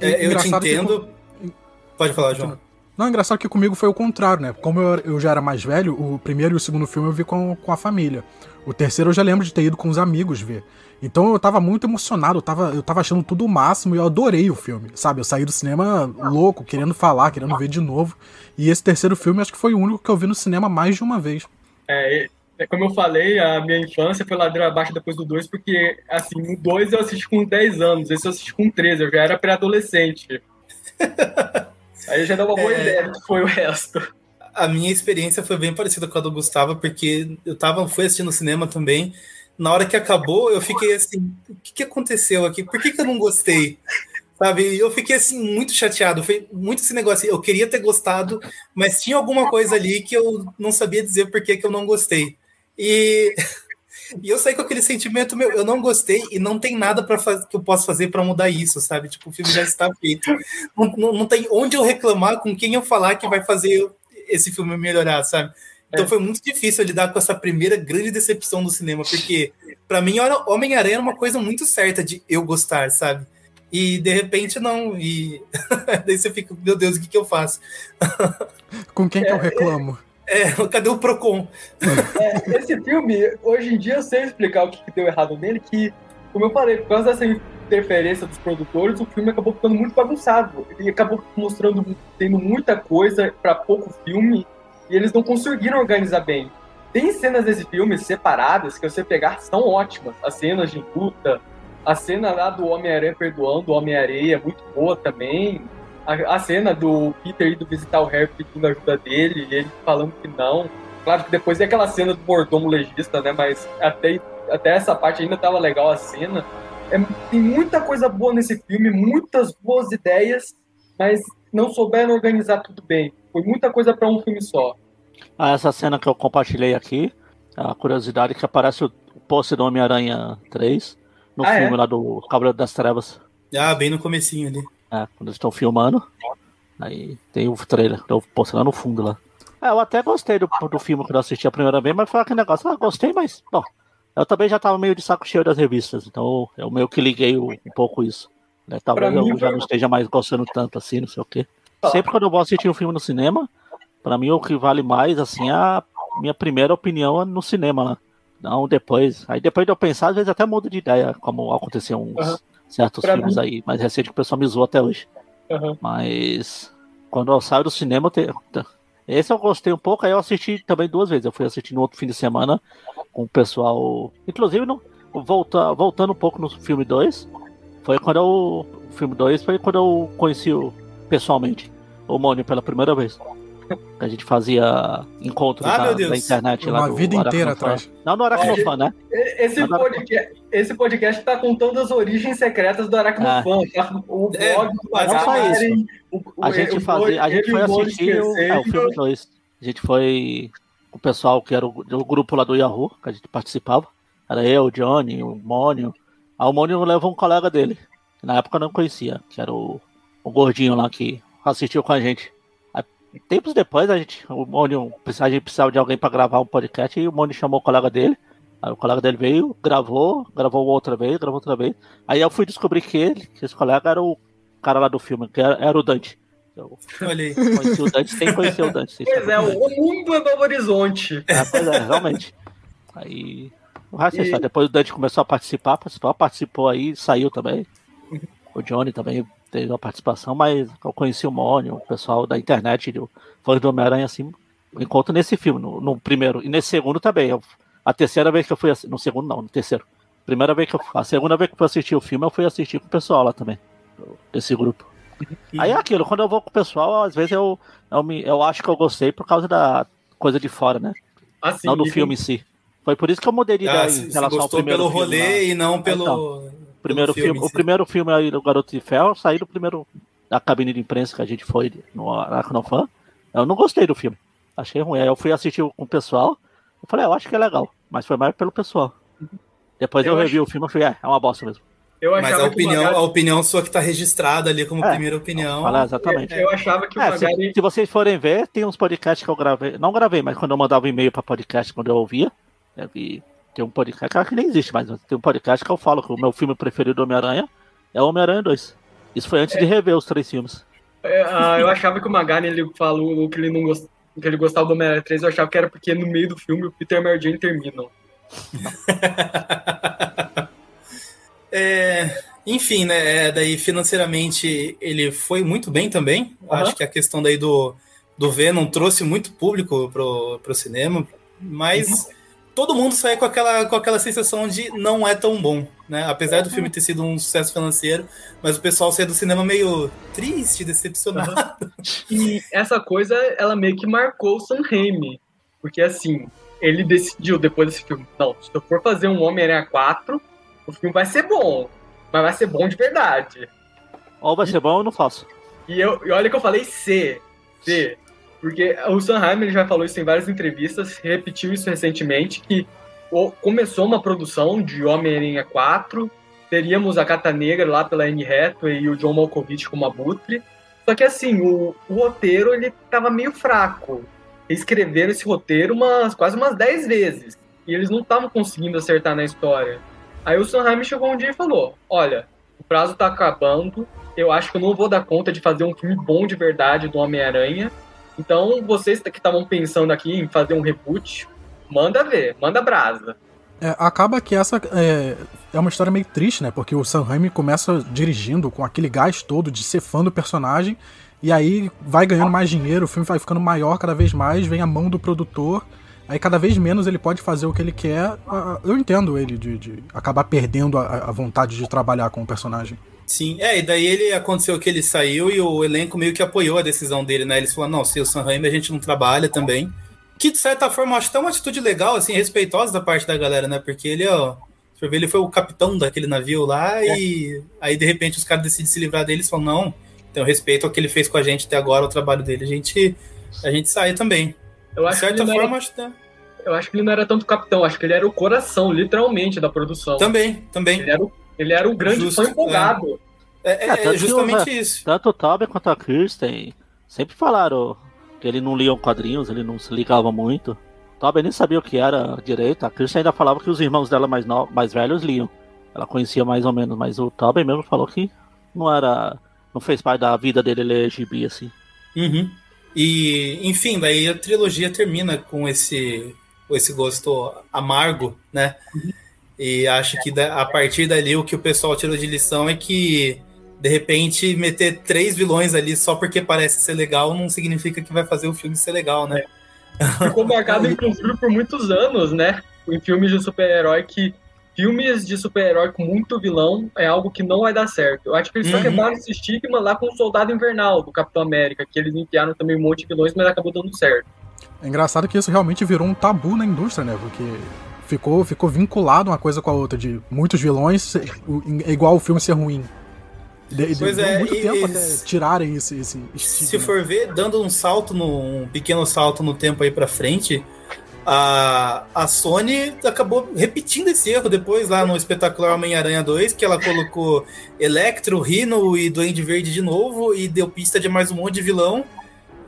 É, eu te entendo. Que... Pode falar, João. Não, é engraçado que comigo foi o contrário, né? Como eu, eu já era mais velho, o primeiro e o segundo filme eu vi com, com a família. O terceiro eu já lembro de ter ido com os amigos ver. Então eu tava muito emocionado, eu tava, eu tava achando tudo o máximo e eu adorei o filme, sabe? Eu saí do cinema louco, querendo falar, querendo ver de novo. E esse terceiro filme acho que foi o único que eu vi no cinema mais de uma vez. É, é como eu falei, a minha infância foi ladeira abaixo depois do 2, porque, assim, no 2 eu assisti com 10 anos, esse eu assisti com 13, eu já era pré-adolescente. <laughs> Aí já dá uma boa é... ideia do que foi o resto a minha experiência foi bem parecida com a do Gustavo, porque eu tava, fui assistindo cinema também. Na hora que acabou, eu fiquei assim, o que, que aconteceu aqui? Por que, que eu não gostei? Sabe? Eu fiquei assim, muito chateado. Foi muito esse negócio. Eu queria ter gostado, mas tinha alguma coisa ali que eu não sabia dizer por que, que eu não gostei. E, <laughs> e eu saí com aquele sentimento, meu, eu não gostei e não tem nada para que eu possa fazer para mudar isso, sabe? Tipo, o filme já está feito. Não, não, não, tem onde eu reclamar, com quem eu falar que vai fazer esse filme melhorar, sabe? Então é. foi muito difícil lidar com essa primeira grande decepção do cinema, porque para mim Homem-Aranha era uma coisa muito certa de eu gostar, sabe? E de repente não, e <laughs> daí você fica, meu Deus, o que, que eu faço? <laughs> Com quem é, que eu é, reclamo? É, <laughs> cadê o Procon? É, esse filme, hoje em dia eu sei explicar o que, que deu errado nele, que, como eu falei, por causa dessa interferência dos produtores, o filme acabou ficando muito bagunçado. Ele acabou mostrando, tendo muita coisa para pouco filme, e eles não conseguiram organizar bem. tem cenas desse filme separadas que você pegar são ótimas. As cenas de luta, a cena lá do Homem-Aranha perdoando o Homem-Areia é muito boa também. A, a, cena do Peter indo visitar o Harry pedindo ajuda dele, e ele falando que não. Claro que depois é aquela cena do mordomo legista, né? Mas até, até essa parte ainda tava legal a cena. É, tem muita coisa boa nesse filme, muitas boas ideias, mas não souberam organizar tudo bem. Foi muita coisa para um filme só. Ah, essa cena que eu compartilhei aqui, a curiosidade que aparece o pôster do Homem-Aranha 3 no ah, filme é? lá do Cavaleiro das Trevas. Ah, bem no comecinho ali. É, quando eles estão filmando. Aí tem o trailer, o pôster lá no fundo lá. É, eu até gostei do, do filme que eu assisti a primeira vez, mas foi aquele negócio, ah, gostei, mas, bom, eu também já tava meio de saco cheio das revistas, então eu meio que liguei um, um pouco isso. Né? Talvez eu já não esteja mais gostando tanto assim, não sei o quê. Sempre quando eu vou assistir um filme no cinema, para mim o que vale mais, assim, é a minha primeira opinião é no cinema, né? Não depois. Aí depois de eu pensar, às vezes até mudo de ideia, como aconteceu uns uhum. Certos pra filmes mim... aí mais recentes que o pessoal me zoou até hoje. Uhum. Mas quando eu saio do cinema, esse eu gostei um pouco, aí eu assisti também duas vezes. Eu fui assistir no outro fim de semana com o pessoal. Inclusive, no, volta, voltando um pouco no filme 2, foi quando eu. O filme 2 foi quando eu conheci o, pessoalmente o Mônio pela primeira vez. A gente fazia encontros ah, da, da, internet Uma lá. Uma vida inteira atrás. Não no Aracnofan, né? Esse podcast, esse podcast tá contando as origens secretas do Aracnofan. É. Tá? O é, blog do Magaren, o, o, a gente, fazia, a gente foi assistir o, é, o filme 2. A gente foi com o pessoal que era o, o, grupo lá do Yahoo, que a gente participava. Era eu, o Johnny, o Mônio. Aí o Mônio levou um colega dele, que na época eu não conhecia, que era o, o gordinho lá que assistiu com a gente tempos depois, a gente, o Moni, a gente precisava de alguém para gravar um podcast e o Moni chamou o colega dele. Aí o colega dele veio, gravou, gravou outra vez, gravou outra vez. Aí eu fui descobrir que ele, que esse colega era o cara lá do filme, que era, era o Dante. Eu Olha aí. Conheci o Dante sem conhecer o Dante. Pois é, o mundo é Novo Horizonte. É, pois é, realmente. Aí. O resto é e... Depois o Dante começou a participar, participou, participou aí, saiu também. O Johnny também teve uma participação, mas eu conheci o Mônio, o pessoal da internet, do fãs do Homem-Aranha, assim, encontro nesse filme, no, no, primeiro. E nesse segundo também. Eu, a terceira vez que eu fui no segundo não, no terceiro. Primeira vez que eu, a segunda vez que eu fui assistir o filme, eu fui assistir com o pessoal lá também, desse grupo. E... Aí é aquilo, quando eu vou com o pessoal, às vezes eu, eu, me, eu acho que eu gostei por causa da coisa de fora, né? Assim, não do filme em si. Foi por isso que eu mudei de ah, ideia em relação ao primeiro pelo filme, rolê lá. e não pelo. Então, primeiro filme, filme o primeiro filme aí do Garoto de Ferro saiu do primeiro da cabine de imprensa que a gente foi no Aracnofan. Eu não gostei do filme. Achei ruim. Aí eu fui assistir com o pessoal. Eu falei, ah, eu acho que é legal. Mas foi mais pelo pessoal. Depois eu, eu revi o filme e falei, é, é uma bosta mesmo. Mas a opinião, Magari... a opinião sua que está registrada ali como é, primeira opinião. Fala exatamente. Eu achava que o é, Magari... se, se, vocês forem ver, tem uns podcasts que eu gravei. Não gravei, mas quando eu mandava um e-mail para podcast, quando eu ouvia, eu vi tem um podcast, que nem existe mais, tem um podcast que eu falo que o meu filme preferido do Homem-Aranha é o Homem-Aranha 2. Isso foi antes é. de rever os três filmes. É, ah, eu achava que o Magari ele falou que ele não gost... que ele gostava do Homem-Aranha 3, eu achava que era porque no meio do filme o Peter e a Mary Jane terminam. <laughs> é, enfim, né? É, daí financeiramente ele foi muito bem também. Uhum. Acho que a questão daí do, do Venom trouxe muito público pro, pro cinema, mas. Uhum todo mundo sai com aquela, com aquela sensação de não é tão bom, né? Apesar do filme ter sido um sucesso financeiro, mas o pessoal sai do cinema meio triste, decepcionado. E essa coisa, ela meio que marcou o Sam Raimi, porque assim, ele decidiu depois desse filme, não, se eu for fazer um Homem-Aranha 4, o filme vai ser bom, mas vai ser bom de verdade. Ou vai e, ser bom ou não faço. E, eu, e olha que eu falei C, C, porque o Sanheim ele já falou isso em várias entrevistas, repetiu isso recentemente, que começou uma produção de Homem-Aranha 4, teríamos a Cata Negra lá pela Anne Hathaway e o John Malkovich como abutre. Só que assim, o, o roteiro ele tava meio fraco. Escreveram esse roteiro umas, quase umas 10 vezes. E eles não estavam conseguindo acertar na história. Aí o Sanheim chegou um dia e falou: Olha, o prazo tá acabando. Eu acho que eu não vou dar conta de fazer um filme bom de verdade do Homem-Aranha. Então, vocês que estavam pensando aqui em fazer um reboot, manda ver, manda brasa. É, acaba que essa é, é, uma história meio triste, né? Porque o Sam Raimi começa dirigindo com aquele gás todo de ser fã do personagem, e aí vai ganhando mais dinheiro, o filme vai ficando maior cada vez mais, vem a mão do produtor, Aí cada vez menos ele pode fazer o que ele quer. Eu entendo ele de, de acabar perdendo a, a, vontade de trabalhar com o personagem. Sim, é, e daí ele aconteceu que ele saiu e o elenco meio que apoiou a decisão dele, né? Eles falaram, não, se o Sam Raimi a gente não trabalha também. Que de certa forma eu acho até uma atitude legal, assim, respeitosa da parte da galera, né? Porque ele, ó, ver, ele foi o capitão daquele navio lá é. e aí de repente os caras decidem se livrar dele e falam, não, então respeito ao que ele fez com a gente até agora, o trabalho dele, a gente, a gente sai também. Eu acho de certa forma, era... acho que... Eu acho que ele não era tanto capitão, acho que ele era o coração, literalmente, da produção. Também, também. Ele era o, ele era o grande Justo, fã empolgado. É, é, é, é justamente isso. Tanto o Toby quanto a Kirsten sempre falaram que ele não lia quadrinhos, ele não se ligava muito. Toby nem sabia o que era direito. A Kirsten ainda falava que os irmãos dela mais, no... mais velhos liam. Ela conhecia mais ou menos, mas o Toby mesmo falou que não era. não fez parte da vida dele ler gibi assim. Uhum. E, enfim, daí a trilogia termina com esse com esse gosto amargo, né? Uhum. E acho que a partir dali o que o pessoal tirou de lição é que de repente meter três vilões ali só porque parece ser legal não significa que vai fazer o filme ser legal, né? Ficou marcado <laughs> inclusive por muitos anos, né? Em filmes de super-herói que filmes de super-herói com muito vilão é algo que não vai dar certo. Eu acho que eles uhum. só quebraram esse estigma lá com o Soldado Invernal do Capitão América, que eles enfiaram também um monte de vilões, mas acabou dando certo. É engraçado que isso realmente virou um tabu na indústria, né? Porque ficou, ficou vinculado uma coisa com a outra, de muitos vilões, igual o filme ser ruim. De, pois é, muito tempo e, até tirarem esse, esse Se for ver, dando um salto, no, um pequeno salto no tempo aí pra frente, a, a Sony acabou repetindo esse erro depois lá no espetacular Homem-Aranha 2, que ela colocou Electro, Rhino e Duende Verde de novo e deu pista de mais um monte de vilão.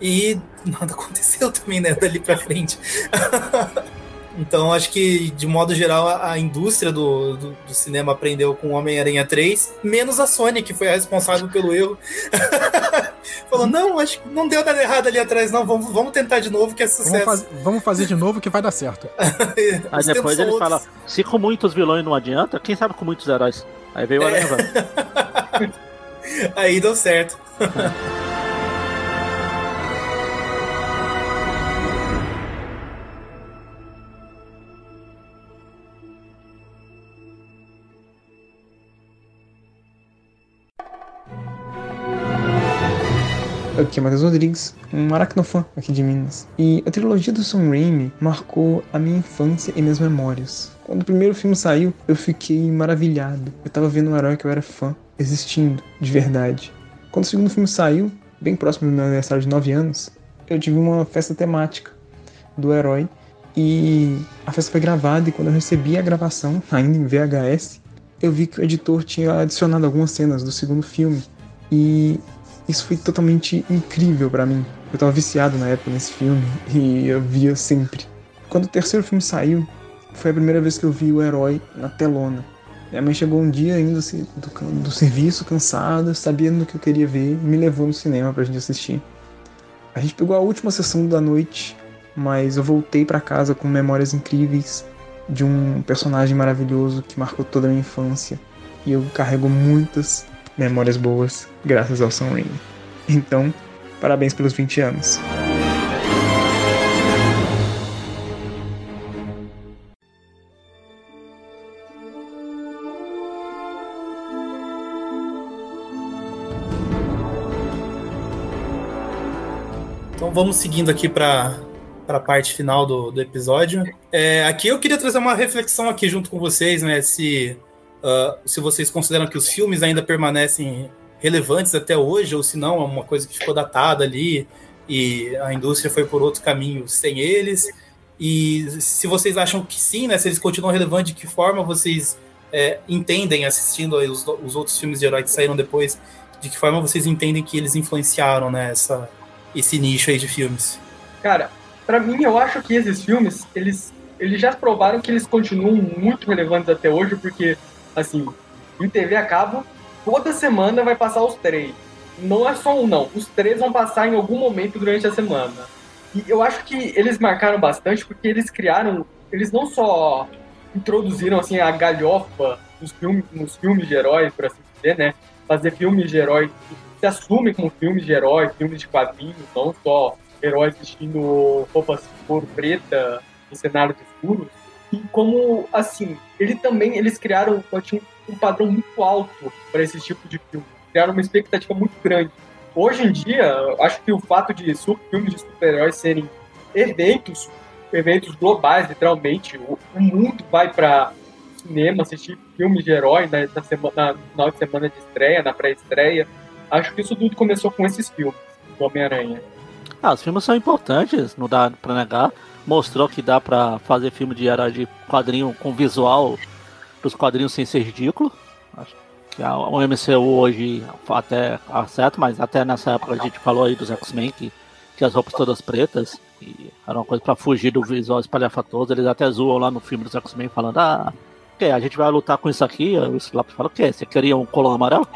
E nada <laughs> aconteceu também, né, dali pra frente. <laughs> então, acho que, de modo geral, a, a indústria do, do, do, cinema aprendeu com Homem-Aranha 3, menos a Sony, que foi a responsável pelo erro. <laughs> Falou, não, acho que não deu nada errado ali atrás, não, vamos, vamos tentar de novo, que é sucesso. Vamos, faz, vamos fazer de novo que vai dar certo. <laughs> Aí depois ele outros. fala, se com muitos vilões não adianta, quem sabe com muitos heróis? Aí veio o Aranha é. <laughs> Aí deu certo. Aqui é Matheus Rodrigues, um aracnofã aqui de Minas. E a trilogia do Sam Raimi marcou a minha infância e minhas memórias. Quando o primeiro filme saiu, eu fiquei maravilhado. Eu tava vendo um herói que eu era fã, existindo, de verdade. Quando o segundo filme saiu, bem próximo do meu aniversário de 9 anos, eu tive uma festa temática do herói. E a festa foi gravada e quando eu recebi a gravação, ainda em VHS, eu vi que o editor tinha adicionado algumas cenas do segundo filme. E isso foi totalmente incrível para mim. Eu tava viciado na época nesse filme e eu via sempre. Quando o terceiro filme saiu, foi a primeira vez que eu vi o herói na telona. Minha mãe chegou um dia ainda assim, do, do serviço, cansada, sabendo o que eu queria ver, me levou no cinema pra gente assistir. A gente pegou a última sessão da noite, mas eu voltei para casa com memórias incríveis de um personagem maravilhoso que marcou toda a minha infância. E eu carrego muitas memórias boas graças ao Sam Raimi. Então, parabéns pelos 20 anos. Então vamos seguindo aqui para para a parte final do, do episódio. É, aqui eu queria trazer uma reflexão aqui junto com vocês, né? Se Uh, se vocês consideram que os filmes ainda permanecem relevantes até hoje, ou se não, é uma coisa que ficou datada ali e a indústria foi por outro caminho sem eles. E se vocês acham que sim, né? Se eles continuam relevantes, de que forma vocês é, entendem, assistindo os, os, outros filmes de herói que saíram depois, de que forma vocês entendem que eles influenciaram né, essa, esse nicho aí de filmes? Cara, para mim, eu acho que esses filmes, eles, eles já provaram que eles continuam muito relevantes até hoje, porque assim, em TV a cabo, toda semana vai passar os três. Não é só um, não. Os três vão passar em algum momento durante a semana. E eu acho que eles marcaram bastante porque eles criaram. Eles não só introduziram assim a galhofa nos filmes, nos filmes de heróis, por assim dizer, né? Fazer filmes de heróis que se assumem como filmes de heróis, filmes de quadrinhos, não só heróis vestindo roupas cor preta no cenário de escuros, e como, assim, ele também, eles criaram um padrão muito alto para esse tipo de filme, criaram uma expectativa muito grande. Hoje em dia, acho que o fato de filmes de super-heróis serem eventos, eventos globais, literalmente, o, o mundo vai para cinema assistir filmes de herói na, na, semana, final de semana de estreia, na pré-estreia. Acho que isso tudo começou com esses filmes do Homem-Aranha. Ah, os filmes são importantes, não dá pra negar. Mostrou que dá pra fazer filme de herói de quadrinho com visual dos quadrinhos sem ser ridículo. Acho que a, o MCU hoje até acerta, mas até nessa época a gente falou aí dos X-Men que tinha as roupas todas pretas e era uma coisa para fugir do visual espalhafatoso. Eles até zoam lá no filme dos X-Men falando: Ah, que a gente vai lutar com isso aqui. O Slap fala: O que? Você queria um colão amarelo?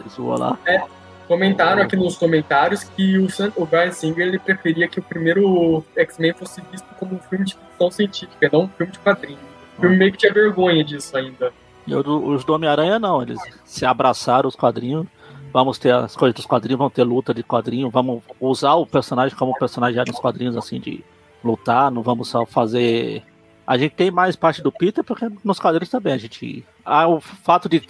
Eles zoam lá. É, comentaram aqui nos comentários que o, o Brian Singer ele preferia que o primeiro X-Men fosse visto como um filme de ficção científica, não um filme de quadrinho. O filme meio que tinha vergonha disso ainda. E os do Homem-Aranha não, eles se abraçaram os quadrinhos. Vamos ter as coisas dos quadrinhos, vamos ter luta de quadrinho, vamos usar o personagem como o personagem nos quadrinhos, assim, de lutar, não vamos só fazer. A gente tem mais parte do Peter, porque nos quadrinhos também a gente. Ah, o fato de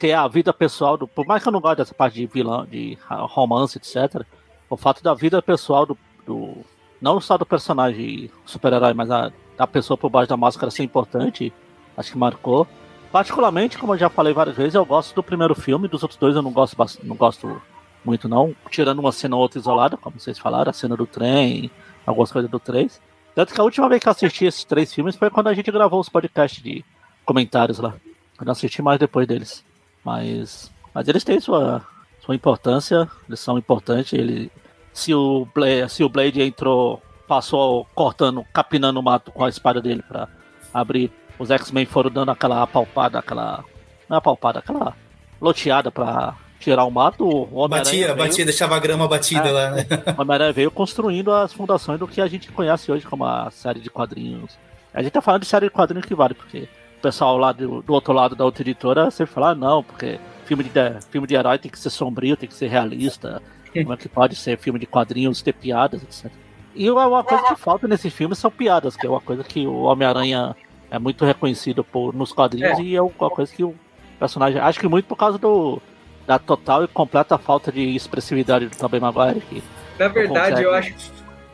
ter a vida pessoal do. Por mais que eu não goste dessa parte de vilão, de romance, etc. O fato da vida pessoal do. do não só do personagem super-herói, mas a, da pessoa por baixo da máscara ser importante, acho que marcou. Particularmente, como eu já falei várias vezes, eu gosto do primeiro filme, dos outros dois eu não gosto, não gosto muito não, tirando uma cena ou outra isolada, como vocês falaram, a cena do trem, algumas coisas do 3. Tanto que a última vez que eu assisti esses três filmes foi quando a gente gravou os podcasts de comentários lá. Eu não assisti mais depois deles. Mas, mas eles têm sua, sua importância, eles são importantes. Ele, se, o Blade, se o Blade entrou, passou cortando, capinando o mato com a espada dele para abrir os X-Men foram dando aquela apalpada, aquela. Não é apalpada, aquela loteada pra tirar o mato. O batia, veio, batia, deixava a grama batida é, lá, né? O Homem-Aranha veio construindo as fundações do que a gente conhece hoje como a série de quadrinhos. A gente tá falando de série de quadrinhos que vale, porque pessoal lá do, do outro lado da outra editora sempre fala, ah, não, porque filme de, filme de herói tem que ser sombrio, tem que ser realista. Como é que pode ser filme de quadrinhos, ter piadas, etc. E uma coisa que falta nesse filme são piadas, que é uma coisa que o Homem-Aranha é muito reconhecido por, nos quadrinhos é. e é uma coisa que o personagem. Acho que muito por causa do, da total e completa falta de expressividade do Tobey Maguire. Que Na verdade, eu acho,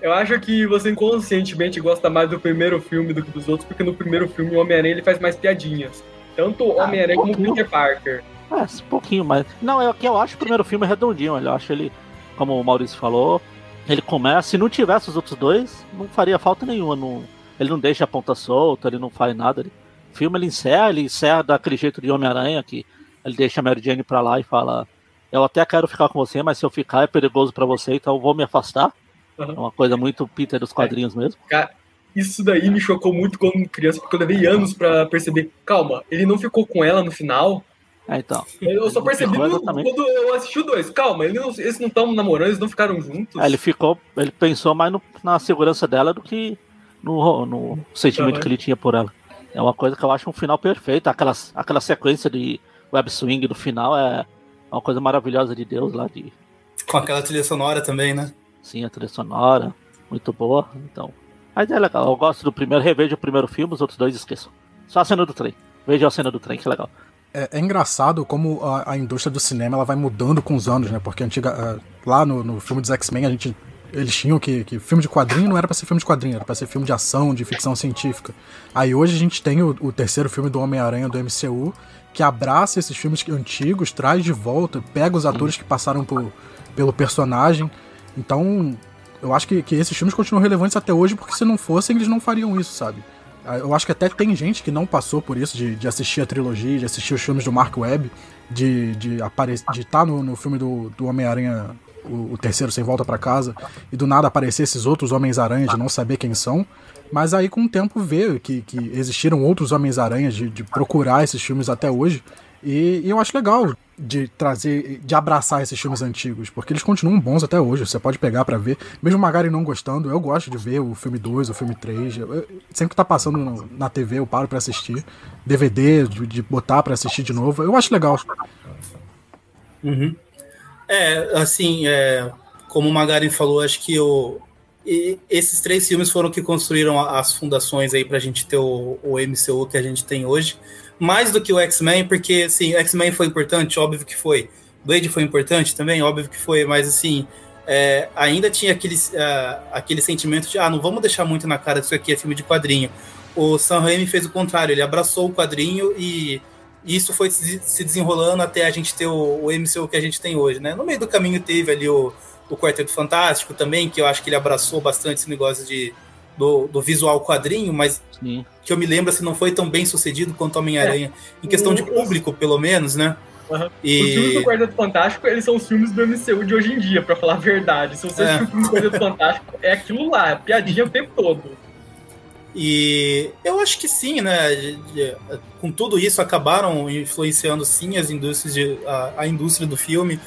eu acho que você inconscientemente gosta mais do primeiro filme do que dos outros, porque no primeiro filme o Homem-Aranha ele faz mais piadinhas. Tanto o ah, Homem-Aranha um como o Peter Parker. É, um pouquinho mais. Não, é que eu acho o primeiro filme redondinho. Eu acho ele, como o Maurício falou, ele começa. Se não tivesse os outros dois, não faria falta nenhuma. Não ele não deixa a ponta solta, ele não faz nada. Ele, o filme ele encerra, ele encerra daquele jeito de Homem-Aranha, que ele deixa a Mary Jane pra lá e fala: Eu até quero ficar com você, mas se eu ficar é perigoso para você, então eu vou me afastar. Uhum. É uma coisa muito Peter dos quadrinhos é. mesmo. Cara, isso daí me chocou muito quando criança, porque eu levei anos para perceber. Calma, ele não ficou com ela no final. É, então. Eu só percebi no, quando eu assisti o dois. Calma, eles não, eles não estão namorando, eles não ficaram juntos. É, ele ficou. Ele pensou mais no, na segurança dela do que no, no sentimento uhum. que ele tinha por ela. É uma coisa que eu acho um final perfeito. Aquela, aquela sequência de web swing do final é uma coisa maravilhosa de Deus lá. De... Com aquela trilha sonora também, né? Sim, a trilha sonora, muito boa. Então. Mas é legal. Eu gosto do primeiro, revejo o primeiro filme, os outros dois esqueçam. Só a cena do trem. Veja a cena do trem, que é legal. É, é engraçado como a, a, indústria do cinema ela vai mudando com os anos, né? Porque antiga, uh, lá no, no filme dos X-Men a gente eles tinham que, que filme de quadrinho não era para ser filme de quadrinho, era para ser filme de ação, de ficção científica. Aí hoje a gente tem o, o terceiro filme do Homem-Aranha do MCU, que abraça esses filmes antigos, traz de volta, pega os atores que passaram por, pelo personagem. Então, eu acho que, que esses filmes continuam relevantes até hoje, porque se não fossem, eles não fariam isso, sabe? Eu acho que até tem gente que não passou por isso, de, de assistir a trilogia, de assistir os filmes do Mark Webb, de estar de, de tá no, no filme do, do Homem-Aranha o, o terceiro sem volta para casa, e do nada aparecer esses outros Homens-Aranha de não saber quem são. Mas aí com o tempo vê que, que existiram outros Homens-Aranha de, de procurar esses filmes até hoje. E, e, eu acho legal de trazer, de abraçar esses filmes antigos, porque eles continuam bons até hoje. Você pode pegar para ver. Mesmo Magari não gostando, eu gosto de ver o filme 2, o filme 3. Eu, sempre que tá passando no, na TV, eu paro para assistir. DVD, de, de botar para assistir de novo. Eu acho legal. Uhum. É, assim, é, como o Magari falou, acho que o, E esses três filmes foram que construíram as fundações aí pra gente ter o, o MCU que a gente tem hoje. Mais do que o X-Men, porque, assim, X-Men foi importante, óbvio que foi. Blade foi importante também, óbvio que foi, mas, assim, é, ainda tinha aquele, uh, aquele sentimento de, ah, não vamos deixar muito na cara disso aqui é filme de quadrinho. O Sam Raimi fez o contrário, ele abraçou o quadrinho e isso foi se desenrolando até a gente ter o, o MCU que a gente tem hoje, né? No meio do caminho teve ali o, o Quarteto Fantástico também, que eu acho que ele abraçou bastante esse negócio de, do, do visual quadrinho, mas Sim. que eu me lembro assim, não foi tão bem sucedido quanto Homem-Aranha. É. Em questão de público, pelo menos, né? Uhum. E... Os filmes do Quarteto Fantástico, eles são os filmes do MCU de hoje em dia, para falar a verdade. Se você é. assistir o filme do Quarteto Fantástico, é aquilo lá, piadinha o tempo todo. E eu acho que sim, né? Com tudo isso, acabaram influenciando sim as indústrias de, a, a indústria do filme.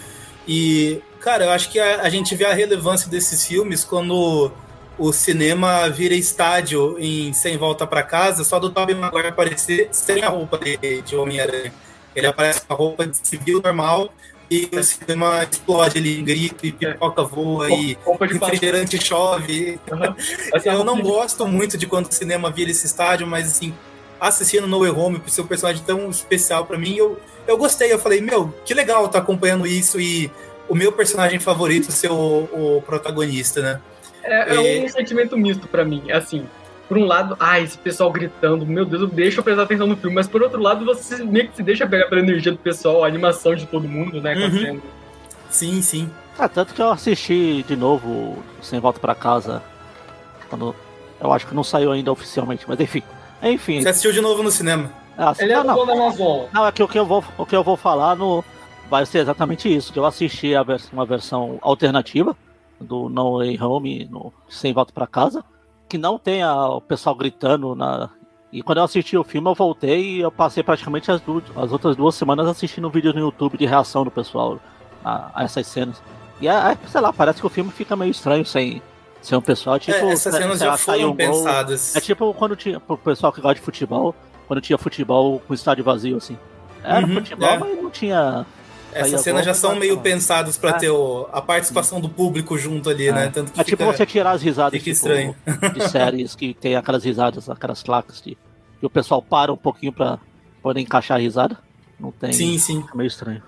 E, cara, eu acho que a, a, gente vê a relevância desses filmes quando o cinema vira estádio em Sem Volta para Casa, só do Tobey Maguire aparecer sem a roupa de, de Homem-Aranha. Ele aparece com a roupa de civil normal e o cinema explode ali, grito e pipoca voa e refrigerante chove. Uhum. <laughs> eu não gosto muito de quando o cinema vira esse estádio, mas assim, assistindo No Way Home, por ser um personagem tão especial para mim, eu, eu gostei. Eu falei, meu, que legal estar tá acompanhando isso e o meu personagem favorito ser o, o protagonista, né? É, é um sentimento misto para mim, assim por um lado, ah, esse pessoal gritando, meu Deus, eu deixo eu prestar atenção no filme, mas por outro lado, você meio que se deixa pegar pela energia do pessoal, a animação de todo mundo, né? Uhum. Sim, sim. Ah, tanto que eu assisti de novo Sem Volta para Casa, quando eu acho que não saiu ainda oficialmente, mas enfim. Enfim. Você assistiu de novo no cinema? Ah, Ele não, é não, não, não, é que o que eu vou, o que eu vou falar no, vai ser exatamente isso, que eu assisti a vers uma versão alternativa do No Way Home no Sem Volta para Casa que não tenha o pessoal gritando na. E quando eu assisti o filme, eu voltei e eu passei praticamente as, duas, as outras duas semanas assistindo vídeos no YouTube de reação do pessoal a, a essas cenas. E é, é, sei lá, parece que o filme fica meio estranho sem, sem um pessoal. Tipo, é, essas cenas já foram um pensadas. É tipo quando tinha, pro pessoal que gosta de futebol, quando tinha futebol com estádio vazio, assim. Era uhum, futebol, é. mas não tinha essas cenas já são meio pensadas para é. ter o, a participação do público junto ali, né? é. né? Tanto que é tipo você tirar as risadas tipo, estranho. de <laughs> séries que tem aquelas risadas, aquelas placas de, que o pessoal para um pouquinho para poder encaixar a risada. Não tem. Sim, sim. É meio estranho.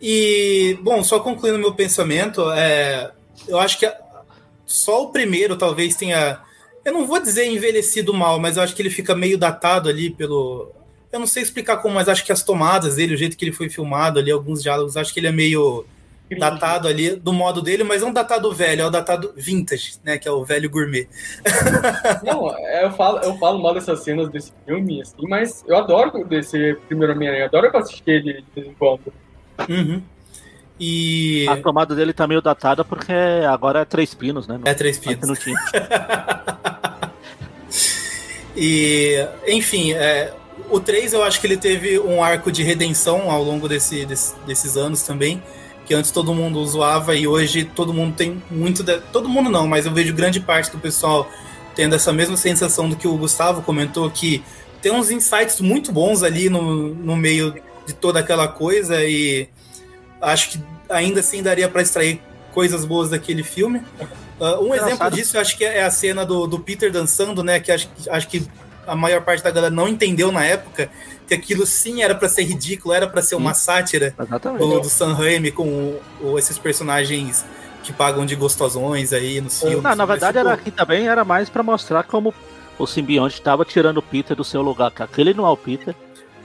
E, bom, só concluindo meu pensamento, é, eu acho que só o primeiro talvez tenha. Eu não vou dizer envelhecido mal, mas eu acho que ele fica meio datado ali pelo eu não sei explicar como, mas acho que as tomadas dele, o jeito que ele foi filmado ali, alguns diálogos, acho que ele é meio datado ali do modo dele, mas não datado velho, é o datado vintage, né? Que é o velho gourmet. <laughs> não, eu falo, eu falo mal dessas cenas desse filme, assim, mas eu adoro desse primeiro Homem-Aranha, adoro assistir ele de vez em quando. Uhum. E... A tomada dele tá meio datada porque agora é três pinos, né? é três pinos. Não tinha. <laughs> e, enfim, é, o 3 eu acho que ele teve um arco de redenção ao longo desse, desse, desses anos também. Que antes todo mundo zoava e hoje todo mundo tem muito. De... Todo mundo não, mas eu vejo grande parte do pessoal tendo essa mesma sensação do que o Gustavo comentou, que tem uns insights muito bons ali no, no meio de toda aquela coisa e acho que ainda assim daria para extrair coisas boas daquele filme. Uh, um exemplo disso, eu acho que é a cena do, do Peter dançando, né? Que acho, acho que a maior parte da galera não entendeu na época que aquilo sim era para ser ridículo, era para ser uma sátira do, do Sam Raimi com o, o, esses personagens que pagam de gostosões aí nos filmes. Não, na verdade era aqui também era mais para mostrar como o simbionte estava tirando o Peter do seu lugar, que aquele não é o Peter.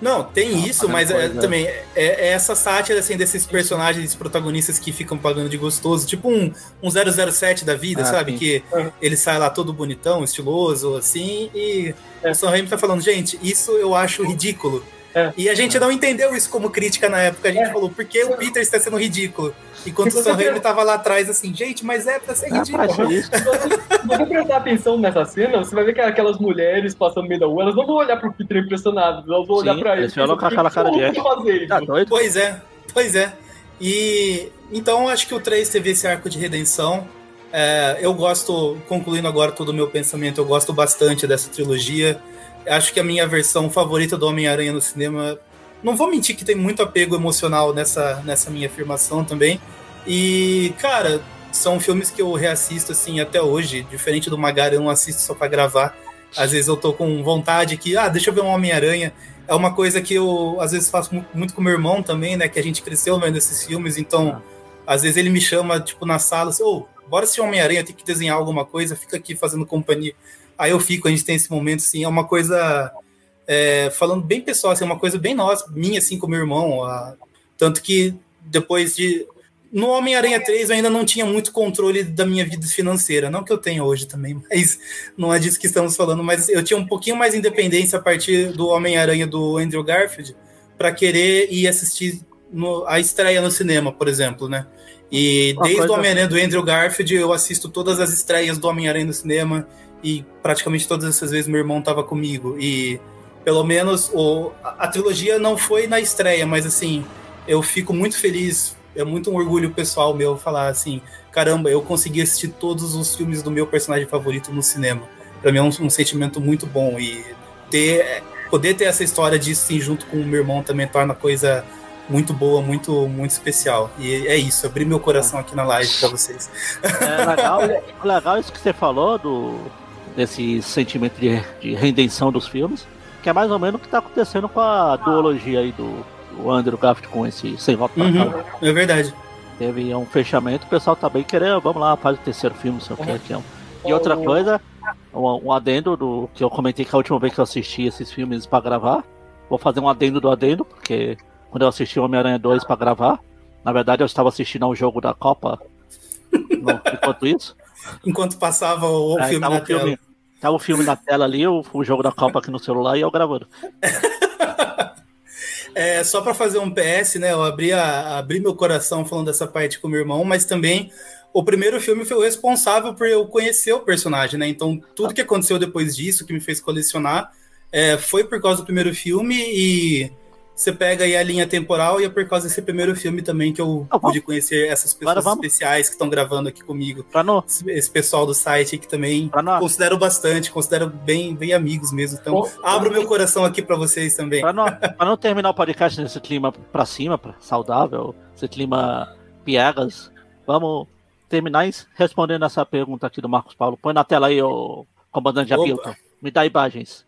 Não, tem ah, isso, mas é, também é, é, essa sátira assim, desses personagens protagonistas que ficam pagando de gostoso, tipo um, um 007 da vida, ah, sabe? Sim. Que ele sai lá todo bonitão, estiloso, assim, e é. o Sam Raimi tá falando, gente, isso eu acho ridículo. É. E a gente não entendeu isso como crítica na época. A gente é. falou, por que o Peter está sendo ridículo? Enquanto o Sam Raimi estava lá atrás, assim, gente, mas é pra ser é ridículo. Se você prestar atenção nessa cena, você vai ver que aquelas mulheres passando no meio da rua, elas não vão olhar pro Peter impressionado, elas vão Sim, olhar pra ele. Eles olham com aquela cara de fazer tá Pois é, pois é. E então acho que o 3 teve esse arco de redenção. É, eu gosto, concluindo agora todo o meu pensamento, eu gosto bastante dessa trilogia. Acho que a minha versão favorita do Homem-Aranha no cinema. Não vou mentir que tem muito apego emocional nessa, nessa minha afirmação também. E, cara, são filmes que eu reassisto assim até hoje, diferente do Magari, eu não assisto só para gravar. Às vezes eu tô com vontade que, ah, deixa eu ver um Homem-Aranha. É uma coisa que eu às vezes faço muito com meu irmão também, né, que a gente cresceu vendo esses filmes, então às vezes ele me chama tipo na sala, assim, ô, oh, bora assistir Homem-Aranha, tem que desenhar alguma coisa, fica aqui fazendo companhia. Aí eu fico, a gente tem esse momento assim, é uma coisa é, falando bem pessoal, assim, é uma coisa bem nossa, minha assim com meu irmão, a, tanto que depois de no Homem-Aranha 3 eu ainda não tinha muito controle da minha vida financeira, não que eu tenha hoje também, <laughs> mas não é disso que estamos falando, mas eu tinha um pouquinho mais de independência a partir do Homem-Aranha do Andrew Garfield para querer ir assistir no, a estreia no cinema, por exemplo, né? E desde o Homem-Aranha do Andrew Garfield eu assisto todas as estreias do Homem-Aranha no cinema e praticamente todas essas vezes meu irmão estava comigo e pelo menos o, a, a trilogia não foi na estreia, mas assim, eu fico muito feliz é muito um orgulho pessoal meu falar assim, caramba, eu consegui assistir todos os filmes do meu personagem favorito no cinema. Para mim é um, um, sentimento muito bom e ter poder ter essa história disso sim, junto com o meu irmão também torna a coisa muito boa, muito muito especial. E é isso, abri meu coração aqui na live para vocês. É legal, legal isso que você falou do desse sentimento de, de redenção dos filmes, que é mais ou menos o que está acontecendo com a duologia aí do o Andrew Garfield com esse sem volta pra uhum, casa. É verdade. Teve um fechamento, o pessoal tá bem querendo, vamos lá, faz o terceiro filme, não sei o que. É E outra coisa, um, um, adendo do que eu comentei que a última vez que eu assisti esses filmes para gravar, vou fazer um adendo do adendo, porque quando eu assisti Homem-Aranha 2 para gravar, na verdade eu estava assistindo ao jogo da Copa <laughs> enquanto isso. Enquanto passava o é, filme na o filme, tela. Tava o filme na tela ali, o, o jogo da Copa aqui no celular e eu gravando. <laughs> É, só para fazer um PS, né? Eu abri, a, abri meu coração falando dessa parte com meu irmão, mas também o primeiro filme foi o responsável por eu conhecer o personagem, né? Então, tudo que aconteceu depois disso, que me fez colecionar, é, foi por causa do primeiro filme e você pega aí a linha temporal e é por causa desse primeiro filme também que eu ah, pude conhecer essas pessoas especiais que estão gravando aqui comigo. Esse pessoal do site que também considero bastante, considero bem, bem amigos mesmo. Então, oh, abro oh, meu coração aqui para vocês também. Para não, não, terminar o podcast nesse clima para cima, pra, saudável, esse clima piegas, vamos terminar respondendo essa pergunta aqui do Marcos Paulo. Põe na tela aí, o comandante Abilton. Me dá imagens.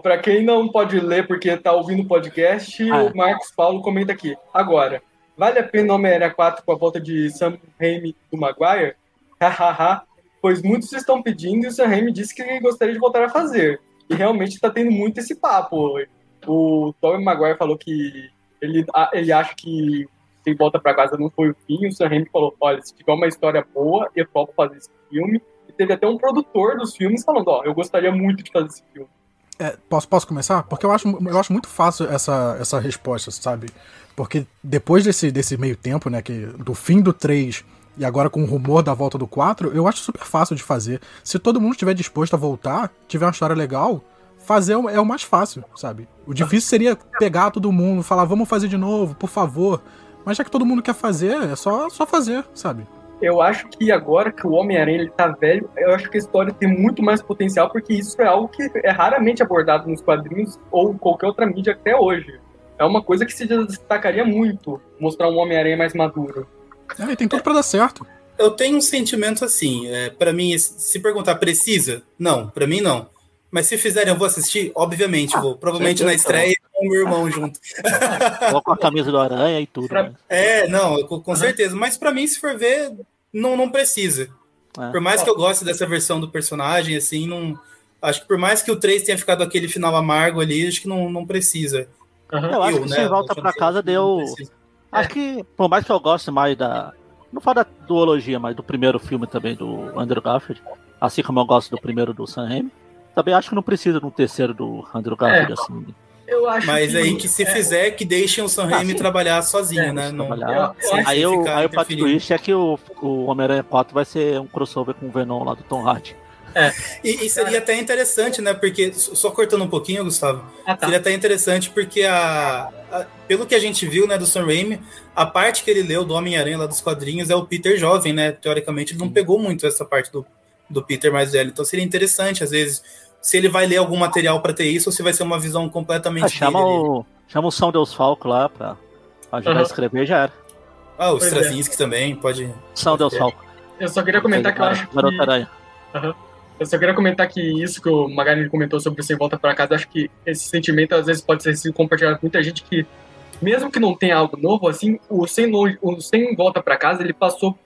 Para quem não pode ler porque está ouvindo o podcast, ah. o Marcos Paulo comenta aqui. Agora, vale a pena Homem-Aranha 4 com a volta de Sam Raimi do Maguire? Hahaha, pois muitos estão pedindo e o Sam Raimi disse que gostaria de voltar a fazer. E realmente está tendo muito esse papo. O Tobey Maguire falou que ele, ele acha que Sem Volta para Casa não foi o fim. O Sam Raimi falou, olha, se tiver uma história boa, eu topo fazer esse filme. E teve até um produtor dos filmes falando, ó, eu gostaria muito de fazer esse filme. É, posso, posso começar? Porque eu acho, eu acho muito fácil essa, essa resposta, sabe? Porque depois desse, desse meio tempo, né, que do fim do 3 e agora com o rumor da volta do 4, eu acho super fácil de fazer. Se todo mundo estiver disposto a voltar, tiver uma história legal, fazer é o mais fácil, sabe? O difícil seria pegar todo mundo, falar, vamos fazer de novo, por favor. Mas já que todo mundo quer fazer, é só, só fazer, sabe? Eu acho que agora que o Homem-Aranha tá velho, eu acho que a história tem muito mais potencial, porque isso é algo que é raramente abordado nos quadrinhos ou qualquer outra mídia até hoje. É uma coisa que se destacaria muito, mostrar um Homem-Aranha mais maduro. É, tem tudo para dar certo. Eu tenho um sentimento assim, é, para mim, se perguntar, precisa? Não, para mim não. Mas se fizerem, eu vou assistir? Obviamente, vou. Provavelmente na estreia com o meu irmão junto. Vou com a camisa do Aranha e tudo. Né? É, não, com, com certeza. Mas para mim, se for ver, não, não precisa. É. Por mais que eu goste dessa versão do personagem, assim, não. Acho que por mais que o 3 tenha ficado aquele final amargo ali, acho que não, não precisa. Uhum. Eu acho que né, volta pra casa deu. Acho que, por mais que eu goste mais da. Não falo da duologia, mas do primeiro filme também do Andrew Garfield. Assim como eu gosto do primeiro do Sam Raimi. Também acho que não precisa de um terceiro do Andrew Garfield, é. assim. Eu acho Mas que, aí que se é. fizer, que deixem o Sam ah, Raimi ah, trabalhar sozinho, é, né? Não, trabalhar. Eu, eu aí eu, aí o plot twist é que o, o Homem-Aranha 4 vai ser um crossover com o Venom lá do Tom Hardy. É, e, e, seria até interessante, né? Porque, só cortando um pouquinho, Gustavo, ah, tá. seria até interessante porque, a, a, pelo que a gente viu, né, do Sam Raimi, a parte que ele leu do Homem-Aranha lá dos quadrinhos é o Peter jovem, né? Teoricamente, ele não pegou muito essa parte do, do Peter mais velho. Então seria interessante, às vezes, se ele vai ler algum material para ter isso ou se vai ser uma visão completamente. Ah, chama, o, chama o São Deus Falco lá pra ajudar uhum. a escrever já era. Ah, o. Straczynski é. também, pode. São Deus Falco. Eu só queria comentar que eu acho que. Uhum. Eu só queria comentar que isso que o Magari comentou sobre o Sem Volta para Casa, acho que esse sentimento às vezes pode ser compartilhado com muita gente que, mesmo que não tenha algo novo, assim, o Sem, o Sem Volta para Casa, ele passou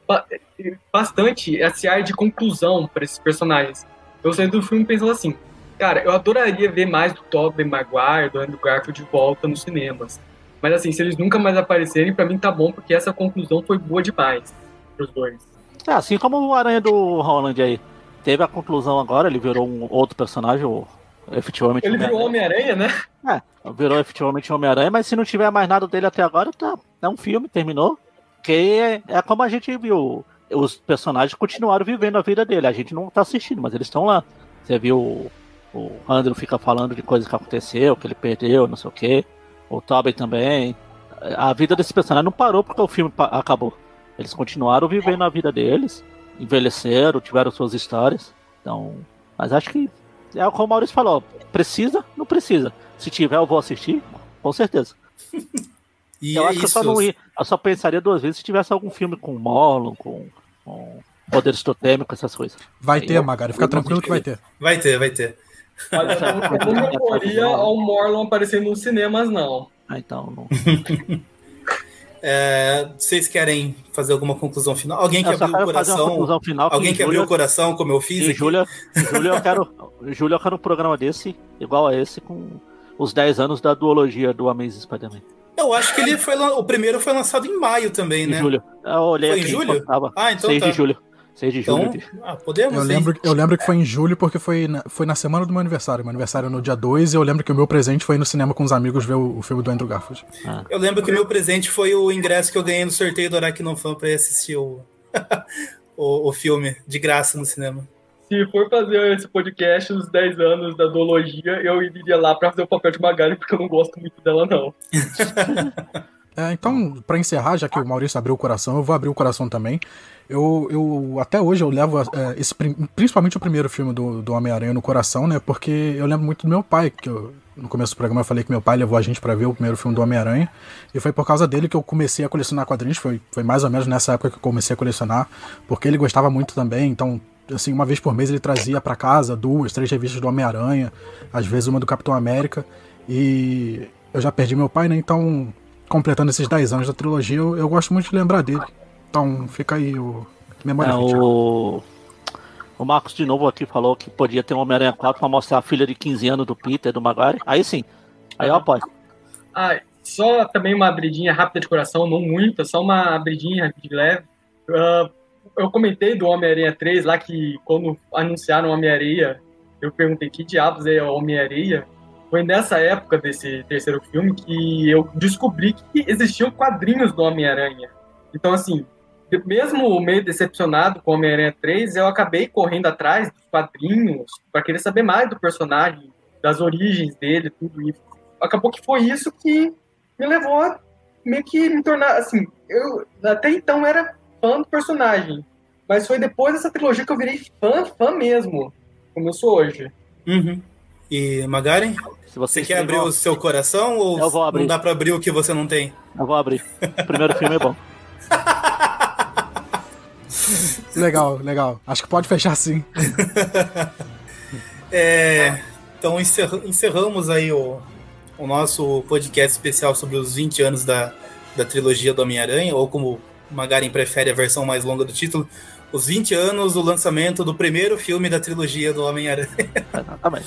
bastante esse ar de conclusão para esses personagens. Eu saí do filme pensando assim, cara, eu adoraria ver mais do Tobey Maguire, do Andrew Garfield de volta nos cinemas. Mas assim, se eles nunca mais aparecerem, para mim tá bom, porque essa conclusão foi boa demais pros dois. É, assim como o Aranha do Holland aí teve a conclusão agora, ele virou um outro personagem, ou efetivamente. Ele virou Homem-Aranha, né? É, virou efetivamente Homem-Aranha, mas se não tiver mais nada dele até agora, tá, é um filme, terminou. Que é, é como a gente viu. Os personagens continuaram vivendo a vida dele. A gente não tá assistindo, mas eles estão lá. Você viu o, Andrew fica falando de coisas que aconteceu, que ele perdeu, não sei o quê. O Tobey também. A vida desse personagem não parou porque o filme acabou. Eles continuaram vivendo a vida deles envelheceram, tiveram suas histórias. Então, mas acho que é como o Maurício falou, precisa, não precisa. Se tiver, eu vou assistir, com certeza. <laughs> E eu é acho que eu só, não ia, eu só pensaria duas vezes se tivesse algum filme com Morlon, com, com poderes totêmicos, essas coisas. Vai Aí ter, eu, Magari, fica tranquilo que vai ter. Vai ter, vai ter. Mas eu não teoria <laughs> ao Morlon aparecer nos cinemas, não. Ah, então não. <laughs> É, vocês querem fazer alguma conclusão final? Alguém que abriu o coração? Final, alguém que abriu o coração, como eu fiz? Em Júlia, <laughs> Júlia, eu quero, Júlia, eu quero um programa desse, igual a esse, com os 10 anos da duologia do Amazing Spider-Man. Eu acho que ele foi o primeiro foi lançado em maio também, em né? Julho. Eu olhei foi aqui em julho? Ah, então 6 tá. de julho. 6 de então, julho. Ah, podemos eu lembro, eu lembro que foi em julho porque foi na, foi na semana do meu aniversário. Meu aniversário é no dia 2 e eu lembro que o meu presente foi no cinema com os amigos ver o, o filme do Andrew Garfield. Ah. Eu lembro que o meu presente foi o ingresso que eu ganhei no sorteio do Aracnofan pra ir assistir o, <laughs> o, o, filme de graça no cinema. Se for fazer esse podcast nos 10 anos da duologia, eu iria lá pra fazer o papel de Magali, porque eu não gosto muito dela, não. <laughs> É, então, para encerrar, já que o Maurício abriu o coração, eu vou abrir o coração também. Eu, eu até hoje eu levo é, esse, principalmente o primeiro filme do, do Homem-Aranha no coração, né? Porque eu lembro muito do meu pai, que eu, no começo do programa eu falei que meu pai levou a gente para ver o primeiro filme do Homem-Aranha. E foi por causa dele que eu comecei a colecionar quadrinhos. Foi, foi mais ou menos nessa época que eu comecei a colecionar, porque ele gostava muito também. Então, assim, uma vez por mês ele trazia para casa duas, três revistas do Homem-Aranha, às vezes uma do Capitão América. E eu já perdi meu pai, né? Então completando esses 10 anos da trilogia, eu, eu, gosto muito de lembrar dele. Então fica aí o memória. É, o... o Marcos de novo aqui falou que podia ter um Homem-Aranha 4 para mostrar a filha de 15 anos do Peter, do Maguire. Aí sim, aí eu apoio. Ah, só também uma abridinha rápida de coração, não muita, só uma abridinha de leve. Uh, eu comentei do Homem-Aranha 3 lá que quando anunciaram o Homem-Aranha, eu perguntei que diabos é o Homem-Aranha foi nessa época desse terceiro filme que eu descobri que existiam quadrinhos do Homem-Aranha. Então, assim, mesmo meio decepcionado com Homem-Aranha 3, eu acabei correndo atrás dos quadrinhos para querer saber mais do personagem, das origens dele, tudo isso. Acabou que foi isso que me levou a meio que me tornar, assim, eu até então era fã do personagem, mas foi depois dessa trilogia que eu virei fã, fã mesmo, como eu sou hoje. Uhum. E Magaren? Se você, você quer abrir vão... o seu coração ou não dá para abrir o que você não tem? Eu vou abrir. O primeiro filme é bom. <laughs> legal, legal. Acho que pode fechar sim. <laughs> é, então encerramos aí o, o nosso podcast especial sobre os 20 anos da, da trilogia do Homem-Aranha, ou como Magaren prefere a versão mais longa do título, os 20 anos do lançamento do primeiro filme da trilogia do Homem-Aranha. Exatamente.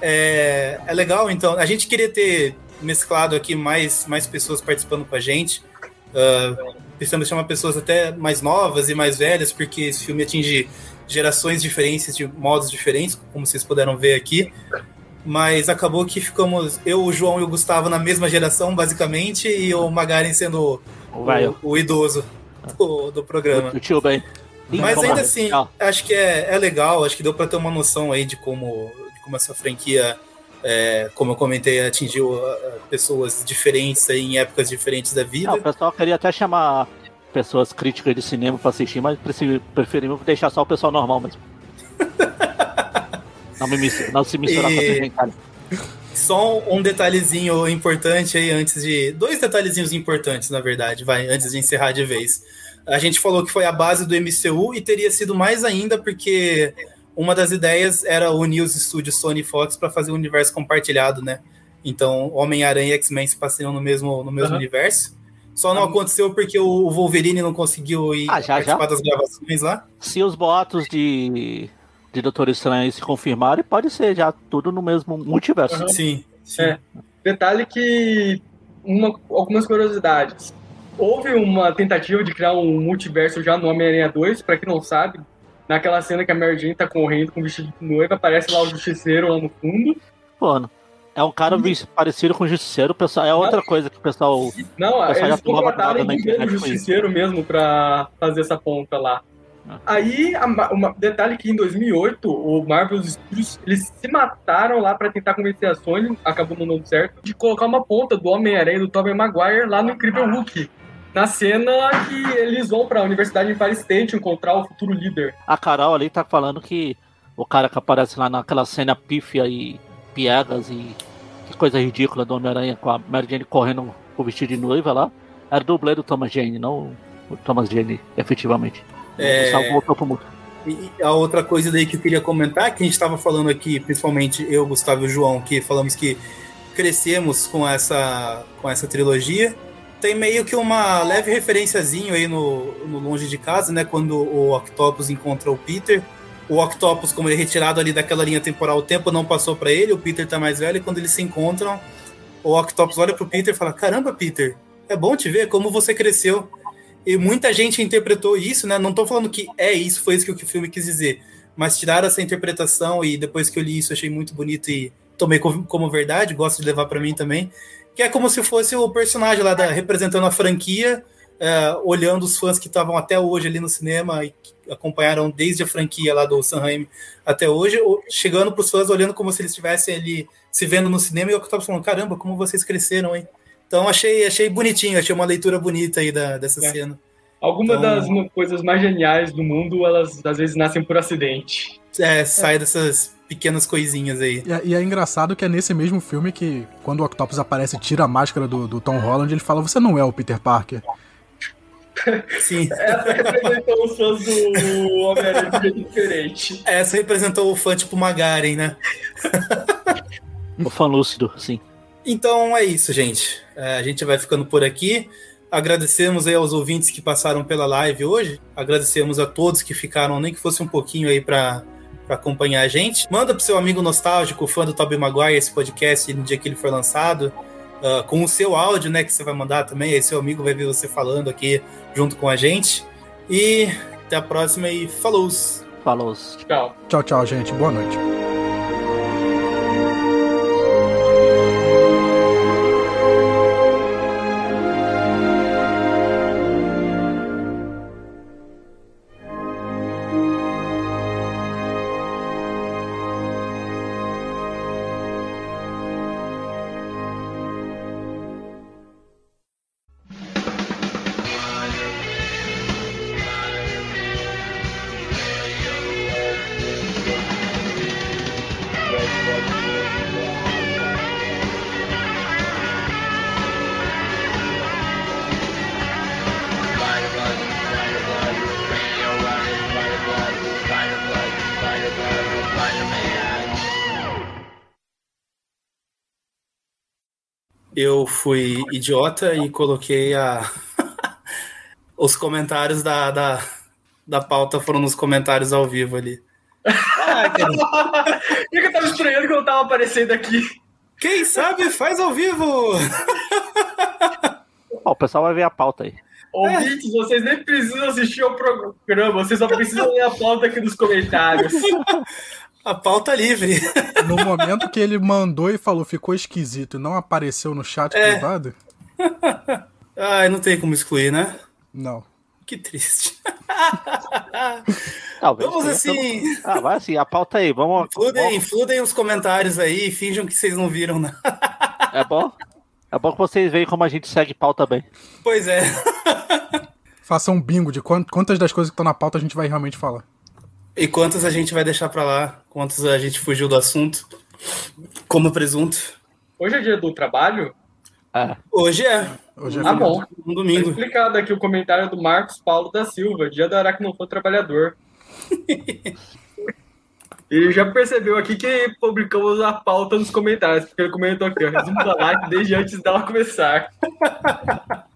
É, é legal, então. A gente queria ter mesclado aqui mais, mais pessoas participando com a gente. Uh, precisamos chamar pessoas até mais novas e mais velhas, porque esse filme atinge gerações diferentes, de modos diferentes, como vocês puderam ver aqui. Mas acabou que ficamos eu, o João e o Gustavo na mesma geração, basicamente, e o Magaren sendo o, o, o idoso do, do programa. O tio bem. Mas ainda assim, acho que é, é legal, acho que deu para ter uma noção aí de como como essa franquia, é, como eu comentei, atingiu uh, pessoas diferentes aí, em épocas diferentes da vida. Não, o pessoal queria até chamar pessoas críticas de cinema para assistir, mas preferimos deixar só o pessoal normal mesmo. <laughs> não, me, não se misturar e... com a Só um detalhezinho importante aí antes de. Dois detalhezinhos importantes, na verdade, vai, antes de encerrar de vez. A gente falou que foi a base do MCU e teria sido mais ainda porque uma das ideias era unir os estúdios Sony e Fox para fazer um universo compartilhado, né? Então, Homem-Aranha e X-Men se passeiam no mesmo, no mesmo uhum. universo. Só não aconteceu porque o Wolverine não conseguiu ir ah, já, participar já? das gravações lá. Se os boatos de, de Doutor Estranho se confirmarem, pode ser já tudo no mesmo multiverso. Uhum. Sim, sim. É. Detalhe que uma, algumas curiosidades. Houve uma tentativa de criar um multiverso já no Homem-Aranha 2, para quem não sabe, naquela cena que a Mary Jane tá correndo com o vestido de noiva, aparece lá o justiceiro lá no fundo. Mano, é um cara e... parecido com o justiceiro, pessoal, é outra coisa que o pessoal. Não, o pessoal eles contrataram o justiceiro mesmo pra fazer essa ponta lá. Aí, um detalhe que em 2008, o Marvel Studios, eles se mataram lá para tentar convencer a Sony, acabou não dando certo, de colocar uma ponta do Homem-Aranha do Tobey Maguire lá no Incrível Hulk. Na cena que eles vão para a Universidade de Empire State encontrar o futuro líder. A Carol ali tá falando que o cara que aparece lá naquela cena pífia e piegas e que coisa ridícula do Homem-Aranha com a Mary Jane correndo com o vestido de noiva lá, era dublê do Thomas Jane, não o Thomas Jane, efetivamente. É... E a outra coisa daí que eu queria comentar, que a gente estava falando aqui, principalmente eu, Gustavo e o João, que falamos que crescemos com essa, com essa trilogia. Tem meio que uma leve referenciazinho aí no, no Longe de Casa, né? Quando o Octopus encontra o Peter. O Octopus, como ele é retirado ali daquela linha temporal, o tempo não passou para ele, o Peter tá mais velho, e quando eles se encontram, o Octopus olha pro Peter e fala: Caramba, Peter, é bom te ver, como você cresceu. E muita gente interpretou isso, né? Não tô falando que é isso, foi isso que o filme quis dizer. Mas tiraram essa interpretação e depois que eu li isso, achei muito bonito e tomei como verdade, gosto de levar para mim também. Que é como se fosse o personagem lá da, representando a franquia, é, olhando os fãs que estavam até hoje ali no cinema e acompanharam desde a franquia lá do Sanheim até hoje, chegando para os fãs, olhando como se eles estivessem ali se vendo no cinema e eu estava falando: caramba, como vocês cresceram, hein? Então achei, achei bonitinho, achei uma leitura bonita aí da, dessa é. cena. Algumas então, das coisas mais geniais do mundo, elas às vezes nascem por acidente. É, sai é. dessas pequenas coisinhas aí. E é, e é, engraçado que é nesse mesmo filme que, quando o Octopus aparece e tira a máscara do, do Tom Holland, ele fala: Você não é o Peter Parker. Sim. <laughs> Essa representou os fãs do Homem-Aranha um diferente. Essa representou o fã tipo Magaren, né? <laughs> o fã lúcido, sim. Então é isso, gente. É, a gente vai ficando por aqui. Agradecemos aí aos ouvintes que passaram pela live hoje. Agradecemos a todos que ficaram, nem que fosse um pouquinho aí para acompanhar a gente. Manda pro seu amigo nostálgico, fã do Tobey Maguire, esse podcast no dia que ele for lançado. Uh, com o seu áudio, né, que você vai mandar também. Aí seu amigo vai ver você falando aqui junto com a gente. E até a próxima e falou! Falou! Tchau. Tchau, tchau, gente. Boa noite. Fui idiota e coloquei a <laughs> os comentários da, da, da pauta foram nos comentários ao vivo ali. Ah, <laughs> que eu tava estranhando que eu tava aparecendo aqui. Quem sabe faz ao vivo! <laughs> o pessoal vai ver a pauta aí. Ouvintes, vocês nem precisam assistir ao programa, vocês só precisam ler a pauta aqui nos comentários. A pauta livre. No momento que ele mandou e falou ficou esquisito e não apareceu no chat é. privado. <laughs> Ai, não tem como excluir, né? Não. Que triste. <laughs> Talvez vamos assim. Ah, vai assim, a pauta aí, vamos. Fludem, fludem os comentários aí e finjam que vocês não viram, né? É bom? É bom que vocês veem como a gente segue pauta bem. Pois é. Faça um bingo de quantas das coisas que estão na pauta a gente vai realmente falar. E quantas a gente vai deixar para lá? Quantas a gente fugiu do assunto? Como presunto? Hoje é dia do trabalho? É. Hoje é. Hoje é Ah, bom. Um Tá domingo. explicado aqui o comentário do Marcos Paulo da Silva, dia do Aracnofã Trabalhador. <laughs> Ele já percebeu aqui que publicamos a pauta nos comentários, porque ele comentou aqui, ó, resumo da live desde antes dela começar. <laughs>